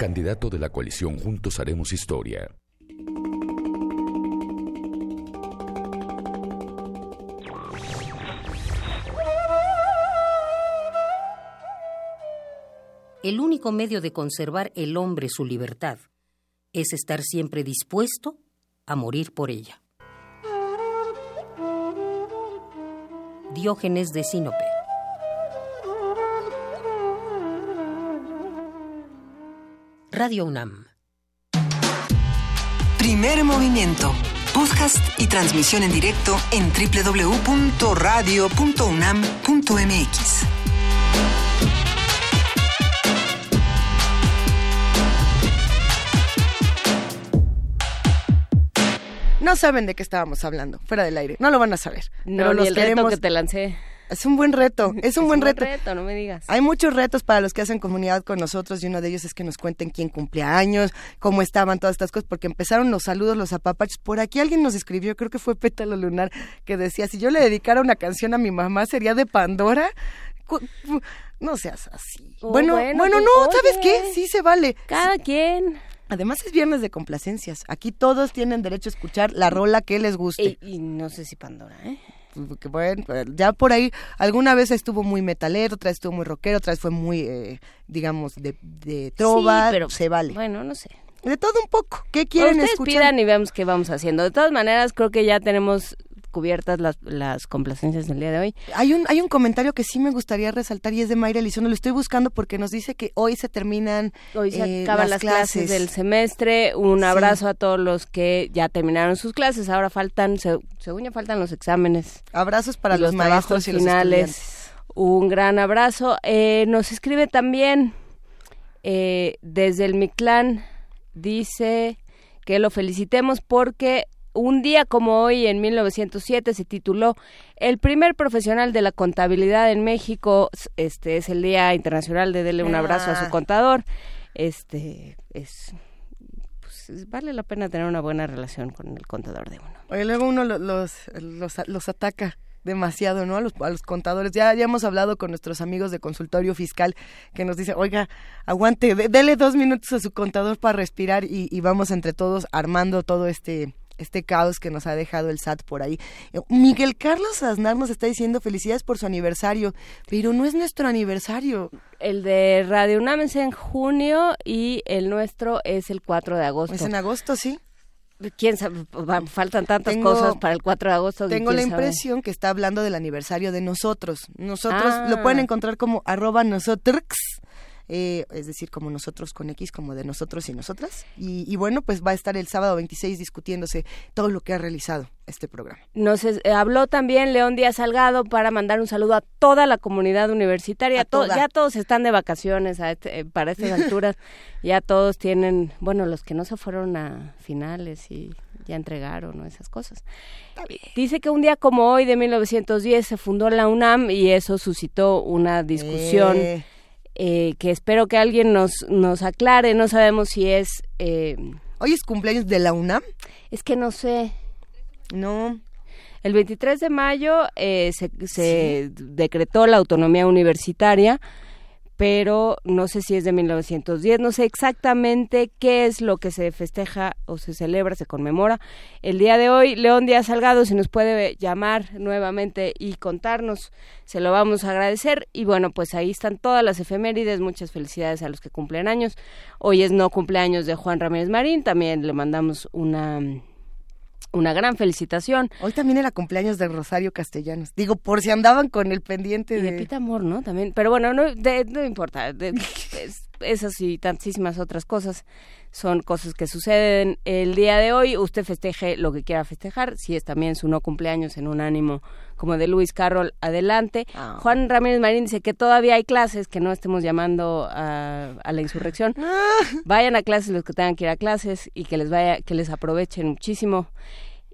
Candidato de la coalición Juntos Haremos Historia. El único medio de conservar el hombre su libertad es estar siempre dispuesto a morir por ella. Diógenes de Sinope. Radio UNAM. Primer movimiento. Podcast y transmisión en directo en www.radio.unam.mx. No saben de qué estábamos hablando, fuera del aire. No lo van a saber. No, pero ni los el reto queremos. que te lancé. Es un buen reto, es un buen reto. no me digas. Hay muchos retos para los que hacen comunidad con nosotros y uno de ellos es que nos cuenten quién cumple años, cómo estaban todas estas cosas, porque empezaron los saludos, los apapachos. Por aquí alguien nos escribió, creo que fue Pétalo Lunar, que decía, si yo le dedicara una canción a mi mamá, ¿sería de Pandora? No seas así. Oh, bueno, bueno, bueno, pues, no, ¿sabes qué? Sí se vale. Cada quien. Además es viernes de complacencias. Aquí todos tienen derecho a escuchar la rola que les guste. Y, y no sé si Pandora, ¿eh? Que bueno, pues, ya por ahí alguna vez estuvo muy metalero, otra vez estuvo muy rockero, otra vez fue muy, eh, digamos, de, de trova, Sí, pero se vale. Bueno, no sé. De todo un poco. ¿Qué quieren Ustedes escuchar? pidan y vemos qué vamos haciendo. De todas maneras, creo que ya tenemos cubiertas las, las complacencias del día de hoy. Hay un, hay un comentario que sí me gustaría resaltar y es de Mayra Elizondo. Lo estoy buscando porque nos dice que hoy se terminan Hoy se eh, acaban las clases. del semestre. Un Sí. abrazo a todos los que ya terminaron sus clases. Ahora faltan, se- según ya faltan los exámenes. Abrazos para los, maestros los finales. estudiantes. Un gran abrazo. Eh, nos escribe también eh, desde el Mictlán. Dice que lo felicitemos porque un día como hoy, en 1907, se tituló El primer profesional de la contabilidad en México. Este es el Día Internacional de Dele un abrazo a Ah. su contador. Este es. pues, es- vale la pena tener una buena relación con el contador de uno. Oye, luego uno lo- los, los, los ataca demasiado, ¿no? A los, a los contadores. Ya, ya hemos hablado con nuestros amigos de consultorio fiscal que nos dicen, oiga, aguante, de- dele dos minutos a su contador para respirar y, y vamos entre todos armando todo este este caos que nos ha dejado el SAT por ahí. Eh, Miguel Carlos Aznar nos está diciendo felicidades por su aniversario, pero no es nuestro aniversario. El de Radio UNAM es en junio y el nuestro es el 4 de agosto. Es en agosto, sí. ¿Quién sabe? Faltan tantas Tengo- cosas para el 4 de agosto. Tengo la sabe. impresión que está hablando del aniversario de nosotros. Nosotros Ah. lo pueden encontrar como arroba nosotros eh, es decir, como nosotros con X, como de nosotros y nosotras. Y, y bueno, pues va a estar el sábado 26 discutiéndose todo lo que ha realizado este programa. Nos es- eh, habló también León Díaz Salgado para mandar un saludo a toda la comunidad universitaria. A To- toda. ya todos están de vacaciones a este- eh, para estas alturas. ya todos tienen, bueno, los que no se fueron a finales y ya entregaron ¿no? esas cosas. Dice que un día como hoy de 1910 se fundó la UNAM y eso suscitó una discusión Eh. Eh, que espero que alguien nos, nos aclare. No sabemos si es... eh, ¿Hoy es cumpleaños de la UNAM? Es que no sé. No. El 23 de mayo eh, se, se decretó la autonomía universitaria, pero no sé si es de 1910, no sé exactamente qué es lo que se festeja o se celebra, se conmemora. El día de hoy, León Díaz Salgado, si nos puede llamar nuevamente y contarnos, se lo vamos a agradecer. Y bueno, pues ahí están todas las efemérides, muchas felicidades a los que cumplen años. Hoy es no cumpleaños de Juan Ramírez Marín, también le mandamos una una gran felicitación. Hoy también era cumpleaños de Rosario Castellanos. Digo, por si andaban con el pendiente Y de Pita Amor, ¿no? También, pero bueno, no, de- no importa. de- es- esas y tantísimas otras cosas son cosas que suceden el día de hoy. Usted festeje lo que quiera festejar. Si es también su no cumpleaños en un ánimo como de Luis Carroll, adelante. Ah. Juan Ramírez Marín dice que todavía hay clases, que no estemos llamando a, a la insurrección. Vayan a clases los que tengan que ir a clases y que les vaya, que les aprovechen muchísimo.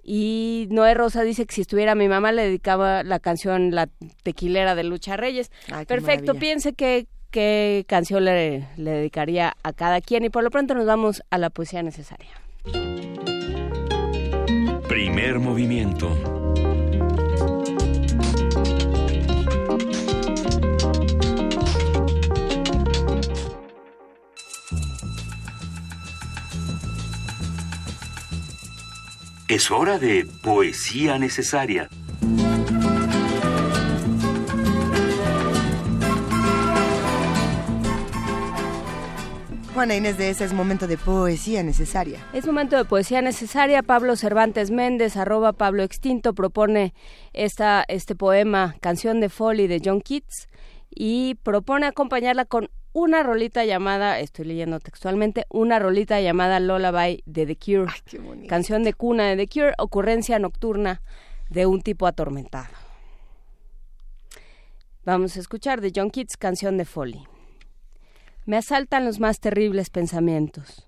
Y Noé Rosa dice que si estuviera mi mamá le dedicaba la canción La Tequilera de Lucha Reyes. Ay, Perfecto, maravilla. piense qué, qué canción le, dedicaría a cada quien. Y por lo pronto nos vamos a la poesía necesaria. Primer movimiento. Es hora de poesía necesaria. Juana Inés de esa es momento de poesía necesaria. Es momento de poesía necesaria. Pablo Cervantes Méndez, arroba Pablo Extinto, propone esta, este poema, Canción de Folly de John Keats, y propone acompañarla con una rolita llamada, estoy leyendo textualmente, una rolita llamada Lullaby de The Cure. Canción de cuna de The Cure, ocurrencia nocturna de un tipo atormentado. Vamos a escuchar de John Keats, Canción de Folly. Me asaltan los más terribles pensamientos.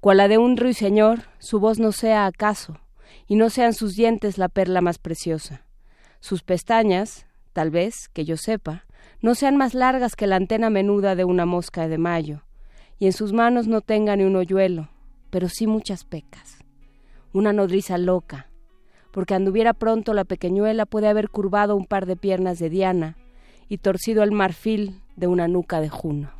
Cual la de un ruiseñor, su voz no sea acaso, y no sean sus dientes la perla más preciosa. Sus pestañas, tal vez, que yo sepa, no sean más largas que la antena menuda de una mosca de mayo, y en sus manos no tenga ni un hoyuelo, pero sí muchas pecas. Una nodriza loca, porque anduviera pronto la pequeñuela puede haber curvado un par de piernas de Diana y torcido el marfil de una nuca de Juno.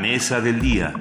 Mesa del día.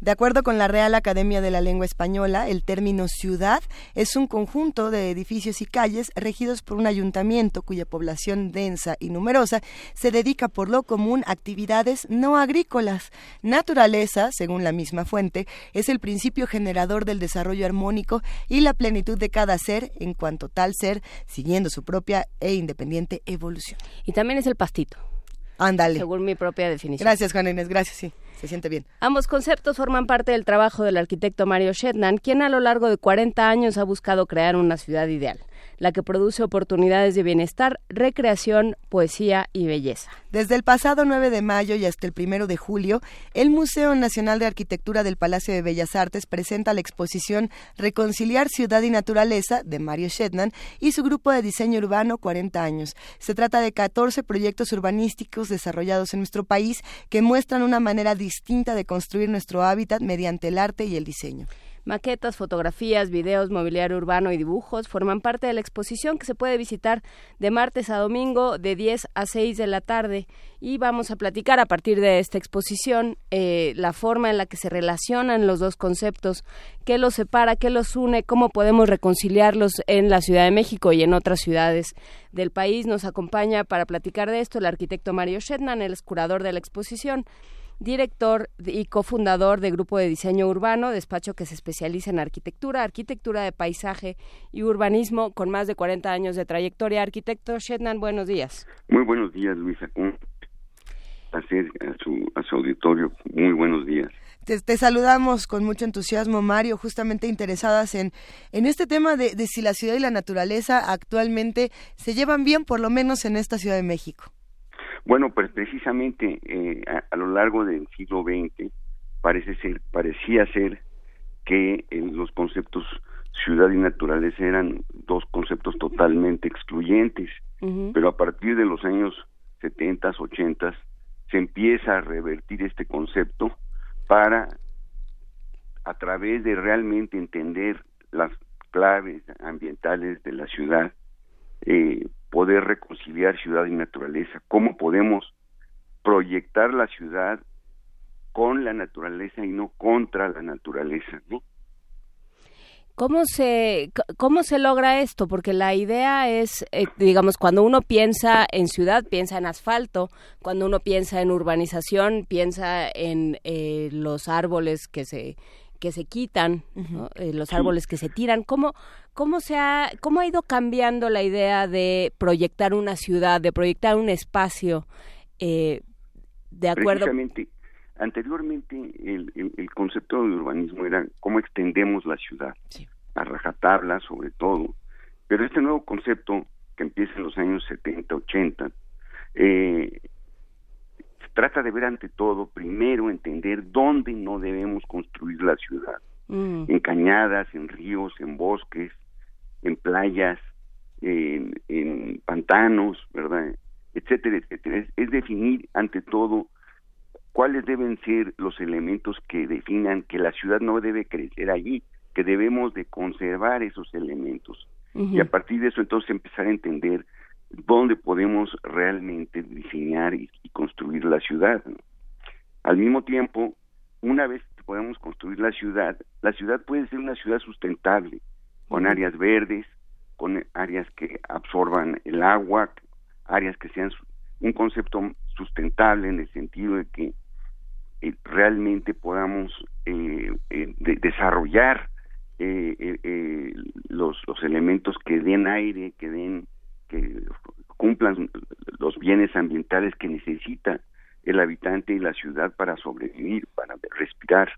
De acuerdo con la Real Academia de la Lengua Española, el término ciudad es un conjunto de edificios y calles regidos por un ayuntamiento cuya población densa y numerosa se dedica por lo común a actividades no agrícolas. Naturaleza, según la misma fuente, es el principio generador del desarrollo armónico y la plenitud de cada ser en cuanto tal ser, siguiendo su propia e independiente evolución. Y también es el pastito. Ándale. Según mi propia definición. Gracias, Juan Inés, gracias, sí. Se siente bien. Ambos conceptos forman parte del trabajo del arquitecto Mario Shetland, quien a lo largo de 40 años ha buscado crear una ciudad ideal, la que produce oportunidades de bienestar, recreación, poesía y belleza. Desde el pasado 9 de mayo y hasta el 1 de julio, el Museo Nacional de Arquitectura del Palacio de Bellas Artes presenta la exposición Reconciliar Ciudad y Naturaleza de Mario Shetland y su grupo de diseño urbano 40 años. Se trata de 14 proyectos urbanísticos desarrollados en nuestro país que muestran una manera distinta de construir nuestro hábitat mediante el arte y el diseño. Maquetas, fotografías, videos, mobiliario urbano y dibujos forman parte de la exposición que se puede visitar de martes a domingo de 10 a 6 de la tarde y vamos a platicar a partir de esta exposición eh, la forma en la que se relacionan los dos conceptos, qué los separa, qué los une, cómo podemos reconciliarlos en la Ciudad de México y en otras ciudades del país. Nos acompaña para platicar de esto el arquitecto Mario Shetland, el curador de la exposición director y cofundador de Grupo de Diseño Urbano, despacho que se especializa en arquitectura, arquitectura de paisaje y urbanismo, con más de 40 años de trayectoria. Arquitecto Shetland, buenos días. Muy buenos días, Luisa. Un placer a su, a su auditorio. Muy buenos días. Te, te, saludamos con mucho entusiasmo, Mario, justamente interesadas en, en este tema de, de si la ciudad y la naturaleza actualmente se llevan bien, por lo menos en esta Ciudad de México. Bueno, pues precisamente eh, a, a, lo largo del siglo XX parece ser, parecía ser que eh, los conceptos ciudad y naturaleza eran dos conceptos totalmente excluyentes, uh -huh. pero a partir de los años 70, 80 se empieza a revertir este concepto para a través de realmente entender las claves ambientales de la ciudad eh, poder reconciliar ciudad y naturaleza, cómo podemos proyectar la ciudad con la naturaleza y no contra la naturaleza, ¿no? ¿Cómo se, ¿Cómo se logra esto? Porque la idea es, eh, digamos, cuando uno piensa en ciudad, piensa en asfalto, cuando uno piensa en urbanización, piensa en eh, los árboles que se que se quitan, uh -huh. ¿no? eh, los árboles que se tiran. ¿Cómo, cómo, se ha, ¿Cómo ha ido cambiando la idea de proyectar una ciudad, de proyectar un espacio eh, de acuerdo? Precisamente, anteriormente el, el, el, concepto de urbanismo era cómo extendemos la ciudad, sí. a rajatabla sobre todo. Pero este nuevo concepto que empieza en los años 70, 80, eh, trata de ver ante todo, primero entender dónde no debemos construir la ciudad. Mm. En cañadas, en ríos, en bosques, en playas, en, en pantanos, ¿verdad? Etcétera, etcétera. Es, es, definir ante todo cuáles deben ser los elementos que definan que la ciudad no debe crecer allí, que debemos de conservar esos elementos. Uh -huh. Y a partir de eso entonces empezar a entender donde podemos realmente diseñar y, y construir la ciudad. ¿no? Al mismo tiempo, una vez que podamos construir la ciudad, la ciudad puede ser una ciudad sustentable, con áreas verdes, con áreas que absorban el agua, áreas que sean un concepto sustentable en el sentido de que eh, realmente podamos eh, eh, de- desarrollar eh, eh, eh, los, los elementos que den aire, que den, que cumplan los bienes ambientales que necesita el habitante y la ciudad para sobrevivir, para respirar.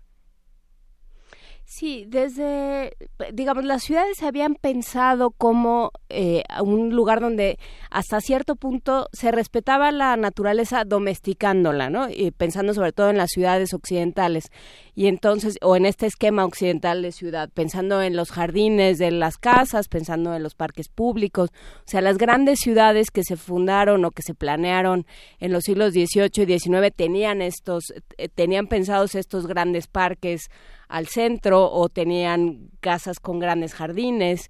Sí, desde, digamos, las ciudades se habían pensado como eh, un lugar donde hasta cierto punto se respetaba la naturaleza domesticándola, ¿no? Y pensando sobre todo en las ciudades occidentales. Y entonces, o en este esquema occidental de ciudad, pensando en los jardines de las casas, pensando en los parques públicos, o sea, las grandes ciudades que se fundaron o que se planearon en los siglos XVIII y XIX tenían estos, eh, tenían pensados estos grandes parques al centro o tenían casas con grandes jardines.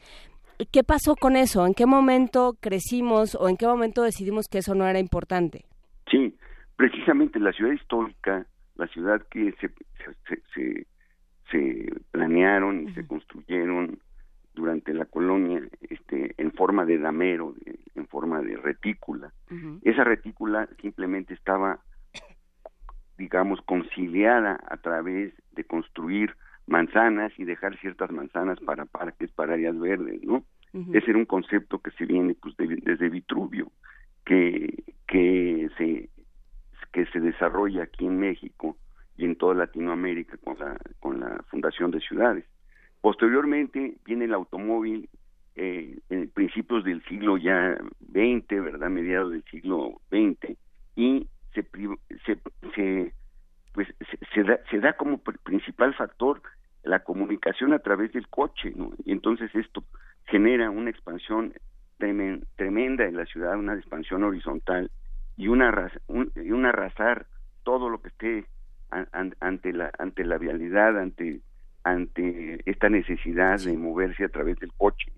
¿Qué pasó con eso? ¿En qué momento crecimos o en qué momento decidimos que eso no era importante? Sí, precisamente la ciudad histórica, la ciudad que se, se, se, se planearon y se construyeron durante la colonia este, en forma de damero, de- en forma de retícula. Esa retícula simplemente estaba, digamos, conciliada a través de construir manzanas y dejar ciertas manzanas para parques, para áreas verdes, ¿no? Ese era un concepto que se viene pues de- desde Vitruvio, que, que se que se desarrolla aquí en México y en toda Latinoamérica con la con la fundación de ciudades. Posteriormente viene el automóvil eh, en principios del siglo ya 20, ¿verdad? Mediados del siglo 20 y se se, se pues se, se da, se da como pr- principal factor la comunicación a través del coche, ¿no? Y entonces esto genera una expansión tremen- tremenda en la ciudad, una expansión horizontal y una un, y un arrasar todo lo que esté an- an- ante la ante la vialidad, ante ante esta necesidad de moverse a través del coche.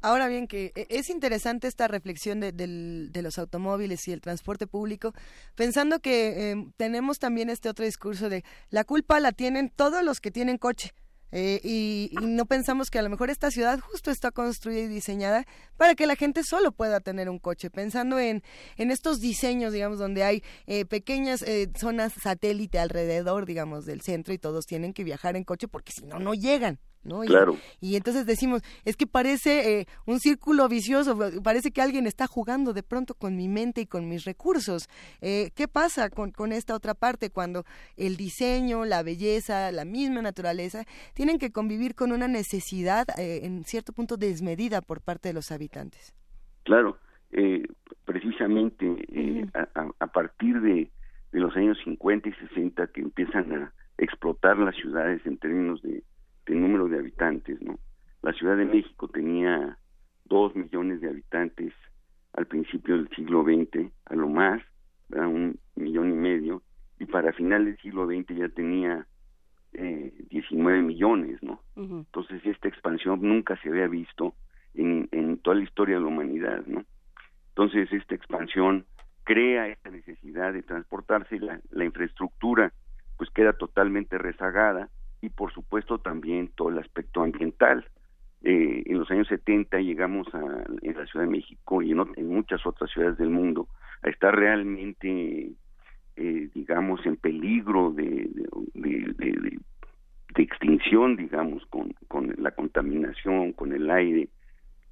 Ahora bien, que e- es interesante esta reflexión de, de los automóviles y el transporte público, pensando que eh, tenemos también este otro discurso de la culpa la tienen todos los que tienen coche. eh, y, y no pensamos que a lo mejor esta ciudad justo está construida y diseñada para que la gente solo pueda tener un coche, pensando en, en estos diseños, digamos, donde hay eh, pequeñas eh, zonas satélite alrededor, digamos, del centro y todos tienen que viajar en coche porque si no, no llegan. ¿No? Y- Claro. Y, entonces decimos, es que parece eh, un círculo vicioso, parece que alguien está jugando de pronto con mi mente y con mis recursos. Eh, ¿Qué pasa con, con esta otra parte cuando el diseño, la belleza, la misma naturaleza tienen que convivir con una necesidad eh, en cierto punto desmedida por parte de los habitantes? Claro, eh, precisamente eh, a, a- a partir de, de los años 50 y 60 que empiezan a explotar las ciudades en términos de, de número de habitantes, ¿no? La Ciudad de México tenía dos millones de habitantes al principio del siglo XX, a lo más, ¿verdad? un millón y medio, y para final del siglo XX ya tenía eh, 19 millones, ¿no? Entonces esta expansión nunca se había visto en, en toda la historia de la humanidad, ¿no? Entonces esta expansión crea esta necesidad de transportarse, la, la infraestructura pues queda totalmente rezagada y por supuesto también todo el aspecto ambiental. Eh, en los años 70 llegamos a, en la Ciudad de México y en, muchas otras ciudades del mundo a estar realmente, eh, digamos, en peligro de, extinción, digamos, con, la contaminación, con el aire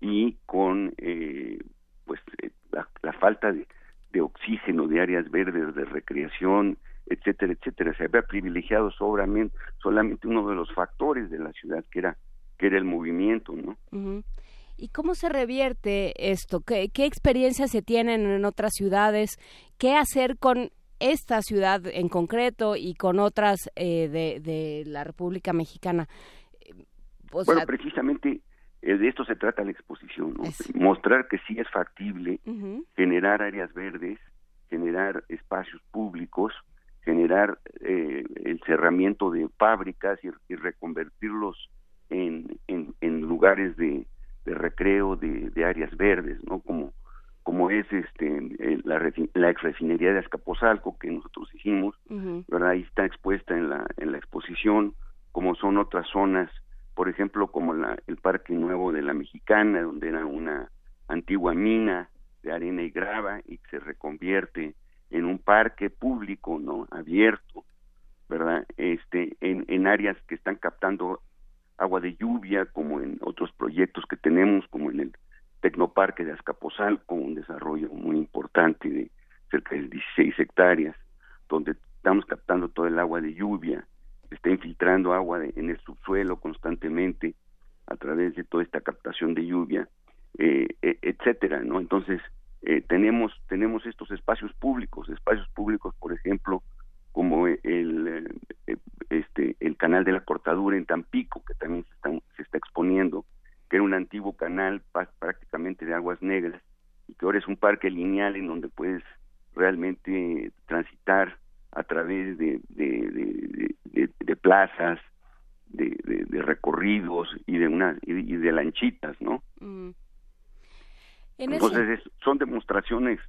y con eh, pues eh, la, falta de oxígeno, de áreas verdes, de recreación, etcétera, etcétera. Se había privilegiado solamente, solamente uno de los factores de la ciudad, que era que era el movimiento, ¿no? Ujú. ¿Y cómo se revierte esto? ¿Qué, qué experiencias se tienen en otras ciudades? ¿Qué hacer con esta ciudad en concreto y con otras eh, de, de la República Mexicana? O bueno, sea, precisamente eh, de esto se trata la exposición, ¿no? Mostrar que sí es factible generar áreas verdes, generar espacios públicos, generar eh, el cerramiento de fábricas y, y reconvertirlos en, en, en lugares de, de recreo, de, de áreas verdes, ¿no? Como como es este eh, la, la ex refinería de Azcapotzalco que nosotros hicimos, ¿verdad? Ahí está expuesta en la, en la exposición, como son otras zonas, por ejemplo, como la, el Parque Nuevo de la Mexicana, donde era una antigua mina de arena y grava y que se reconvierte en un parque público, ¿no? Abierto, ¿verdad? Este, en, en áreas que están captando agua de lluvia, como en otros proyectos que tenemos, como en el Tecnoparque de Azcapotzalco, un desarrollo muy importante de cerca de 16 hectáreas, donde estamos captando todo el agua de lluvia, está infiltrando agua de- en el subsuelo constantemente a través de toda esta captación de lluvia, eh, e- etcétera, ¿no? Entonces eh, tenemos tenemos estos espacios públicos, espacios públicos, por ejemplo, como el eh, eh, este el canal de la cortadura en Tampico, que también se está, se está exponiendo, que era un antiguo canal prácticamente de aguas negras y que ahora es un parque lineal en donde puedes realmente transitar a través de, de, de- de- plazas, de, recorridos y de una y de lanchitas, ¿no? Mm. En Entonces son demostraciones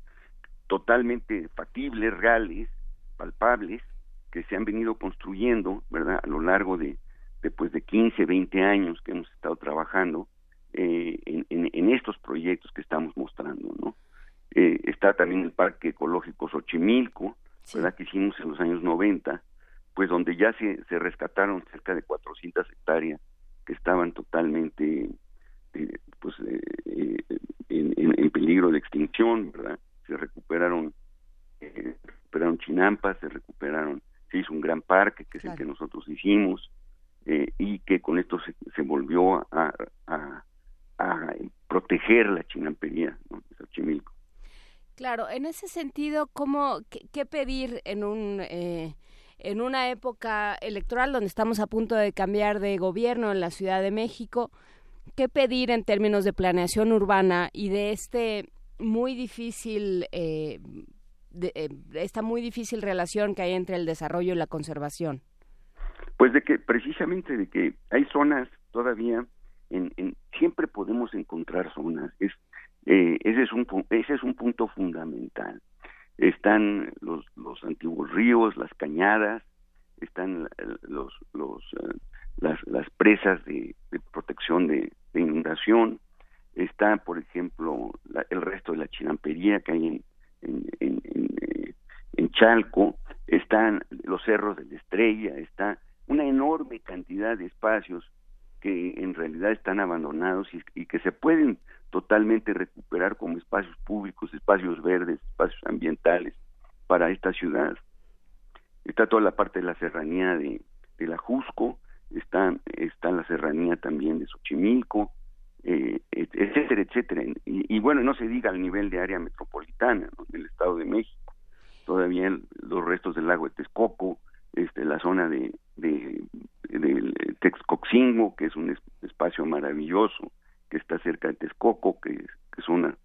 totalmente factibles, reales, palpables, que se han venido construyendo, ¿verdad? A lo largo de, de, pues, de 15, 20 años que hemos estado trabajando eh, en, en- en estos proyectos que estamos mostrando, ¿no? Eh, está también el Parque Ecológico Xochimilco, ¿verdad? Que hicimos en los años 90, pues donde ya se, se rescataron cerca de 400 hectáreas que estaban totalmente eh, pues eh, eh, en, en- en peligro de extinción, ¿verdad? Se recuperaron, eh, recuperaron chinampas, se recuperaron, se hizo un gran parque que es el que nosotros hicimos eh, y que con esto se, se volvió a, a, a proteger la chinampería ¿no? de Xochimilco. Claro, en ese sentido, ¿cómo, qué, qué pedir en un eh, en una época electoral donde estamos a punto de cambiar de gobierno en la Ciudad de México? ¿Qué pedir en términos de planeación urbana y de este muy difícil eh, eh, esta muy difícil relación que hay entre el desarrollo y la conservación? Pues de que precisamente de que hay zonas todavía en, en siempre podemos encontrar zonas. Eh, ese es un ese es un punto fundamental. Están los los antiguos ríos, las cañadas, están eh, los los las las presas de, protección de, inundación. Está, por ejemplo, la- el resto de la chinampería que hay en en, eh, en Chalco, están los cerros de la Estrella, está una enorme cantidad de espacios que en realidad están abandonados y, y que se pueden totalmente recuperar como espacios públicos, espacios verdes, espacios ambientales para esta ciudad. Está toda la parte de la serranía de, de la Jusco, está, está la serranía también de Xochimilco, eh, et- etcétera, etcétera. Y, bueno, no se diga al nivel de área metropolitana del Estado de México. Todavía los restos del lago de Texcoco, este, la zona de, de, del Texcoxingo, que es un es- espacio maravilloso, que está cerca de Texcoco, que, es- una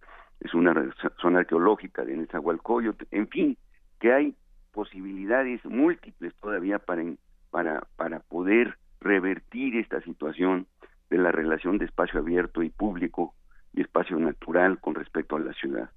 es una zona arqueológica de Nezahualcóyotl, en fin, que hay posibilidades múltiples todavía para para para poder revertir esta situación de la relación de espacio abierto y público y espacio natural con respecto a la ciudad.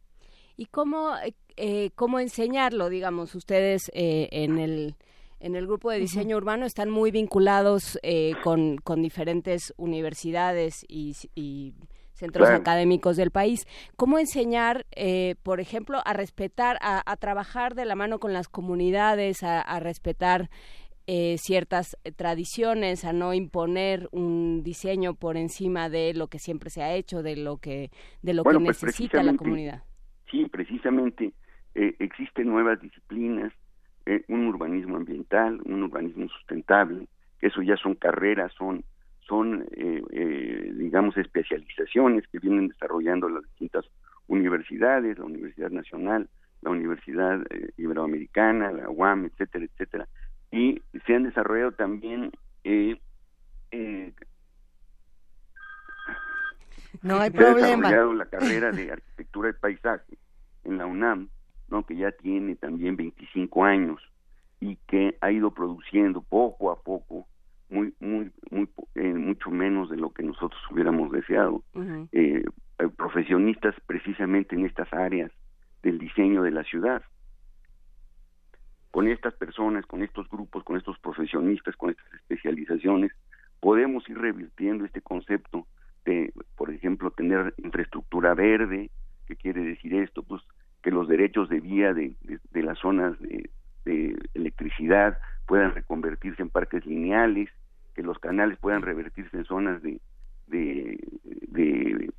¿Y cómo, eh, cómo enseñarlo? Digamos, ustedes eh, en el en el grupo de diseño urbano están muy vinculados eh, con, con diferentes universidades y, y centros Claro. académicos del país. ¿Cómo enseñar, eh, por ejemplo, a respetar, a, a trabajar de la mano con las comunidades, a, a respetar eh, ciertas eh, tradiciones, a no imponer un diseño por encima de lo que siempre se ha hecho, de lo que de lo Bueno, que pues, necesita la comunidad? Sí, precisamente eh, existen nuevas disciplinas, eh, un urbanismo ambiental, un urbanismo sustentable, eso ya son carreras, son son digamos especializaciones que vienen desarrollando las distintas universidades, la Universidad Nacional, la Universidad Iberoamericana, la UAM, etcétera, etcétera, y se han desarrollado también eh, eh, No hay se ha problema. desarrollado la carrera de arquitectura de paisaje en la UNAM, ¿no? que ya tiene también 25 años y que ha ido produciendo poco a poco muy, muy, muy, eh, mucho menos de lo que nosotros hubiéramos deseado. Eh, profesionistas precisamente en estas áreas del diseño de la ciudad. Con estas personas, con estos grupos, con estos profesionistas, con estas especializaciones, podemos ir revirtiendo este concepto de, por ejemplo, tener infraestructura verde, ¿qué quiere decir esto? Pues que los derechos de vía de, las zonas de, de electricidad puedan reconvertirse en parques lineales, que los canales puedan revertirse en zonas de, de, de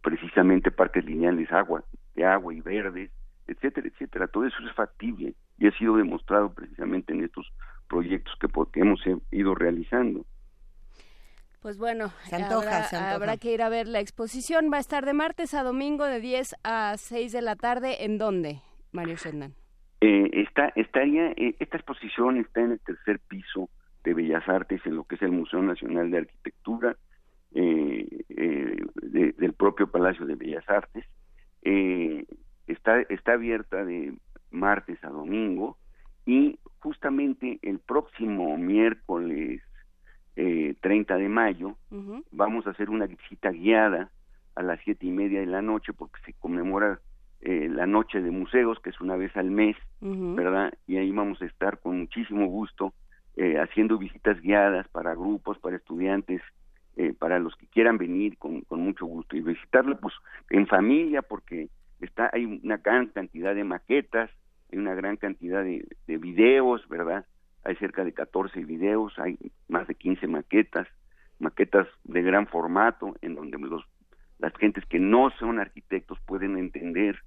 precisamente parques lineales agua, de agua y verdes, etcétera, etcétera. Todo eso es factible y ha sido demostrado precisamente en estos proyectos que, hemos ido realizando. Pues bueno, Se antoja, habrá, se antoja. habrá que ir a ver la exposición. Va a estar de martes a domingo de 10 a 6 de la tarde. ¿En dónde, Mario Shendan? Eh, está, estaría, eh, esta exposición está en el tercer piso de Bellas Artes, en lo que es el Museo Nacional de Arquitectura eh, eh, de- del propio Palacio de Bellas Artes. Eh, está, está abierta de martes a domingo y justamente el próximo miércoles eh, 30 de mayo vamos a hacer una visita guiada a las siete y media de la noche porque se conmemora eh, la noche de museos que es una vez al mes verdad y ahí vamos a estar con muchísimo gusto eh, haciendo visitas guiadas para grupos para estudiantes eh, para los que quieran venir con, con mucho gusto y visitarlo pues en familia porque está hay una gran cantidad de maquetas hay una gran cantidad de, de videos verdad hay cerca de 14 videos, hay más de 15 maquetas, maquetas de gran formato, en donde los, las gentes que no son arquitectos pueden entender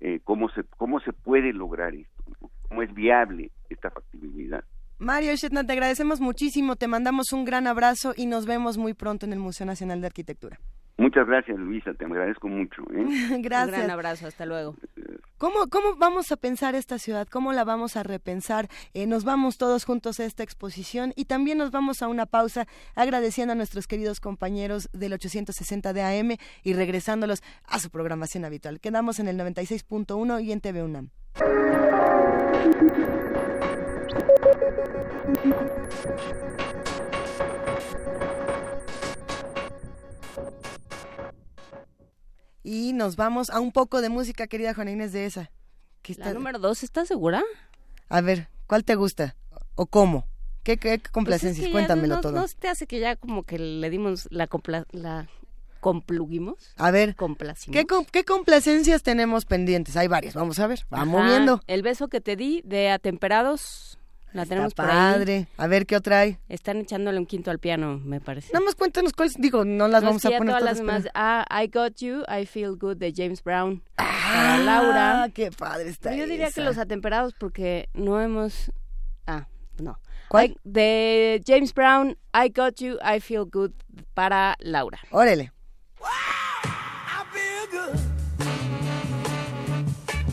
eh, cómo, se, cómo se puede lograr esto, cómo es viable esta factibilidad. Mario Shetland, te agradecemos muchísimo, te mandamos un gran abrazo y nos vemos muy pronto en el Museo Nacional de Arquitectura. Muchas gracias, Luisa, te agradezco mucho. ¿eh? Gracias. Un gran abrazo, hasta luego. ¿Cómo, ¿Cómo vamos a pensar esta ciudad? ¿Cómo la vamos a repensar? Eh, nos vamos todos juntos a esta exposición y también nos vamos a una pausa agradeciendo a nuestros queridos compañeros del 860 de AM y regresándolos a su programación habitual. Quedamos en el 96.1 y en TV UNAM. Y nos vamos a un poco de música, querida Juana Inés de esa. que La está- número dos, ¿estás segura? A ver, ¿cuál te gusta? ¿O cómo? ¿Qué, qué Pues complacencias? es que ya Cuéntamelo no, todo. ¿No te hace que ya como que le dimos la, compla la compluguimos? A ver. ¿qué, ¿qué complacencias tenemos pendientes? Hay varias, vamos a ver, vamos Ajá, viendo. El beso que te di de Atemperados, la Está tenemos por ahí. padre. A ver, ¿qué otra hay? Están echándole un quinto al piano, me parece. Nada más cuéntanos cuáles, digo, no las No, vamos a poner todas todas. las demás. pero- Ah, I Got You, I Feel Good de James Brown. Ah, para Laura. qué padre está Yo diría esa. que los atemperados porque no hemos... Ah, no. ¿Cuál? I- de James Brown, I Got You, I Feel Good para Laura. Órale.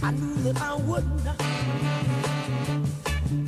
I knew that I would not.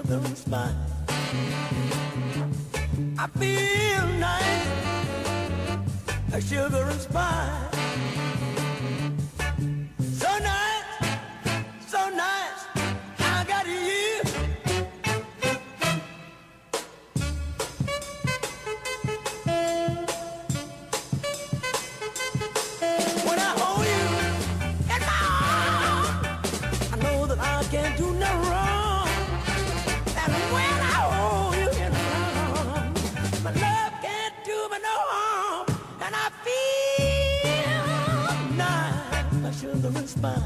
rhythm is mine. I feel nice, a sugar and spice. Spice.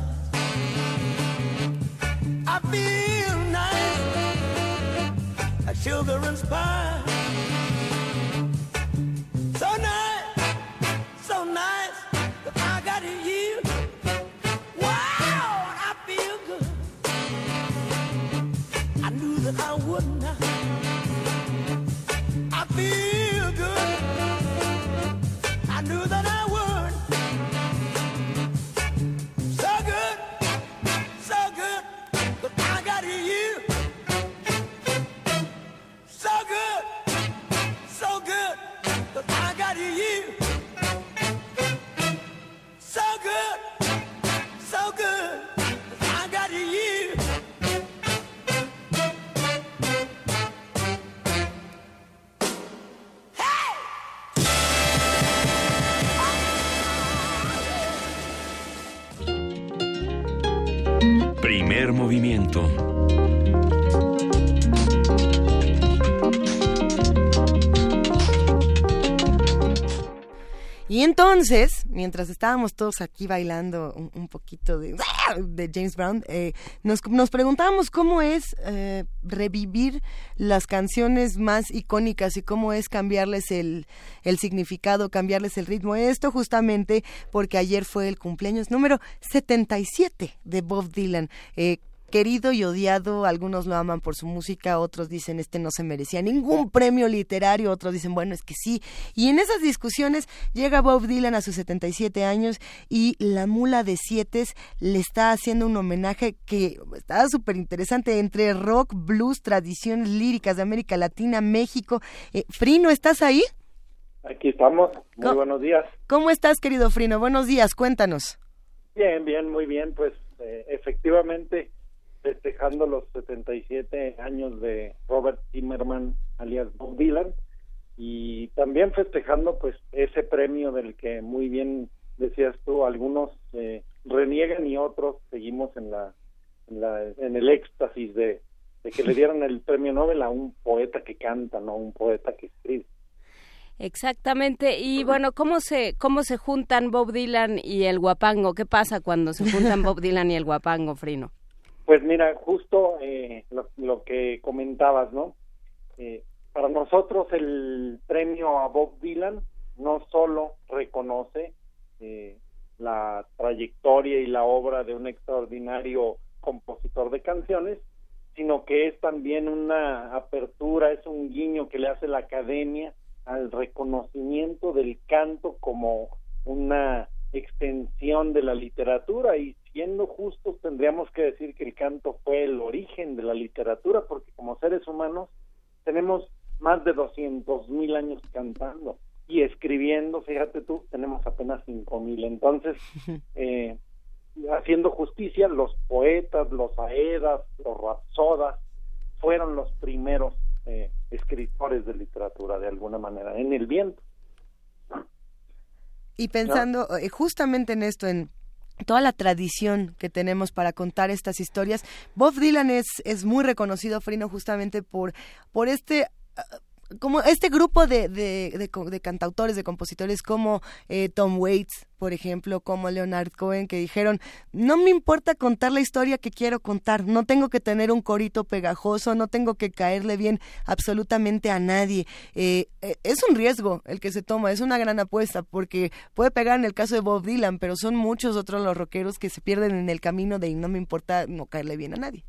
I feel nice, sugar and spice. Primer movimiento. Y entonces, mientras estábamos todos aquí bailando un, un poquito de, de James Brown, eh, nos, nos preguntábamos cómo es eh, revivir las canciones más icónicas y cómo es cambiarles el, el significado, cambiarles el ritmo. Esto justamente porque ayer fue el cumpleaños número 77 de Bob Dylan. Eh, querido y odiado, algunos lo aman por su música, otros dicen este no se merecía ningún premio literario, otros dicen bueno, es que sí. Y en esas discusiones llega Bob Dylan a sus 77 años y la mula de siete le está haciendo un homenaje que está súper interesante entre rock, blues, tradiciones líricas de América Latina, México. Eh, Frino, ¿estás ahí? Aquí estamos. Muy buenos días. ¿Cómo estás, querido Frino? Buenos días, cuéntanos. Bien, bien, muy bien. Pues eh, efectivamente, festejando los 77 años de Robert Zimmerman, alias Bob Dylan, y también festejando pues ese premio del que muy bien decías tú, algunos eh, reniegan y otros seguimos en la, en la en el éxtasis de, de que le dieran el premio Nobel a un poeta que canta, no a un poeta que escribe. Exactamente. Y bueno, ¿cómo se, ¿cómo se juntan Bob Dylan y el guapango? ¿Qué pasa cuando se juntan Bob Dylan y el guapango, Frino? Pues mira, justo eh, lo, que comentabas, ¿no? Eh, para nosotros el premio a Bob Dylan no solo reconoce eh, la trayectoria y la obra de un extraordinario compositor de canciones, sino que es también una apertura, es un guiño que le hace la academia al reconocimiento del canto como una extensión de la literatura y siendo justos tendríamos que decir que el canto fue el origen de la literatura porque como seres humanos tenemos más de 200 mil años cantando y escribiendo, fíjate tú, tenemos apenas cinco mil. Entonces, eh, haciendo justicia, los poetas, los aedas, los rapsodas fueron los primeros eh, escritores de literatura de alguna manera en el viento. Y pensando eh, justamente en esto, en toda la tradición que tenemos para contar estas historias, Bob Dylan es, es muy reconocido, Frino, justamente por, por este... como este grupo de, de, de de cantautores, de compositores como eh, Tom Waits, por ejemplo, como Leonard Cohen, que dijeron, no me importa contar la historia que quiero contar, no tengo que tener un corito pegajoso, no tengo que caerle bien absolutamente a nadie. Eh, eh, es un riesgo el que se toma, es una gran apuesta, porque puede pegar en el caso de Bob Dylan, pero son muchos otros los rockeros que se pierden en el camino de no me importa no caerle bien a nadie.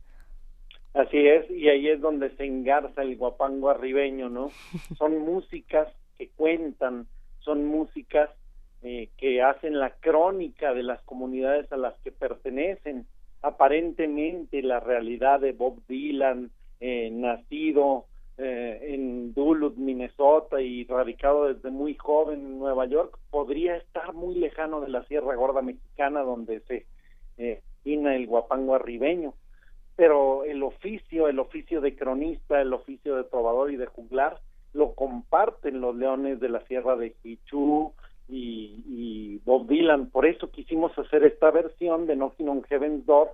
Así es, y ahí es donde se engarza el guapango arribeño, ¿no? Son músicas que cuentan, son músicas eh, que hacen la crónica de las comunidades a las que pertenecen. Aparentemente la realidad de Bob Dylan, eh, nacido eh, en Duluth, Minnesota y radicado desde muy joven en Nueva York, podría estar muy lejano de la Sierra Gorda Mexicana donde se eh, ina el guapango arribeño pero el oficio, el oficio de cronista, el oficio de trovador y de juglar, lo comparten los leones de la Sierra de Hichú y, Bob Dylan. Por eso quisimos hacer esta versión de Knocking on Heaven's Door,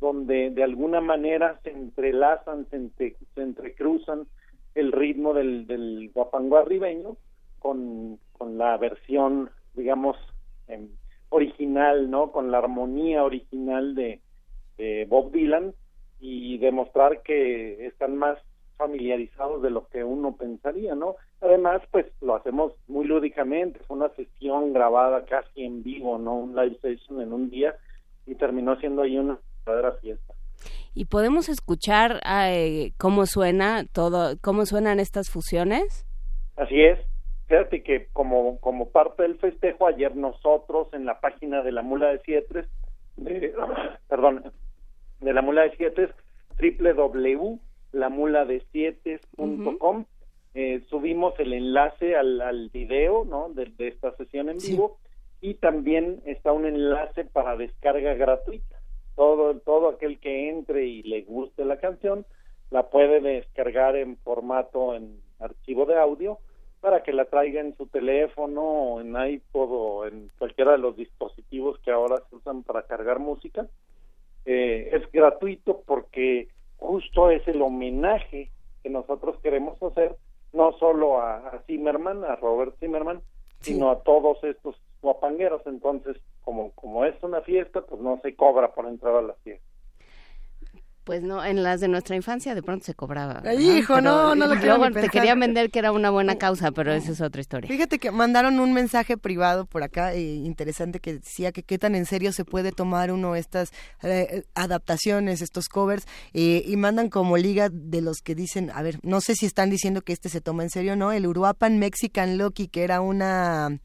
donde de alguna manera se entrelazan, se, entre- se entrecruzan el ritmo del, del guapango arribeño con, con la versión, digamos, em, original, ¿no? Con la armonía original de Bob Dylan y demostrar que están más familiarizados de lo que uno pensaría, ¿no? Además, pues lo hacemos muy lúdicamente, fue una sesión grabada casi en vivo, ¿no? Un live session en un día y terminó siendo ahí una verdadera fiesta. ¿Y podemos escuchar eh, cómo suena todo, cómo suenan estas fusiones? Así es. Fíjate que como, como parte del festejo, ayer nosotros en la página de la Mula de Sietres, de, perdón, de la Mula de Sietres, www.lamuladesietes.com, eh, subimos el enlace al, al video, ¿no? De, de esta sesión en vivo y también está un enlace para descarga gratuita. Todo, todo aquel que entre y le guste la canción la puede descargar en formato en archivo de audio para que la traiga en su teléfono o en iPod o en cualquiera de los dispositivos que ahora se usan para cargar música. Eh, es gratuito porque justo es el homenaje que nosotros queremos hacer no solo a, a Zimmerman, a Robert Zimmerman, sino a todos estos guapangueros. Entonces, como, como es una fiesta, pues no se cobra por entrar a la fiesta. Pues no, en las de nuestra infancia de pronto se cobraba. Ay, hijo, no, no lo quiero Luego te querían vender que era una buena causa, pero esa es otra historia. Fíjate que mandaron un mensaje privado por acá, eh, interesante, que decía que qué tan en serio se puede tomar uno estas eh, adaptaciones, estos covers, eh, y mandan como liga de los que dicen, a ver, no sé si están diciendo que este se toma en serio o no, el Uruapan Mexican Loki, que era una,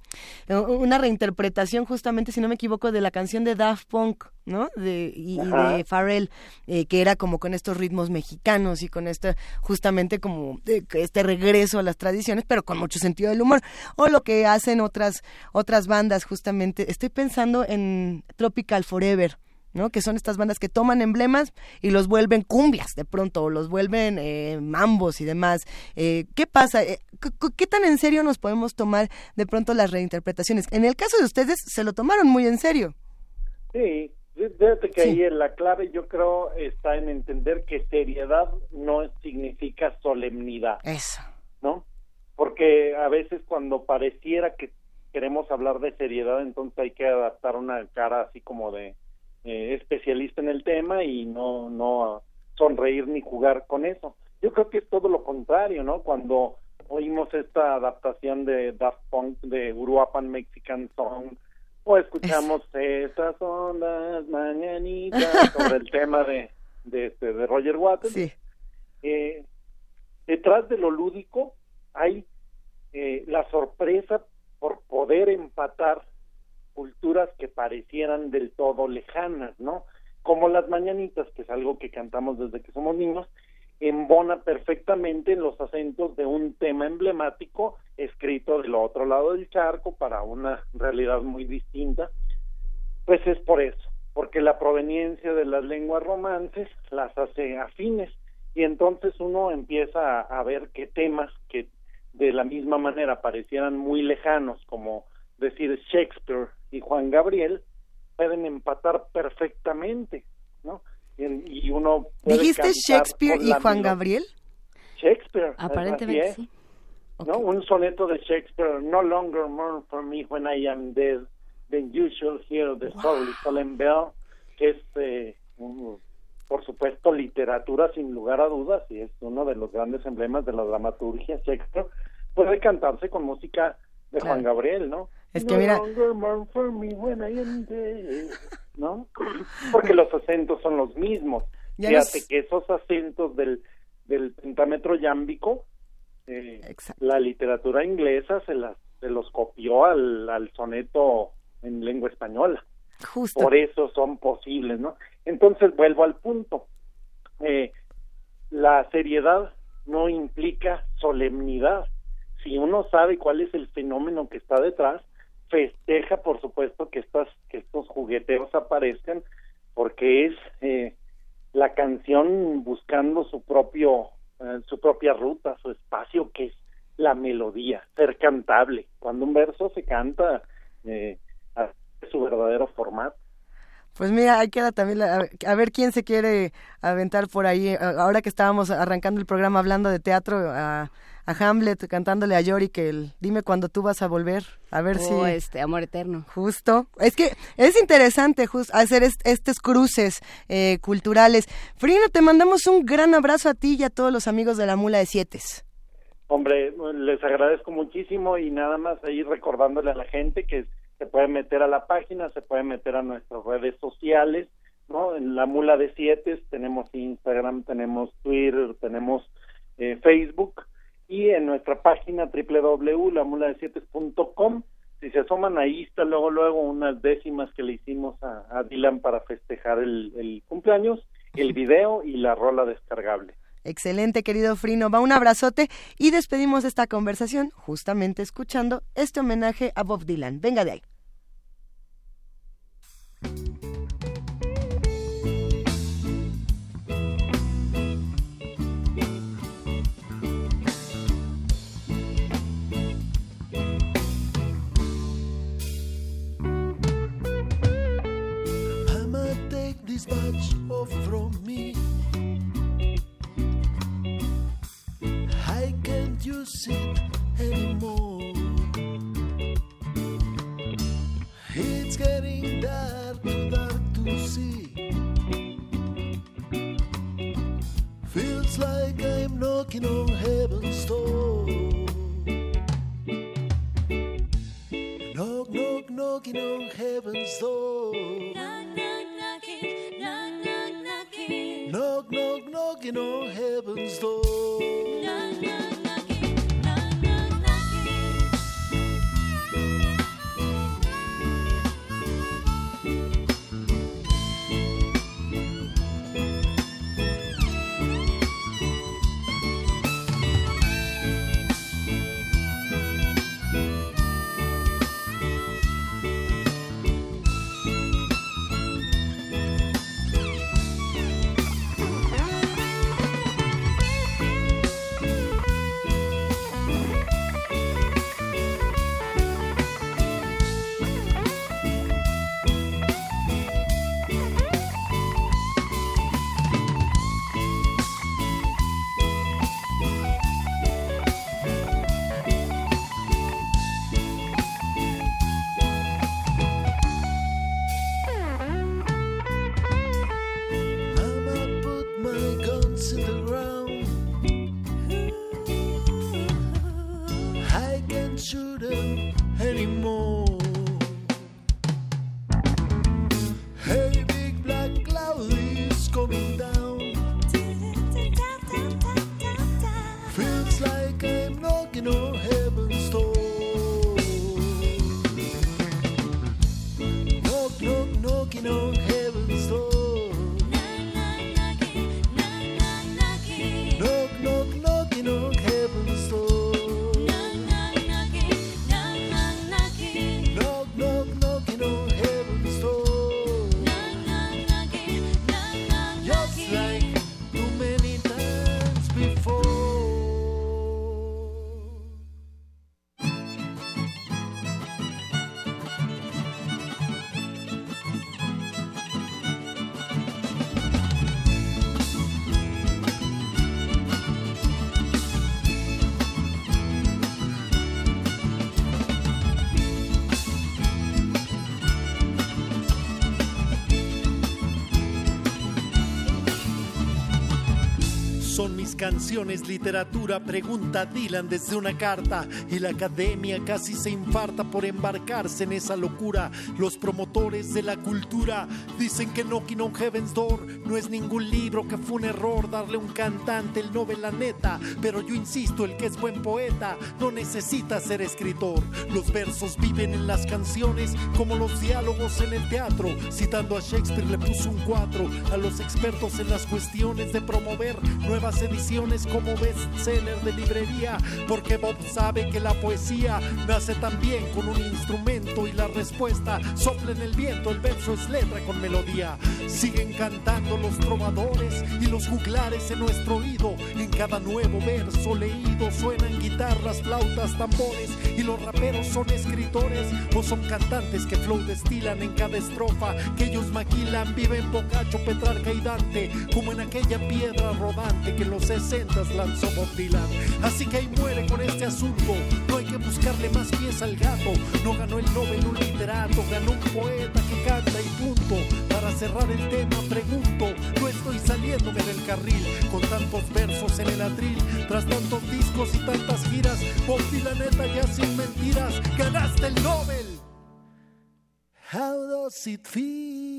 una reinterpretación justamente, si no me equivoco, de la canción de Daft Punk. ¿No? De, y, y de Pharrell, eh, que era como con estos ritmos mexicanos y con este, justamente como eh, este regreso a las tradiciones, pero con mucho sentido del humor. O lo que hacen otras, otras bandas, justamente. Estoy pensando en Tropical Forever. ¿no? que son estas bandas que toman emblemas y los vuelven cumbias de pronto, o los vuelven eh, mambos y demás. Eh, ¿Qué pasa? Eh, ¿qué, ¿Qué tan en serio nos podemos tomar de pronto las reinterpretaciones? En el caso de ustedes, se lo tomaron muy en serio. Sí, fíjate que ahí la clave yo creo está en entender que seriedad no significa solemnidad. Eso. ¿No? Porque a veces cuando pareciera que queremos hablar de seriedad, entonces hay que adaptar una cara así como de eh, especialista en el tema y no no sonreír ni jugar con eso. Yo creo que es todo lo contrario, ¿no? Cuando oímos esta adaptación de Daft Punk de Uruapan Mexican Song o escuchamos estas ondas mañanitas sobre el tema de de, este, de Roger Waters. Eh, detrás de lo lúdico hay eh, la sorpresa por poder empatar culturas que parecieran del todo lejanas, ¿no? Como las mañanitas, que es algo que cantamos desde que somos niños, embona perfectamente en los acentos de un tema emblemático escrito del otro lado del charco para una realidad muy distinta. Pues es por eso, porque la proveniencia de las lenguas romances las hace afines y entonces uno empieza a, a ver qué temas que de la misma manera parecieran muy lejanos, como decir Shakespeare y Juan Gabriel, pueden empatar perfectamente, ¿no? Y, uno puede ¿Dijiste Shakespeare y Juan Gabriel? Shakespeare. Aparentemente así es. sí. ¿no? Un soneto de Shakespeare, No longer mourn for me when I am dead, then you shall hear the sorry solemn bell, que es, eh, un- por supuesto, literatura sin lugar a dudas, y es uno de los grandes emblemas de la dramaturgia Shakespeare, puede cantarse con música de Claro. Juan Gabriel, ¿no? Es que No mira- longer mourn for me when I am dead, ¿no? Porque los acentos son los mismos. Ya Fíjate nos- que esos acentos del, del pentametro yámbico, eh, la literatura inglesa se, las, se los copió al, al soneto en lengua española. Justo. Por eso son posibles, ¿no? Entonces vuelvo al punto. Eh, la seriedad no implica solemnidad. Si uno sabe cuál es el fenómeno que está detrás, festeja, por supuesto, que estas que estos jugueteos aparezcan, porque es eh, la canción buscando su propio eh, su propia ruta, su espacio, que es la melodía, ser cantable. Cuando un verso se canta, eh, a su verdadero formato. Pues mira, ahí queda también la- a, ver quién se quiere aventar por ahí. A- Ahora que estábamos arrancando el programa hablando de teatro, a Hamlet cantándole a Yorick el dime cuando tú vas a volver, a ver si... Oh, este, amor eterno. Justo. Es que es interesante hacer estos cruces eh, culturales. Frino, te mandamos un gran abrazo a ti y a todos los amigos de la Mula de Siete. Hombre, les agradezco muchísimo y nada más ahí recordándole a la gente que se puede meter a la página, se puede meter a nuestras redes sociales, ¿no? En la Mula de Siete tenemos Instagram, tenemos Twitter, tenemos eh, Facebook y en nuestra página www.lamuladesietes.com si se asoman ahí está luego luego unas décimas que le hicimos a, Dylan para festejar el, el cumpleaños, el video y la rola descargable. Excelente, querido Frino. Va un abrazote y despedimos esta conversación justamente escuchando este homenaje a Bob Dylan. Venga de ahí. This much off from me. I can't use it anymore. It's getting dark, too dark to see. Feels like I'm knocking on heaven's door. Knock, knock, knocking on heaven's door. Knock, knock, knocking on heaven's door. Canciones, literatura, pregunta Dylan desde una carta. Y la academia casi se infarta por embarcarse en esa locura. Los promotores de la cultura dicen que Knocking on Heaven's Door no es ningún libro, que fue un error darle un cantante el novela neta, pero yo insisto, el que es buen poeta no necesita ser escritor. Los versos viven en las canciones como los diálogos en el teatro. Citando a Shakespeare le puso un 4 a los expertos en las cuestiones de promover nuevas ediciones como bestseller de librería, porque Bob sabe que la poesía nace también con un instrumento y la respuesta sopla en el viento, el verso es letra con melodía. Siguen cantando los trovadores y los juglares en nuestro oído, en cada nuevo verso leído suenan guitarras, flautas, tambores y los raperos son escritores o son cantantes que flow destilan en cada estrofa que ellos maquilan, viven Bocacho, Petrarca y Dante como en aquella piedra rodante que en los 60 lanzó Bob Dylan. Así que ahí muere con este asunto, no hay que buscarle más pies al gato, no ganó el Nobel un literato, ganó un poeta que canta y punto. Para cerrar el tema pregunto, no estoy saliéndome del carril con tantos versos en el atril, tras tantos discos y tantas giras, Bob Dylan neta ya sin mentiras, ganaste el Nobel. How does it feel?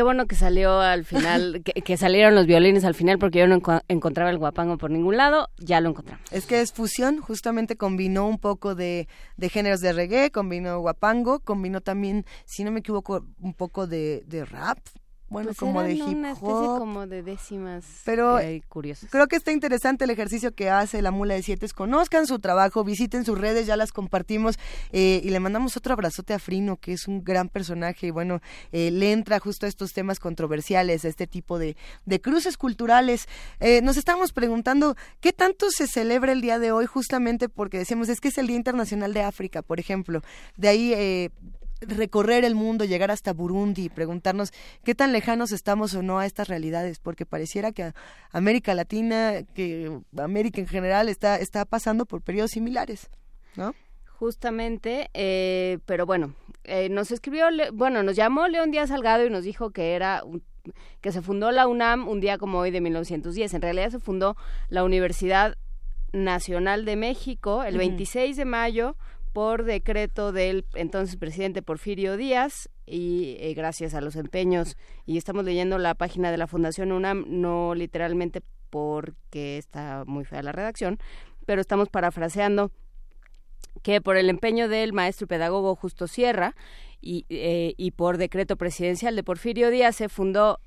Qué bueno que salió al final, que, que salieron los violines al final porque yo no enco- encontraba el guapango por ningún lado, ya lo encontramos. Es que es fusión, justamente combinó un poco de, de géneros de reggae, combinó guapango, combinó también, si no me equivoco, un poco de, de rap, bueno, Pues como de hip una especie hop. como de décimas Pero eh. Creo que está interesante el ejercicio que hace la Mula de Siete. Conozcan su trabajo, visiten sus redes, ya las compartimos eh, y le mandamos otro abrazote a Frino, que es un gran personaje y bueno, eh, le entra justo a estos temas controversiales, a este tipo de, de cruces culturales. Nos estábamos preguntando qué tanto se celebra el día de hoy, justamente porque decíamos, es que es el Día Internacional de África, por ejemplo. De ahí... Recorrer el mundo, llegar hasta Burundi y preguntarnos qué tan lejanos estamos o no a estas realidades, porque pareciera que América Latina, que América en general está, está pasando por periodos similares, ¿no? Justamente, eh, pero bueno, eh, nos escribió, bueno, nos llamó León Díaz Salgado y nos dijo que era un- que se fundó la UNAM un día como hoy de 1910. En realidad se fundó la Universidad Nacional de México el Ujú. 26 de mayo por decreto del entonces presidente Porfirio Díaz y eh, gracias a los empeños. Y estamos leyendo la página de la Fundación UNAM no literalmente porque está muy fea la redacción, pero estamos parafraseando que por el empeño del maestro y pedagogo Justo Sierra y, eh, y por decreto presidencial de Porfirio Díaz se fundó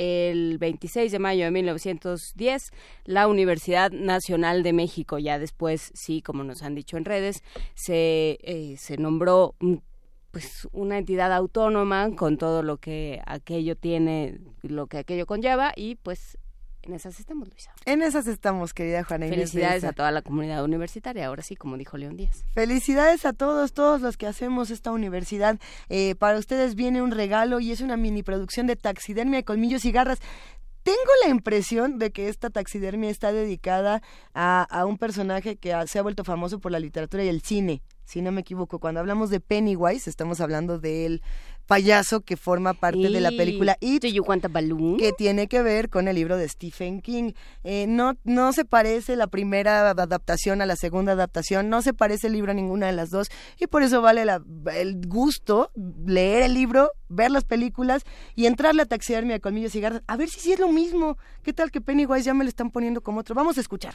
el 26 de mayo de 1910 la Universidad Nacional de México. Ya después, sí, como nos han dicho en redes, se, eh, se nombró mm, pues una entidad autónoma con todo lo que aquello tiene, lo que aquello conlleva y pues en esas estamos, Luisa. En esas estamos, querida Juana Inés. de Felicidades a toda la comunidad universitaria, ahora sí, como dijo León Díaz. Felicidades a todos, todos los que hacemos esta universidad. Eh, para ustedes viene un regalo y es una mini producción de taxidermia de colmillos y garras. Tengo la impresión de que esta taxidermia está dedicada a, a un personaje que se ha vuelto famoso por la literatura y el cine, si no me equivoco. Cuando hablamos de Pennywise, estamos hablando del payaso que forma parte de la película It, que tiene que ver con el libro de Stephen King. Eh, no, no se parece la primera adaptación a la segunda adaptación, no se parece el libro a ninguna de las dos, y por eso vale la- el gusto leer el libro, ver las películas y entrarle a taxidermia de colmillos y garras, a ver si sí es lo mismo. ¿Qué tal que Pennywise ya me lo están poniendo como otro? Vamos a escuchar.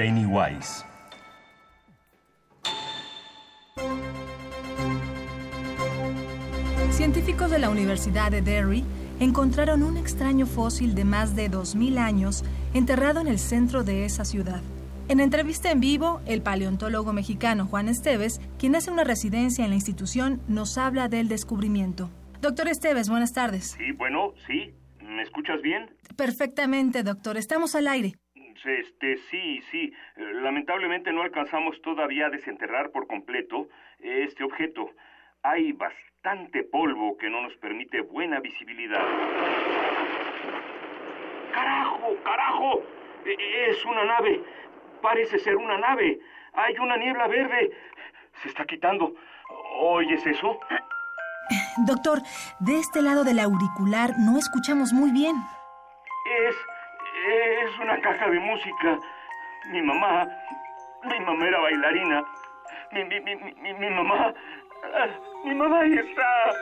Pennywise. Científicos de la Universidad de Derry encontraron un extraño fósil de más de 2.000 años enterrado en el centro de esa ciudad. En entrevista en vivo, el paleontólogo mexicano Juan Esteves, quien hace una residencia en la institución, nos habla del descubrimiento. Doctor Esteves, buenas tardes. Sí, bueno, sí. ¿Me escuchas bien? Perfectamente, doctor. Estamos al aire. Este, sí, sí. Eh, Lamentablemente no alcanzamos todavía a desenterrar por completo este objeto. Hay bastante polvo que no nos permite buena visibilidad. ¡Carajo, carajo! E- Es una nave. Parece ser una nave. Hay una niebla verde. Se está quitando. ¿Oyes eso? Doctor, de este lado del auricular no escuchamos muy bien. Es. Es una caja de música. Mi mamá. Mi mamá era bailarina. Mi, mi, mi, mi, mi mamá. ah, Mi mamá ahí está.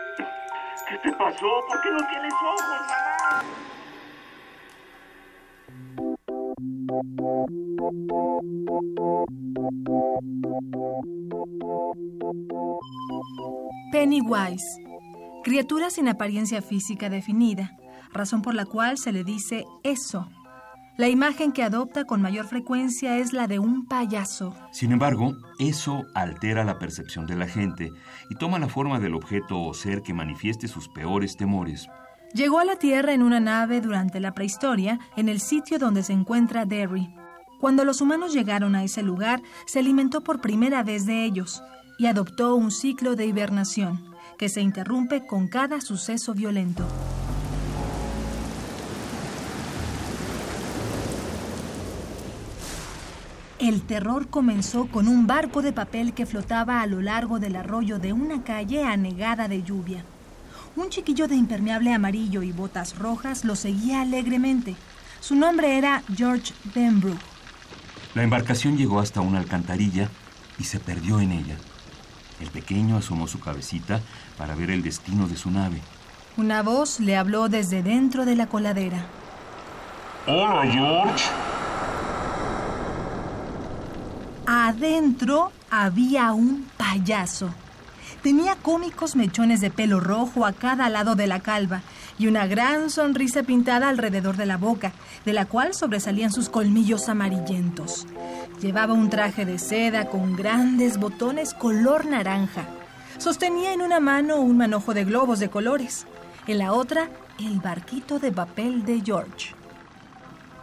¿Qué te pasó? ¿Por qué no tienes ojos, mamá? Pennywise, criatura sin apariencia física definida, razón por la cual se le dice eso. La imagen que adopta con mayor frecuencia es la de un payaso. Sin embargo, eso altera la percepción de la gente y toma la forma del objeto o ser que manifieste sus peores temores. Llegó a la Tierra en una nave durante la prehistoria, en el sitio donde se encuentra Derry. Cuando los humanos llegaron a ese lugar, se alimentó por primera vez de ellos y adoptó un ciclo de hibernación que se interrumpe con cada suceso violento. El terror comenzó con un barco de papel que flotaba a lo largo del arroyo de una calle anegada de lluvia. Un chiquillo de impermeable amarillo y botas rojas lo seguía alegremente. Su nombre era George Denbrook. La embarcación llegó hasta una alcantarilla y se perdió en ella. El pequeño asomó su cabecita para ver el destino de su nave. Una voz le habló desde dentro de la coladera. Hola, George. Adentro había un payaso. Tenía cómicos mechones de pelo rojo a cada lado de la calva y una gran sonrisa pintada alrededor de la boca, de la cual sobresalían sus colmillos amarillentos. Llevaba un traje de seda con grandes botones color naranja. Sostenía en una mano un manojo de globos de colores, en la otra el barquito de papel de George.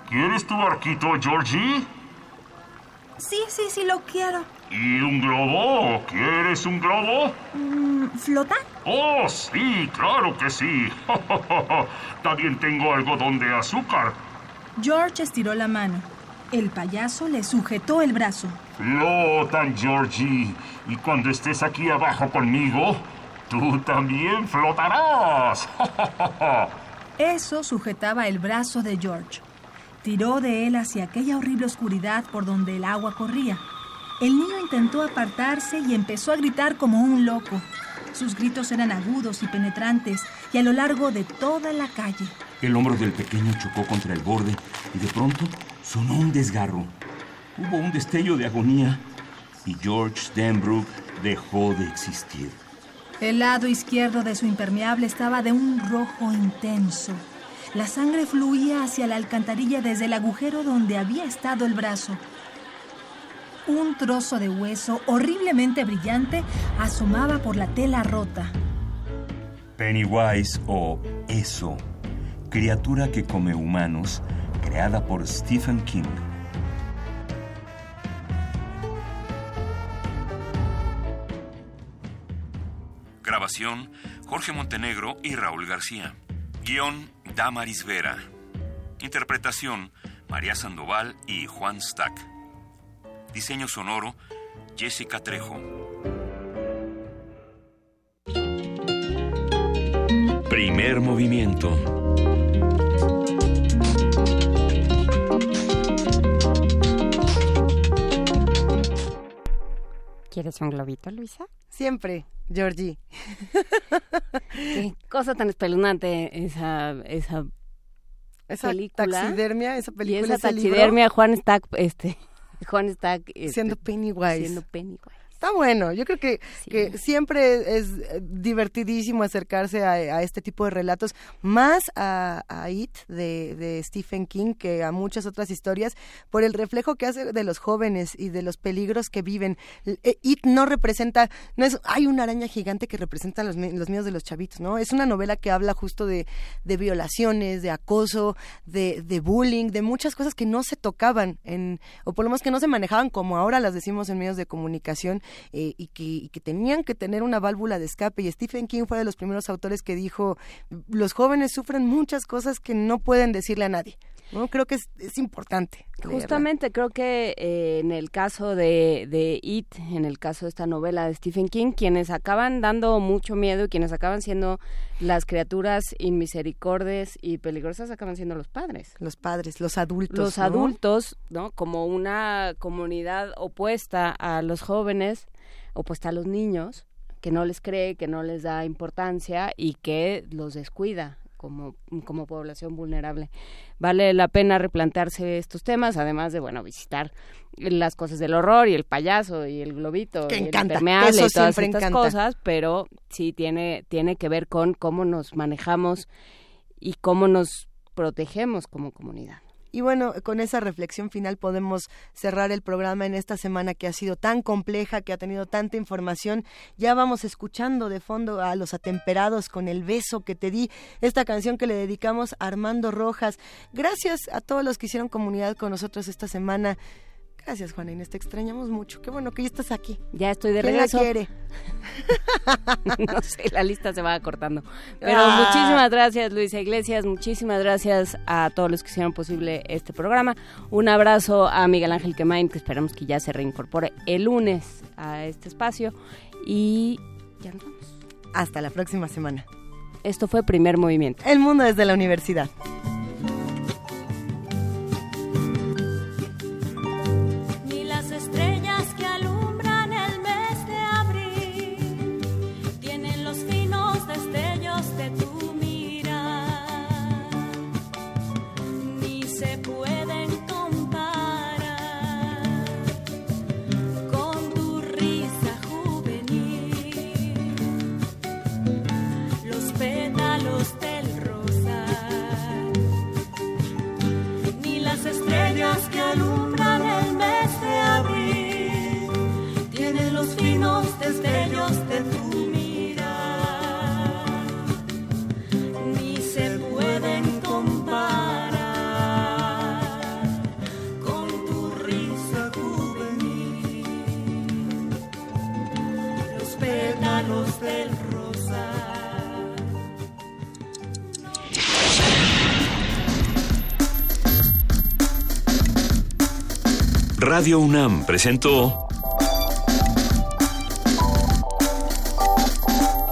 ¿Quieres tu barquito, Georgie? Sí, sí, sí, lo quiero. ¿Y un globo? ¿Quieres un globo? Mm, ¿Flotar? Oh, sí, claro que sí. También tengo algodón de azúcar. George estiró la mano. El payaso le sujetó el brazo. Flotan, Georgie. Y cuando estés aquí abajo conmigo, tú también flotarás. Eso sujetaba el brazo de George. Tiró de él hacia aquella horrible oscuridad por donde el agua corría. El niño intentó apartarse y empezó a gritar como un loco. Sus gritos eran agudos y penetrantes y a lo largo de toda la calle. El hombro del pequeño chocó contra el borde y de pronto sonó un desgarro. Hubo un destello de agonía y George Denbrook dejó de existir. El lado izquierdo de su impermeable estaba de un rojo intenso. La sangre fluía hacia la alcantarilla desde el agujero donde había estado el brazo. Un trozo de hueso horriblemente brillante asomaba por la tela rota. Pennywise o Eso, criatura que come humanos, creada por Stephen King. Grabación, Jorge Montenegro y Raúl García. Guión, Damaris Vera. Interpretación, María Sandoval y Juan Stack. Diseño sonoro, Jessica Trejo. Primer movimiento. ¿Quieres un globito, Luisa? Siempre, Georgie. Qué cosa tan espeluznante esa, esa, Esa película. taxidermia, esa película, Y esa ese libro. taxidermia, Juan Stack, este, Juan Stack. este, Siendo Pennywise. Siendo Pennywise. Está bueno. Yo creo que, que siempre es divertidísimo acercarse a, a este tipo de relatos, más a, a It de, de Stephen King que a muchas otras historias, por el reflejo que hace de los jóvenes y de los peligros que viven. Eh, It no representa, no es, hay una araña gigante que representa los, los miedos de los chavitos, ¿no? Es una novela que habla justo de, de violaciones, de acoso, de, de bullying, de muchas cosas que no se tocaban, en, o por lo menos que no se manejaban como ahora las decimos en medios de comunicación eh, y, que, y que tenían que tener una válvula de escape. Y Stephen King fue de los primeros autores que dijo, los jóvenes sufren muchas cosas que no pueden decirle a nadie. ¿No? Creo que es, es importante. Justamente creo que eh, en el caso de, de It, en el caso de esta novela de Stephen King, quienes acaban dando mucho miedo y quienes acaban siendo las criaturas inmisericordes y peligrosas acaban siendo los padres. Los padres, los adultos. Los ¿no? adultos, ¿no? Como una comunidad opuesta a los jóvenes, opuesta a los niños, que no les cree, que no les da importancia y que los descuida como, como población vulnerable. Vale la pena replantearse estos temas, además de, bueno, visitar las cosas del horror y el payaso y el globito Que y el encanta, impermeable eso y todas siempre estas encanta. cosas, pero sí tiene, tiene que ver con cómo nos manejamos y cómo nos protegemos como comunidad. Y bueno, con esa reflexión final podemos cerrar el programa en esta semana que ha sido tan compleja, que ha tenido tanta información. Ya vamos escuchando de fondo a los atemperados con el beso que te di, esta canción que le dedicamos a Armando Rojas. Gracias a todos los que hicieron comunidad con nosotros esta semana. Gracias, Juana Inés, te extrañamos mucho. Qué bueno que ya estás aquí. Ya estoy de ¿Quién regreso. la quiere? no sé, la lista se va cortando. Pero Ah. muchísimas gracias, Luisa Iglesias. Muchísimas gracias a todos los que hicieron posible este programa. Un abrazo a Miguel Ángel Quemain, que esperamos que ya se reincorpore el lunes a este espacio. Y ya nos vamos. Hasta la próxima semana. Esto fue Primer Movimiento. El mundo desde la universidad. Los finos destellos de tu mirar, ni se pueden comparar con tu risa juvenil, los pétalos del rosal. Radio UNAM presentó